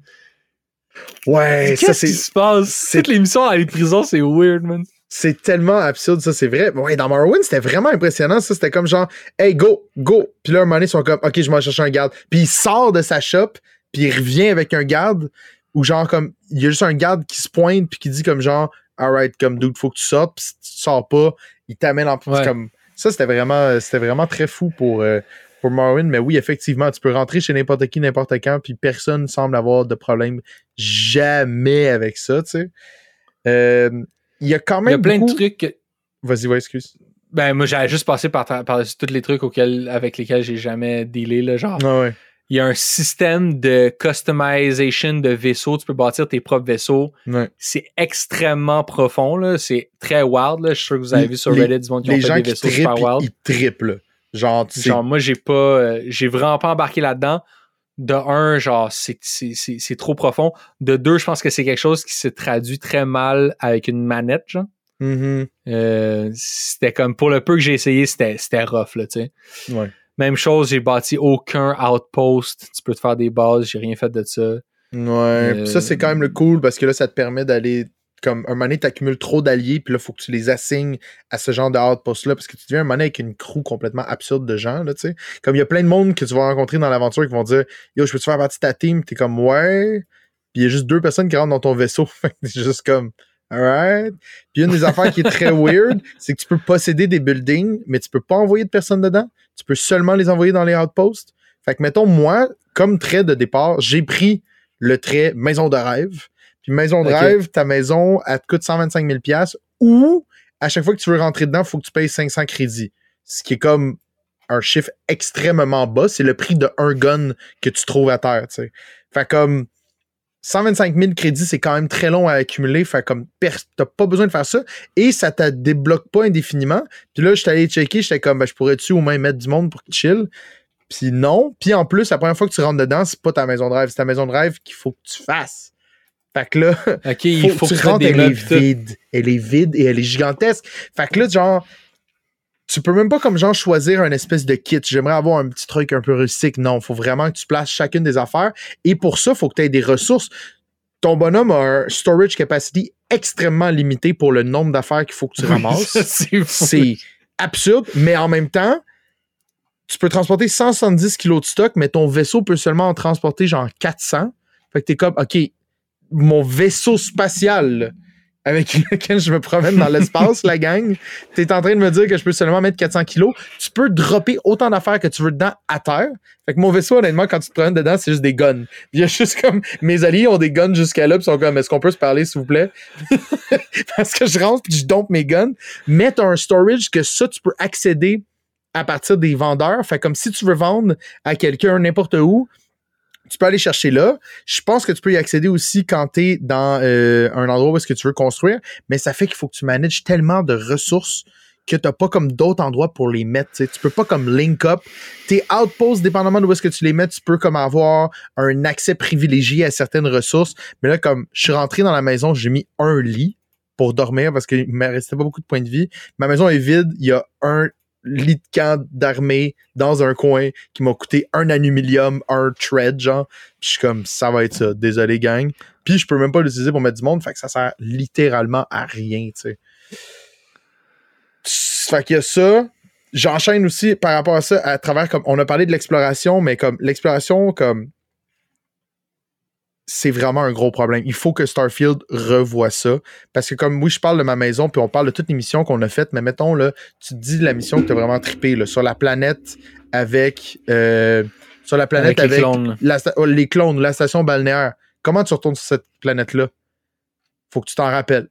Ouais, ça qu'est-ce c'est qui se passe? Toute l'émission dans les prisons, c'est weird, man. c'est tellement absurde, ça, c'est vrai. Ouais, dans Morrowind, c'était vraiment impressionnant. Ça, c'était comme genre, hey, go, go. Puis là, un moment donné, ils sont comme, OK, je vais chercher un garde. Puis il sort de sa shop, puis il revient avec un garde, ou genre, comme, il y a juste un garde qui se pointe, puis qui dit comme genre, alright, comme, dude, faut que tu sortes, puis si tu sors pas, il t'amène en. Ouais. Comme, ça, c'était vraiment, c'était vraiment très fou pour. euh, pour Morrowind, mais oui, effectivement, tu peux rentrer chez n'importe qui, n'importe quand, puis personne semble avoir de problème jamais avec ça, tu sais. Euh, Il y a quand Il même y a plein beaucoup- de trucs. que- Vas-y, ouais, excuse. Ben, moi, j'avais juste passé par, par tous les trucs auxquels, avec lesquels j'ai jamais dealé, là. Genre, Ah ouais. il y a un système de customization de vaisseaux. Tu peux bâtir tes propres vaisseaux. ouais. C'est extrêmement profond, là. C'est très wild, là. Je suis sûr que vous avez vu sur Les- Reddit du monde qui ont Les fait gens des qui vaisseaux trippent, super wild. ils, ils trippent, là. Genre. Genre, moi, j'ai pas. euh, j'ai vraiment pas embarqué là-dedans. De un, genre, c'est, c'est, c'est, c'est trop profond. De deux, je pense que c'est quelque chose qui se traduit très mal avec une manette, genre. Euh, c'était comme pour le peu que j'ai essayé, c'était, c'était rough, là, tu sais. Ouais. Même chose, j'ai bâti aucun outpost. Tu peux te faire des bases, j'ai rien fait de ça. Ouais. Ça, Euh, c'est quand même le cool parce que là, ça te permet d'aller. Comme un moment donné, t'accumules trop d'alliés, puis là, faut que tu les assignes à ce genre de outpost-là parce que tu deviens un moment donné avec une crew complètement absurde de gens, là, tu sais. Comme il y a plein de monde que tu vas rencontrer dans l'aventure qui vont dire Yo, je peux-tu faire partie de ta team? T'es comme Ouais. Puis il y a juste deux personnes qui rentrent dans ton vaisseau. C'est juste comme Alright. Puis une des affaires qui est très weird, c'est que tu peux posséder des buildings, mais tu peux pas envoyer de personnes dedans. Tu peux seulement les envoyer dans les outposts. Fait que, mettons, moi, comme trait de départ, j'ai pris le trait maison de rêve. Puis maison de rêve, ta maison, elle te coûte 125 000 ou à chaque fois que tu veux rentrer dedans, il faut que tu payes 500 crédits. Ce qui est comme un chiffre extrêmement bas. C'est le prix de un gun que tu trouves à terre, tu sais. Fait comme 125 000 crédits, c'est quand même très long à accumuler. Fait comme t'as pas besoin de faire ça. Et ça te débloque pas indéfiniment. Puis là, j'étais allé checker, j'étais comme, ben, je pourrais-tu au moins mettre du monde pour qu'il chill? Puis non. Puis en plus, la première fois que tu rentres dedans, c'est pas ta maison de rêve. C'est ta maison de rêve qu'il faut que tu fasses. Fait que là, Ok, il faut que que tu rentres, elle est vide. Elle est vide et elle est gigantesque. Fait que là, genre, tu peux même pas comme genre choisir un espèce de kit. J'aimerais avoir un petit truc un peu rustique. Non, faut vraiment que tu places chacune des affaires. Et pour ça, faut que tu aies des ressources. Ton bonhomme a un storage capacity extrêmement limité pour le nombre d'affaires qu'il faut que tu ramasses. C'est absurde, mais en même temps, tu peux transporter 170 kilos de stock, mais ton vaisseau peut seulement en transporter genre 400. Fait que t'es comme, OK, mon vaisseau spatial avec lequel je me promène dans l'espace, la gang, t'es en train de me dire que je peux seulement mettre 400 kilos. Tu peux dropper autant d'affaires que tu veux dedans à terre. Fait que mon vaisseau, honnêtement, quand tu te promènes dedans, c'est juste des guns. Il y a juste comme, mes alliés ont des guns jusqu'à là, ils sont comme, est-ce qu'on peut se parler, s'il vous plaît? Parce que je rentre puis je dompe mes guns. Mettre un storage que ça, tu peux accéder à partir des vendeurs. Fait comme si tu veux vendre à quelqu'un n'importe où, tu peux aller chercher là. Je pense que tu peux y accéder aussi quand tu es dans euh, un endroit où est-ce que tu veux construire, mais ça fait qu'il faut que tu manages tellement de ressources que tu pas comme d'autres endroits pour les mettre. tu sais. Tu peux pas comme link up. Tes outposts, dépendamment d'où est-ce que tu les mets, tu peux comme avoir un accès privilégié à certaines ressources. Mais là, comme je suis rentré dans la maison, j'ai mis un lit pour dormir parce qu'il me restait pas beaucoup de points de vie. Ma maison est vide, il y a un lit de camp d'armée dans un coin qui m'a coûté un anumilium, un thread, genre. Puis je suis comme, ça va être ça. Désolé, gang. Puis je peux même pas l'utiliser pour mettre du monde, fait que ça sert littéralement à rien, tu sais. Fait qu'il y a ça. J'enchaîne aussi par rapport à ça, à travers comme, on a parlé de l'exploration, mais comme, l'exploration, comme, c'est vraiment un gros problème. Il faut que Starfield revoie ça. Parce que comme oui, je parle de ma maison, puis on parle de toutes les missions qu'on a faites, mais mettons, là, tu te dis de la mission que tu as vraiment trippé, là, sur la planète avec. euh, sur la planète Avec avec, les clones. la oh, les clones, la station balnéaire. Comment tu retournes sur cette planète-là? Faut que tu t'en rappelles.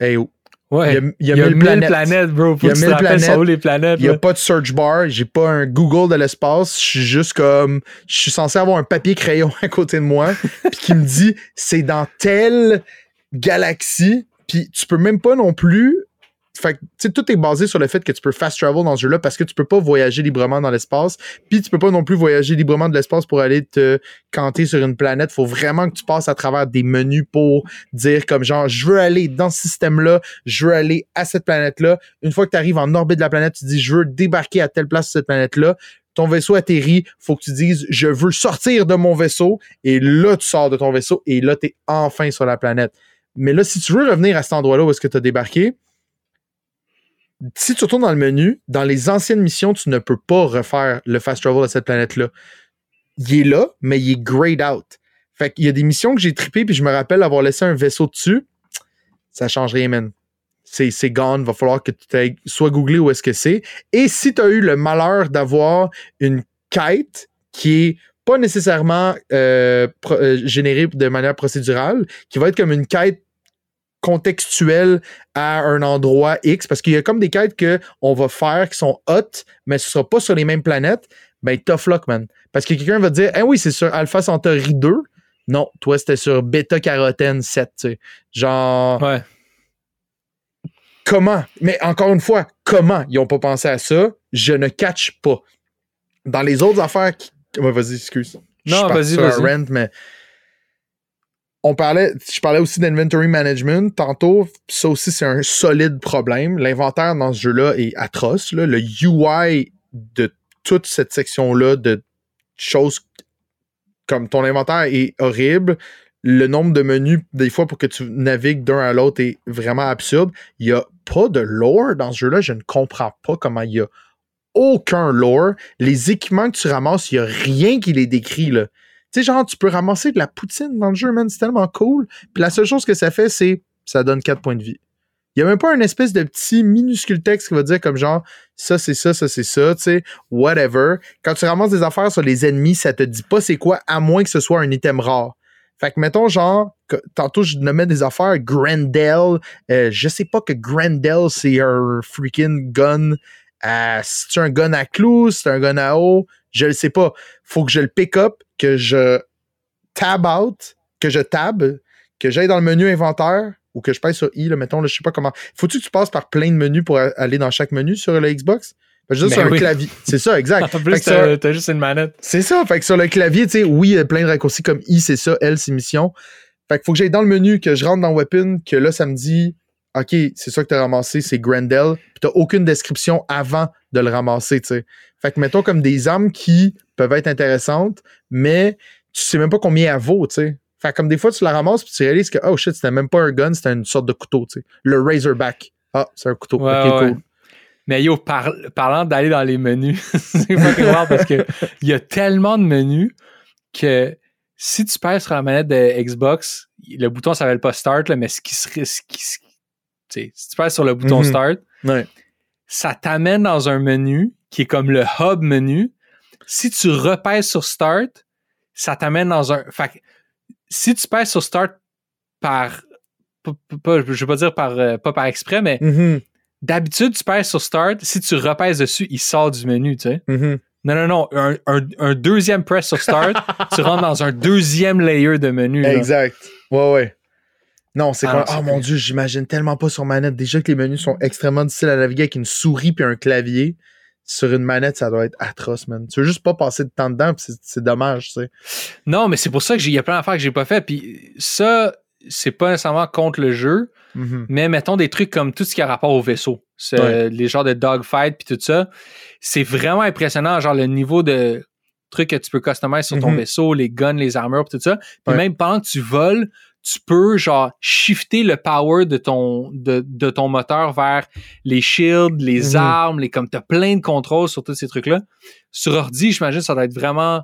Hey, oh. Ouais. Il y a, il y a Il y a mille mille planètes. planètes, bro. Faut Il y a mille planètes. les planètes. Il n'y a pas de search bar, j'ai pas un Google de l'espace, je suis juste comme je suis censé avoir un papier crayon à côté de moi puis qui me dit c'est dans telle galaxie, puis tu peux même pas non plus fait que, tout est basé sur le fait que tu peux fast travel dans ce jeu-là parce que tu peux pas voyager librement dans l'espace. Puis tu peux pas non plus voyager librement de l'espace pour aller te canter sur une planète. Faut vraiment que tu passes à travers des menus pour dire comme genre, je veux aller dans ce système-là, je veux aller à cette planète-là. Une fois que tu arrives en orbite de la planète, tu dis, je veux débarquer à telle place sur cette planète-là ton vaisseau atterrit, faut que tu dises je veux sortir de mon vaisseau et là tu sors de ton vaisseau et là tu es enfin sur la planète. Mais là si tu veux revenir à cet endroit-là où est-ce que tu as débarqué, si tu retournes dans le menu, dans les anciennes missions, tu ne peux pas refaire le fast travel à cette planète-là. Il est là, mais il est grayed out. Fait qu'il y a des missions que j'ai trippées, puis je me rappelle avoir laissé un vaisseau dessus. Ça change rien, man. C'est, c'est gone. Va falloir que tu aies soit googlé où est-ce que c'est. Et si tu as eu le malheur d'avoir une quête qui est pas nécessairement euh, euh, générée de manière procédurale, qui va être comme une quête contextuel à un endroit X, parce qu'il y a comme des quêtes qu'on va faire qui sont hot, mais ce ne sera pas sur les mêmes planètes, ben tough luck, man. Parce que quelqu'un va dire, eh oui, c'est sur Alpha Centauri 2. Non, toi, c'était sur Beta Carotène 7, tu sais. Genre. Ouais. Comment? Mais encore une fois, comment ils n'ont pas pensé à ça? Je ne catch pas. Dans les autres affaires qui. vas-y, excuse. Non, vas-y, vas-y. mais on parlait, je parlais aussi d'inventory management tantôt. Ça aussi, c'est un solide problème. L'inventaire dans ce jeu-là est atroce. Le UI de toute cette section-là de choses comme ton inventaire est horrible. Le nombre de menus, des fois, pour que tu navigues d'un à l'autre est vraiment absurde. Il n'y a pas de lore dans ce jeu-là. Je ne comprends pas comment il y a aucun lore. Les équipements que tu ramasses, il n'y a rien qui les décrit. Là. Tu sais, genre, tu peux ramasser de la poutine dans le jeu, man. C'est tellement cool. Puis la seule chose que ça fait, c'est ça donne 4 points de vie. Il n'y a même pas un espèce de petit minuscule texte qui va dire comme genre ça c'est ça, ça c'est ça, tu sais, whatever. Quand tu ramasses des affaires sur les ennemis, ça te dit pas c'est quoi, à moins que ce soit un item rare. Fait que mettons genre, tantôt je nommais des affaires, Grendel, euh, je sais pas que Grendel c'est un freaking gun. Euh, c'est un gun à clous, c'est un gun à eau, je le sais pas. Faut que je le pick up, que je tab out, que je tab, que j'aille dans le menu inventaire ou que je passe sur I, là, mettons, là, je sais pas comment. Faut-tu que tu passes par plein de menus pour aller dans chaque menu sur la Xbox? juste ben sur un clavier. C'est ça, exact. en plus, t'as juste une manette. C'est ça. Fait que sur le clavier, tu sais, oui, il y a plein de raccourcis comme I, c'est ça, L, c'est mission. Fait que faut que j'aille dans le menu, que je rentre dans Weapon, que là, ça me dit, OK, c'est ça que t'as ramassé, c'est Grendel. Puis t'as aucune description avant de le ramasser, tu sais. Fait que mettons comme des armes qui peuvent être intéressantes, mais tu sais même pas combien elle vaut, tu sais. Fait comme des fois, tu la ramasses puis tu réalises que, oh shit, c'était même pas un gun, c'était une sorte de couteau, tu sais. Le Razorback. Ah, c'est un couteau. ok, cool. Mais yo, parlant d'aller dans les menus, c'est pas grave parce que il y a tellement de menus que si tu pèses sur la manette de Xbox, le bouton s'appelle pas Start, là, mais ce qui serait. Ce qui, si tu pèses sur le bouton mhm. Start, ouais. ça t'amène dans un menu qui est comme le hub menu. Si tu repèses sur Start, ça t'amène dans un. Fait si tu pèses sur Start par. je vais pas dire par, euh, pas par exprès, mais mm-hmm. d'habitude, tu pèses sur Start. Si tu repèses dessus, il sort du menu, tu sais. Mm-hmm. Non, non, non. Un, deuxième press sur Start, tu rentres dans un deuxième layer de menu. Exact. Ouais, ouais. Non, c'est ah, Oh mon dieu, j'imagine tellement pas sur manette. Déjà que les menus sont extrêmement difficiles à naviguer avec une souris puis un clavier sur une manette, ça doit être atroce, man. Tu veux juste pas passer de temps dedans, c'est dommage, tu sais. Non, mais c'est pour ça qu'il y a plein d'affaires que j'ai pas fait. Puis ça, c'est pas nécessairement contre le jeu, mm-hmm. mais mettons des trucs comme tout ce qui a rapport au vaisseau. Les genres de dogfight puis tout ça. C'est vraiment impressionnant, genre le niveau de trucs que tu peux customiser sur ton mm-hmm. vaisseau, les guns, les armures, tout ça. Puis même pendant que tu voles, tu peux genre shifter le power de ton de, ton moteur vers les shields, les mhm. armes, les comme t'as plein de contrôles sur tous ces trucs là. Sur ordi, j'imagine ça doit être vraiment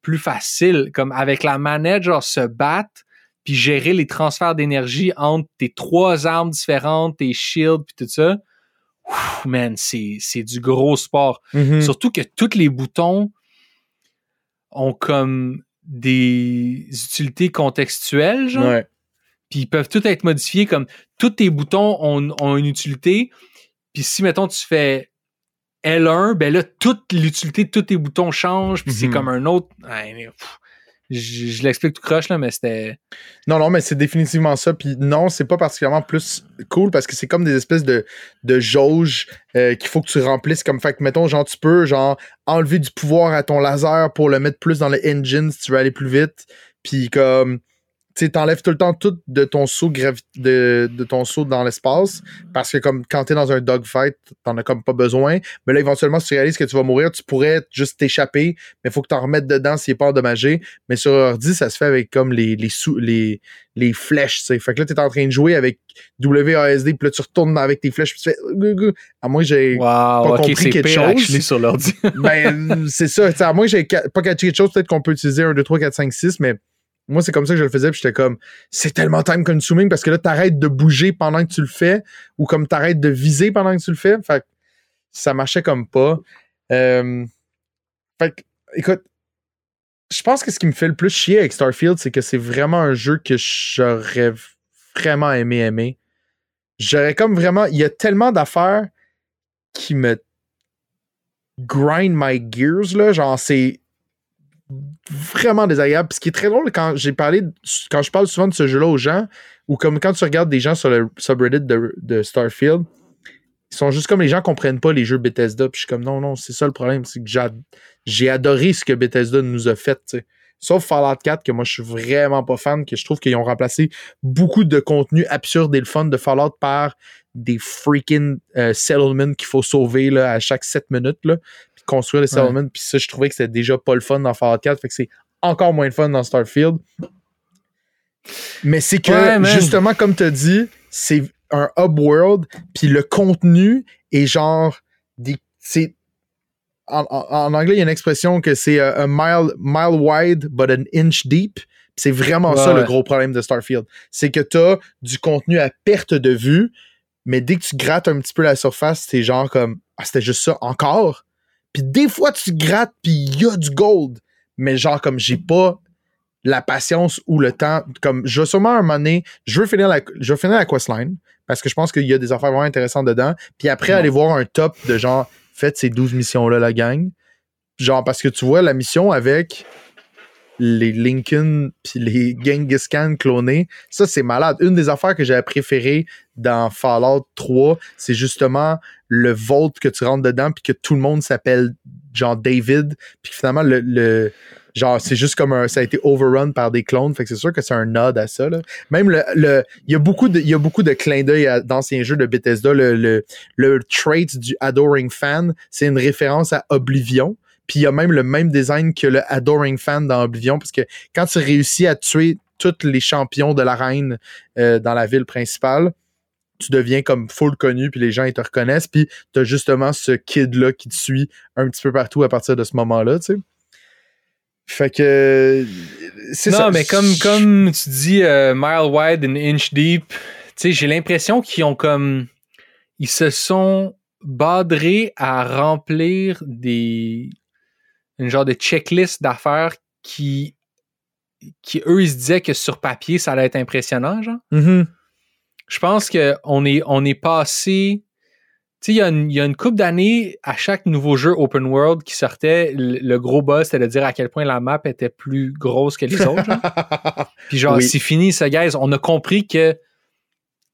plus facile comme avec la manette genre se battre puis gérer les transferts d'énergie entre tes trois armes différentes, tes shields puis tout ça. man, c'est c'est du gros sport. Mhm. Surtout que tous les boutons ont comme des utilités contextuelles, genre. Ouais. Puis ils peuvent tout être modifiés comme tous tes boutons ont, une utilité. Puis si, mettons, tu fais L1, ben là, toute l'utilité de tous tes boutons change. Puis c'est mhm. comme un autre. Je, l'explique tout croche, là, mais c'était. Non, non, mais c'est définitivement ça. Puis non, c'est pas particulièrement plus cool parce que c'est comme des espèces de, de jauges euh, qu'il faut que tu remplisses. Comme fait que, mettons, genre, tu peux genre enlever du pouvoir à ton laser pour le mettre plus dans le engine si tu veux aller plus vite. Puis comme tu t'enlèves tout le temps tout de ton saut de, de, ton saut dans l'espace parce que comme quand t'es dans un dogfight, t'en as comme pas besoin. Mais là, éventuellement, si tu réalises que tu vas mourir, tu pourrais juste t'échapper, mais faut que t'en remettes dedans s'il est pas endommagé. Mais sur ordi, ça se fait avec comme les, les, sous, les, les flèches, tu Fait que là, t'es en train de jouer avec WASD, puis là, tu retournes avec tes flèches, puis tu fais. À moins que j'ai pas compris quelque chose. sur l'ordi. ben, c'est ça. à moins que j'ai pas catché quelque chose, peut-être qu'on peut utiliser un 2, 3, 4, 5, 6, mais moi, c'est comme ça que je le faisais, puis j'étais comme, c'est tellement time consuming parce que là, t'arrêtes de bouger pendant que tu le fais, ou comme t'arrêtes de viser pendant que tu le fais. Fait que ça marchait comme pas. Euh, fait que, écoute, je pense que ce qui me fait le plus chier avec Starfield, c'est que c'est vraiment un jeu que j'aurais vraiment aimé aimer. J'aurais comme vraiment. Il y a tellement d'affaires qui me grind my gears, là. Genre, c'est vraiment désagréable. ce qui est très drôle quand j'ai parlé, quand je parle souvent de ce jeu-là aux gens, ou comme quand tu regardes des gens sur le subreddit de, Starfield, ils sont juste comme les gens comprennent pas les jeux Bethesda. Puis je suis comme non, non, c'est ça le problème. C'est que j'ai adoré ce que Bethesda nous a fait. Sauf Fallout 4, que moi je suis vraiment pas fan, que je trouve qu'ils ont remplacé beaucoup de contenu absurde et le fun de Fallout par des freaking euh, settlements qu'il faut sauver à chaque 7 minutes. Construire les settlements. Puis ça, je trouvais que c'était déjà pas le fun dans Fallout 4. Fait que c'est encore moins le fun dans Starfield. Mais c'est que, justement, comme tu as dit, c'est un hub world. Puis le contenu est genre. Des, c'est, en, anglais, il y a une expression que c'est euh, un mile, mile wide, but an inch deep. C'est vraiment ça le gros problème de Starfield. C'est que tu as du contenu à perte de vue, mais dès que tu grattes un petit peu la surface, c'est genre comme Ah, c'était juste ça encore? Puis des fois, tu grattes, puis il y a du gold. Mais genre, comme j'ai pas la patience ou le temps. Comme je veux sûrement un moment donné, je veux finir la, je veux finir la questline parce que je pense qu'il y a des affaires vraiment intéressantes dedans. Puis après, aller voir un top de genre, faites ces 12 missions-là, la gang. Genre, parce que tu vois la mission avec les Lincoln puis les Genghis Khan clonés, ça c'est malade. Une des affaires que j'avais préférées dans Fallout 3, c'est justement le Vault que tu rentres dedans puis que tout le monde s'appelle genre David puis finalement le, genre c'est juste comme un ça a été overrun par des clones fait que c'est sûr que c'est un nod à ça là. même le il y a beaucoup de il y a beaucoup de clins d'œil d'anciens jeux de Bethesda le, le le trait du adoring fan c'est une référence à Oblivion puis il y a même le même design que le Adoring Fan dans Oblivion, parce que quand tu réussis à tuer tous les champions de l'arène euh, dans la ville principale, tu deviens comme full connu, puis les gens ils te reconnaissent, puis tu as justement ce kid-là qui te suit un petit peu partout à partir de ce moment-là, tu sais. Fait que. C'est ça. Non, mais comme, comme tu dis, euh, mile wide and inch deep, tu sais, j'ai l'impression qu'ils ont comme. Ils se sont badrés à remplir des, une genre de checklist d'affaires qui, qui, eux, ils se disaient que sur papier, ça allait être impressionnant, genre. Mm-hmm. Je pense qu'on est, on est passé. Tu sais, il y, a une, y a une couple d'années, à chaque nouveau jeu open world qui sortait, le, gros boss, c'était de dire à quel point la map était plus grosse que les autres. Puis genre, c'est fini, ça, guys. On a compris que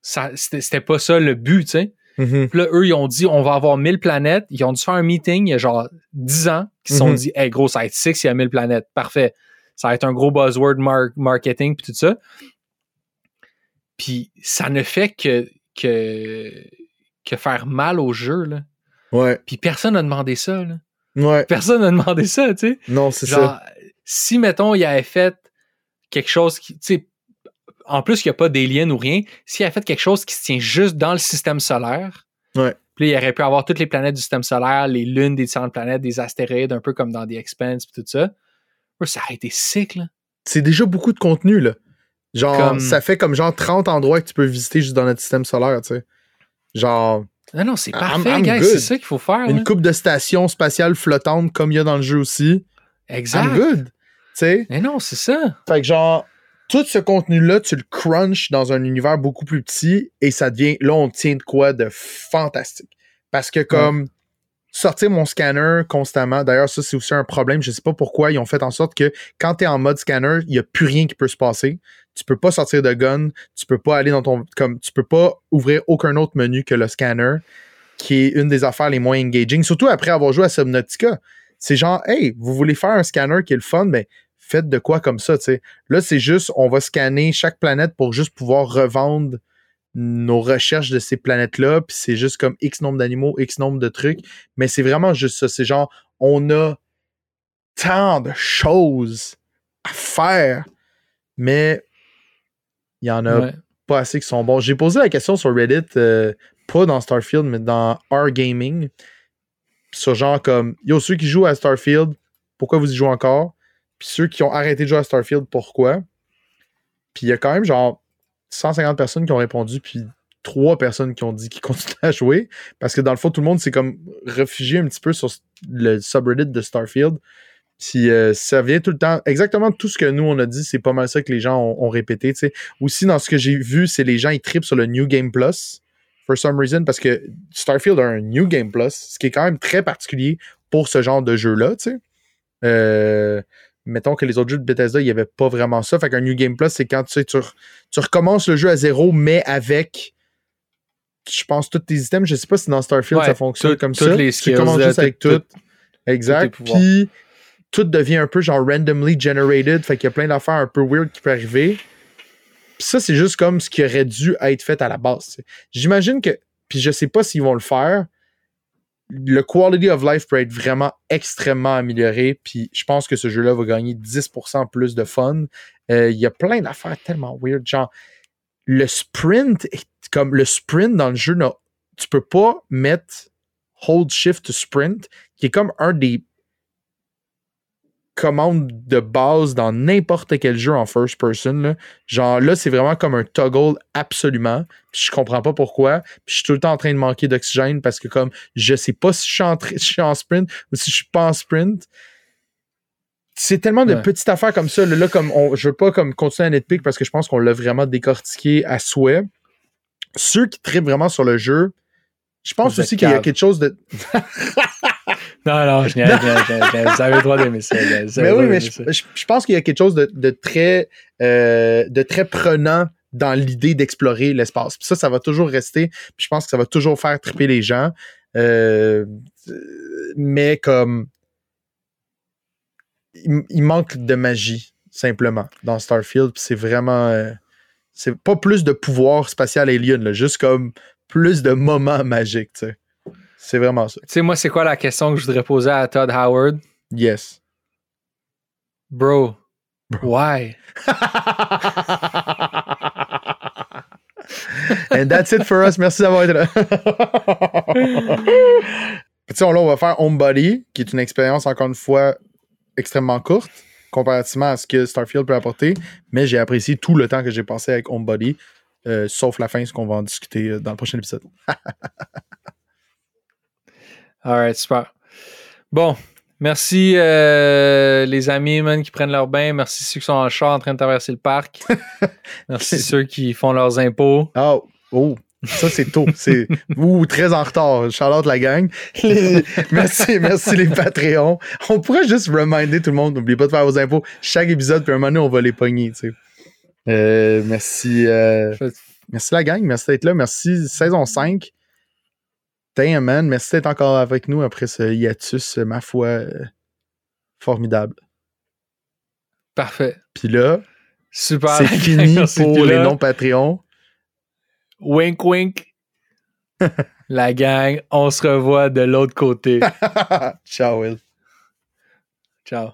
c'était pas ça le but, tu sais. Mm-hmm. Puis là, eux, ils ont dit, on va avoir 1000 planètes. Ils ont dû faire un meeting il y a genre 10 ans qui se sont mm-hmm. dit, hey, gros, ça va être 6, il y a 1000 planètes. Parfait. Ça va être un gros buzzword marketing puis tout ça. Puis ça ne fait que, que, que faire mal au jeu, là. Ouais. Puis personne n'a demandé ça, là. Ouais. Personne n'a demandé ça, tu sais. Non, c'est ça. Si, mettons, il avait fait quelque chose qui, tu sais, en plus, il n'y a pas d'alien ou rien. S'il a fait quelque chose qui se tient juste dans le système solaire, ouais. puis il aurait pu avoir toutes les planètes du système solaire, les lunes des différentes planètes, des astéroïdes, un peu comme dans The Expanse, puis tout ça. Ça aurait été sick, là. C'est déjà beaucoup de contenu, là. Genre, ça fait comme genre 30 endroits que tu peux visiter juste dans notre système solaire, tu sais. Genre. Non, non, c'est parfait, gars. C'est ça qu'il faut faire. Une coupe de stations spatiales flottantes comme il y a dans le jeu aussi. Exact. I'm good. Tu sais. Mais non, c'est ça. Fait que genre, tout ce contenu-là, tu le crunches dans un univers beaucoup plus petit et ça devient, là, on tient de quoi de fantastique. Parce que comme, sortir mon scanner constamment. D'ailleurs, ça, c'est aussi un problème. Je sais pas pourquoi ils ont fait en sorte que quand tu es en mode scanner, il n'y a plus rien qui peut se passer. Tu peux pas sortir de gun, tu peux pas aller dans ton. comme Tu peux pas ouvrir aucun autre menu que le scanner, qui est une des affaires les moins engaging, surtout après avoir joué à Subnautica. C'est genre, hey, vous voulez faire un scanner qui est le fun, mais faites de quoi comme ça, tu sais. Là, c'est juste, on va scanner chaque planète pour juste pouvoir revendre nos recherches de ces planètes-là, puis c'est juste comme X nombre d'animaux, X nombre de trucs, mais c'est vraiment juste ça. C'est genre, on a tant de choses à faire, mais il y en a pas assez qui sont bons. J'ai posé la question sur Reddit, euh, pas dans Starfield, mais dans R Gaming, sur genre comme, yo, ceux qui jouent à Starfield, pourquoi vous y jouez encore? Puis ceux qui ont arrêté de jouer à Starfield, pourquoi? Puis il y a quand même genre 150 personnes qui ont répondu, puis trois personnes qui ont dit qu'ils continuent à jouer. Parce que dans le fond, tout le monde s'est comme réfugié un petit peu sur le subreddit de Starfield. Puis euh, ça vient tout le temps. Exactement tout ce que nous, on a dit, c'est pas mal ça que les gens ont, répété. Aussi, dans ce que j'ai vu, c'est les gens, ils tripent sur le New Game Plus. For some reason, parce que Starfield a un New Game Plus, ce qui est quand même très particulier pour ce genre de jeu-là. Euh, mettons que les autres jeux de Bethesda, il n'y avait pas vraiment ça. Fait qu'un New Game Plus, c'est quand tu, sais, tu, recommences le jeu à zéro, mais avec, je pense, tous tes items. Je sais pas si dans Starfield ça fonctionne comme ça. Les tu commences juste avec tout. exact. Puis tout devient un peu genre randomly generated. Fait qu'il y a plein d'affaires un peu weird qui peuvent arriver. Puis ça, c'est juste comme ce qui aurait dû être fait à la base. J'imagine que, puis je sais pas s'ils vont le faire, le quality of life peut être vraiment extrêmement amélioré. Puis je pense que ce jeu-là va gagner 10% plus de fun. Euh, il y a plein d'affaires tellement weird. Genre, le sprint, comme le sprint dans le jeu, tu peux pas mettre hold shift to sprint, qui est comme un des commande de base dans n'importe quel jeu en first person. Genre là, c'est vraiment comme un toggle absolument. Puis je comprends pas pourquoi. Puis je suis tout le temps en train de manquer d'oxygène parce que comme je sais pas si je suis en, je suis en sprint ou si je suis pas en sprint. C'est tellement de petites affaires comme ça. Là, comme on, je veux pas comme continuer à netpick parce que je pense qu'on l'a vraiment décortiqué à souhait. Ceux qui tripent vraiment sur le jeu, je pense aussi qu'il y a quelque chose de. non, non, je, je, vous avez le droit d'aimer ça. Mais oui, mais je, pense qu'il y a quelque chose de, très, euh, de très prenant dans l'idée d'explorer l'espace. Puis ça, ça va toujours rester. Puis je pense que ça va toujours faire triper les gens. Euh, mais comme. Il, manque de magie, simplement, dans Starfield. Puis c'est vraiment. Euh, c'est pas plus de pouvoir spatial alien, là, juste comme plus de moments magiques, tu sais. C'est vraiment ça. Tu sais, moi, c'est quoi la question que je voudrais poser à Todd Howard? Yes. Bro, why? And that's it for us. Merci d'avoir été là. tu sais, là, on va faire Homebody, qui est une expérience, encore une fois, extrêmement courte comparativement à ce que Starfield peut apporter, mais j'ai apprécié tout le temps que j'ai passé avec Homebody. Euh, sauf la fin, ce qu'on va en discuter euh, dans le prochain épisode. Alright, super. Bon, merci euh, les amis man, qui prennent leur bain. Merci ceux qui sont en char en train de traverser le parc. merci ceux qui font leurs impôts. Oh, oh. Ça, c'est tôt. C'est ou très en retard. Charlotte la gang. Merci, merci les Patreons. On pourrait juste reminder tout le monde, n'oubliez pas de faire vos impôts. Chaque épisode, puis un moment donné, on va les pogner. Tu sais. Euh, merci. Euh, merci la gang. Merci d'être là. Merci saison 5. Damn, man. Merci d'être encore avec nous après ce hiatus, ma foi, euh, formidable. Parfait. Puis là, Super. C'est fini pour les non-Patreons. Wink, wink. la gang, on se revoit de l'autre côté. Ciao, Will. Ciao.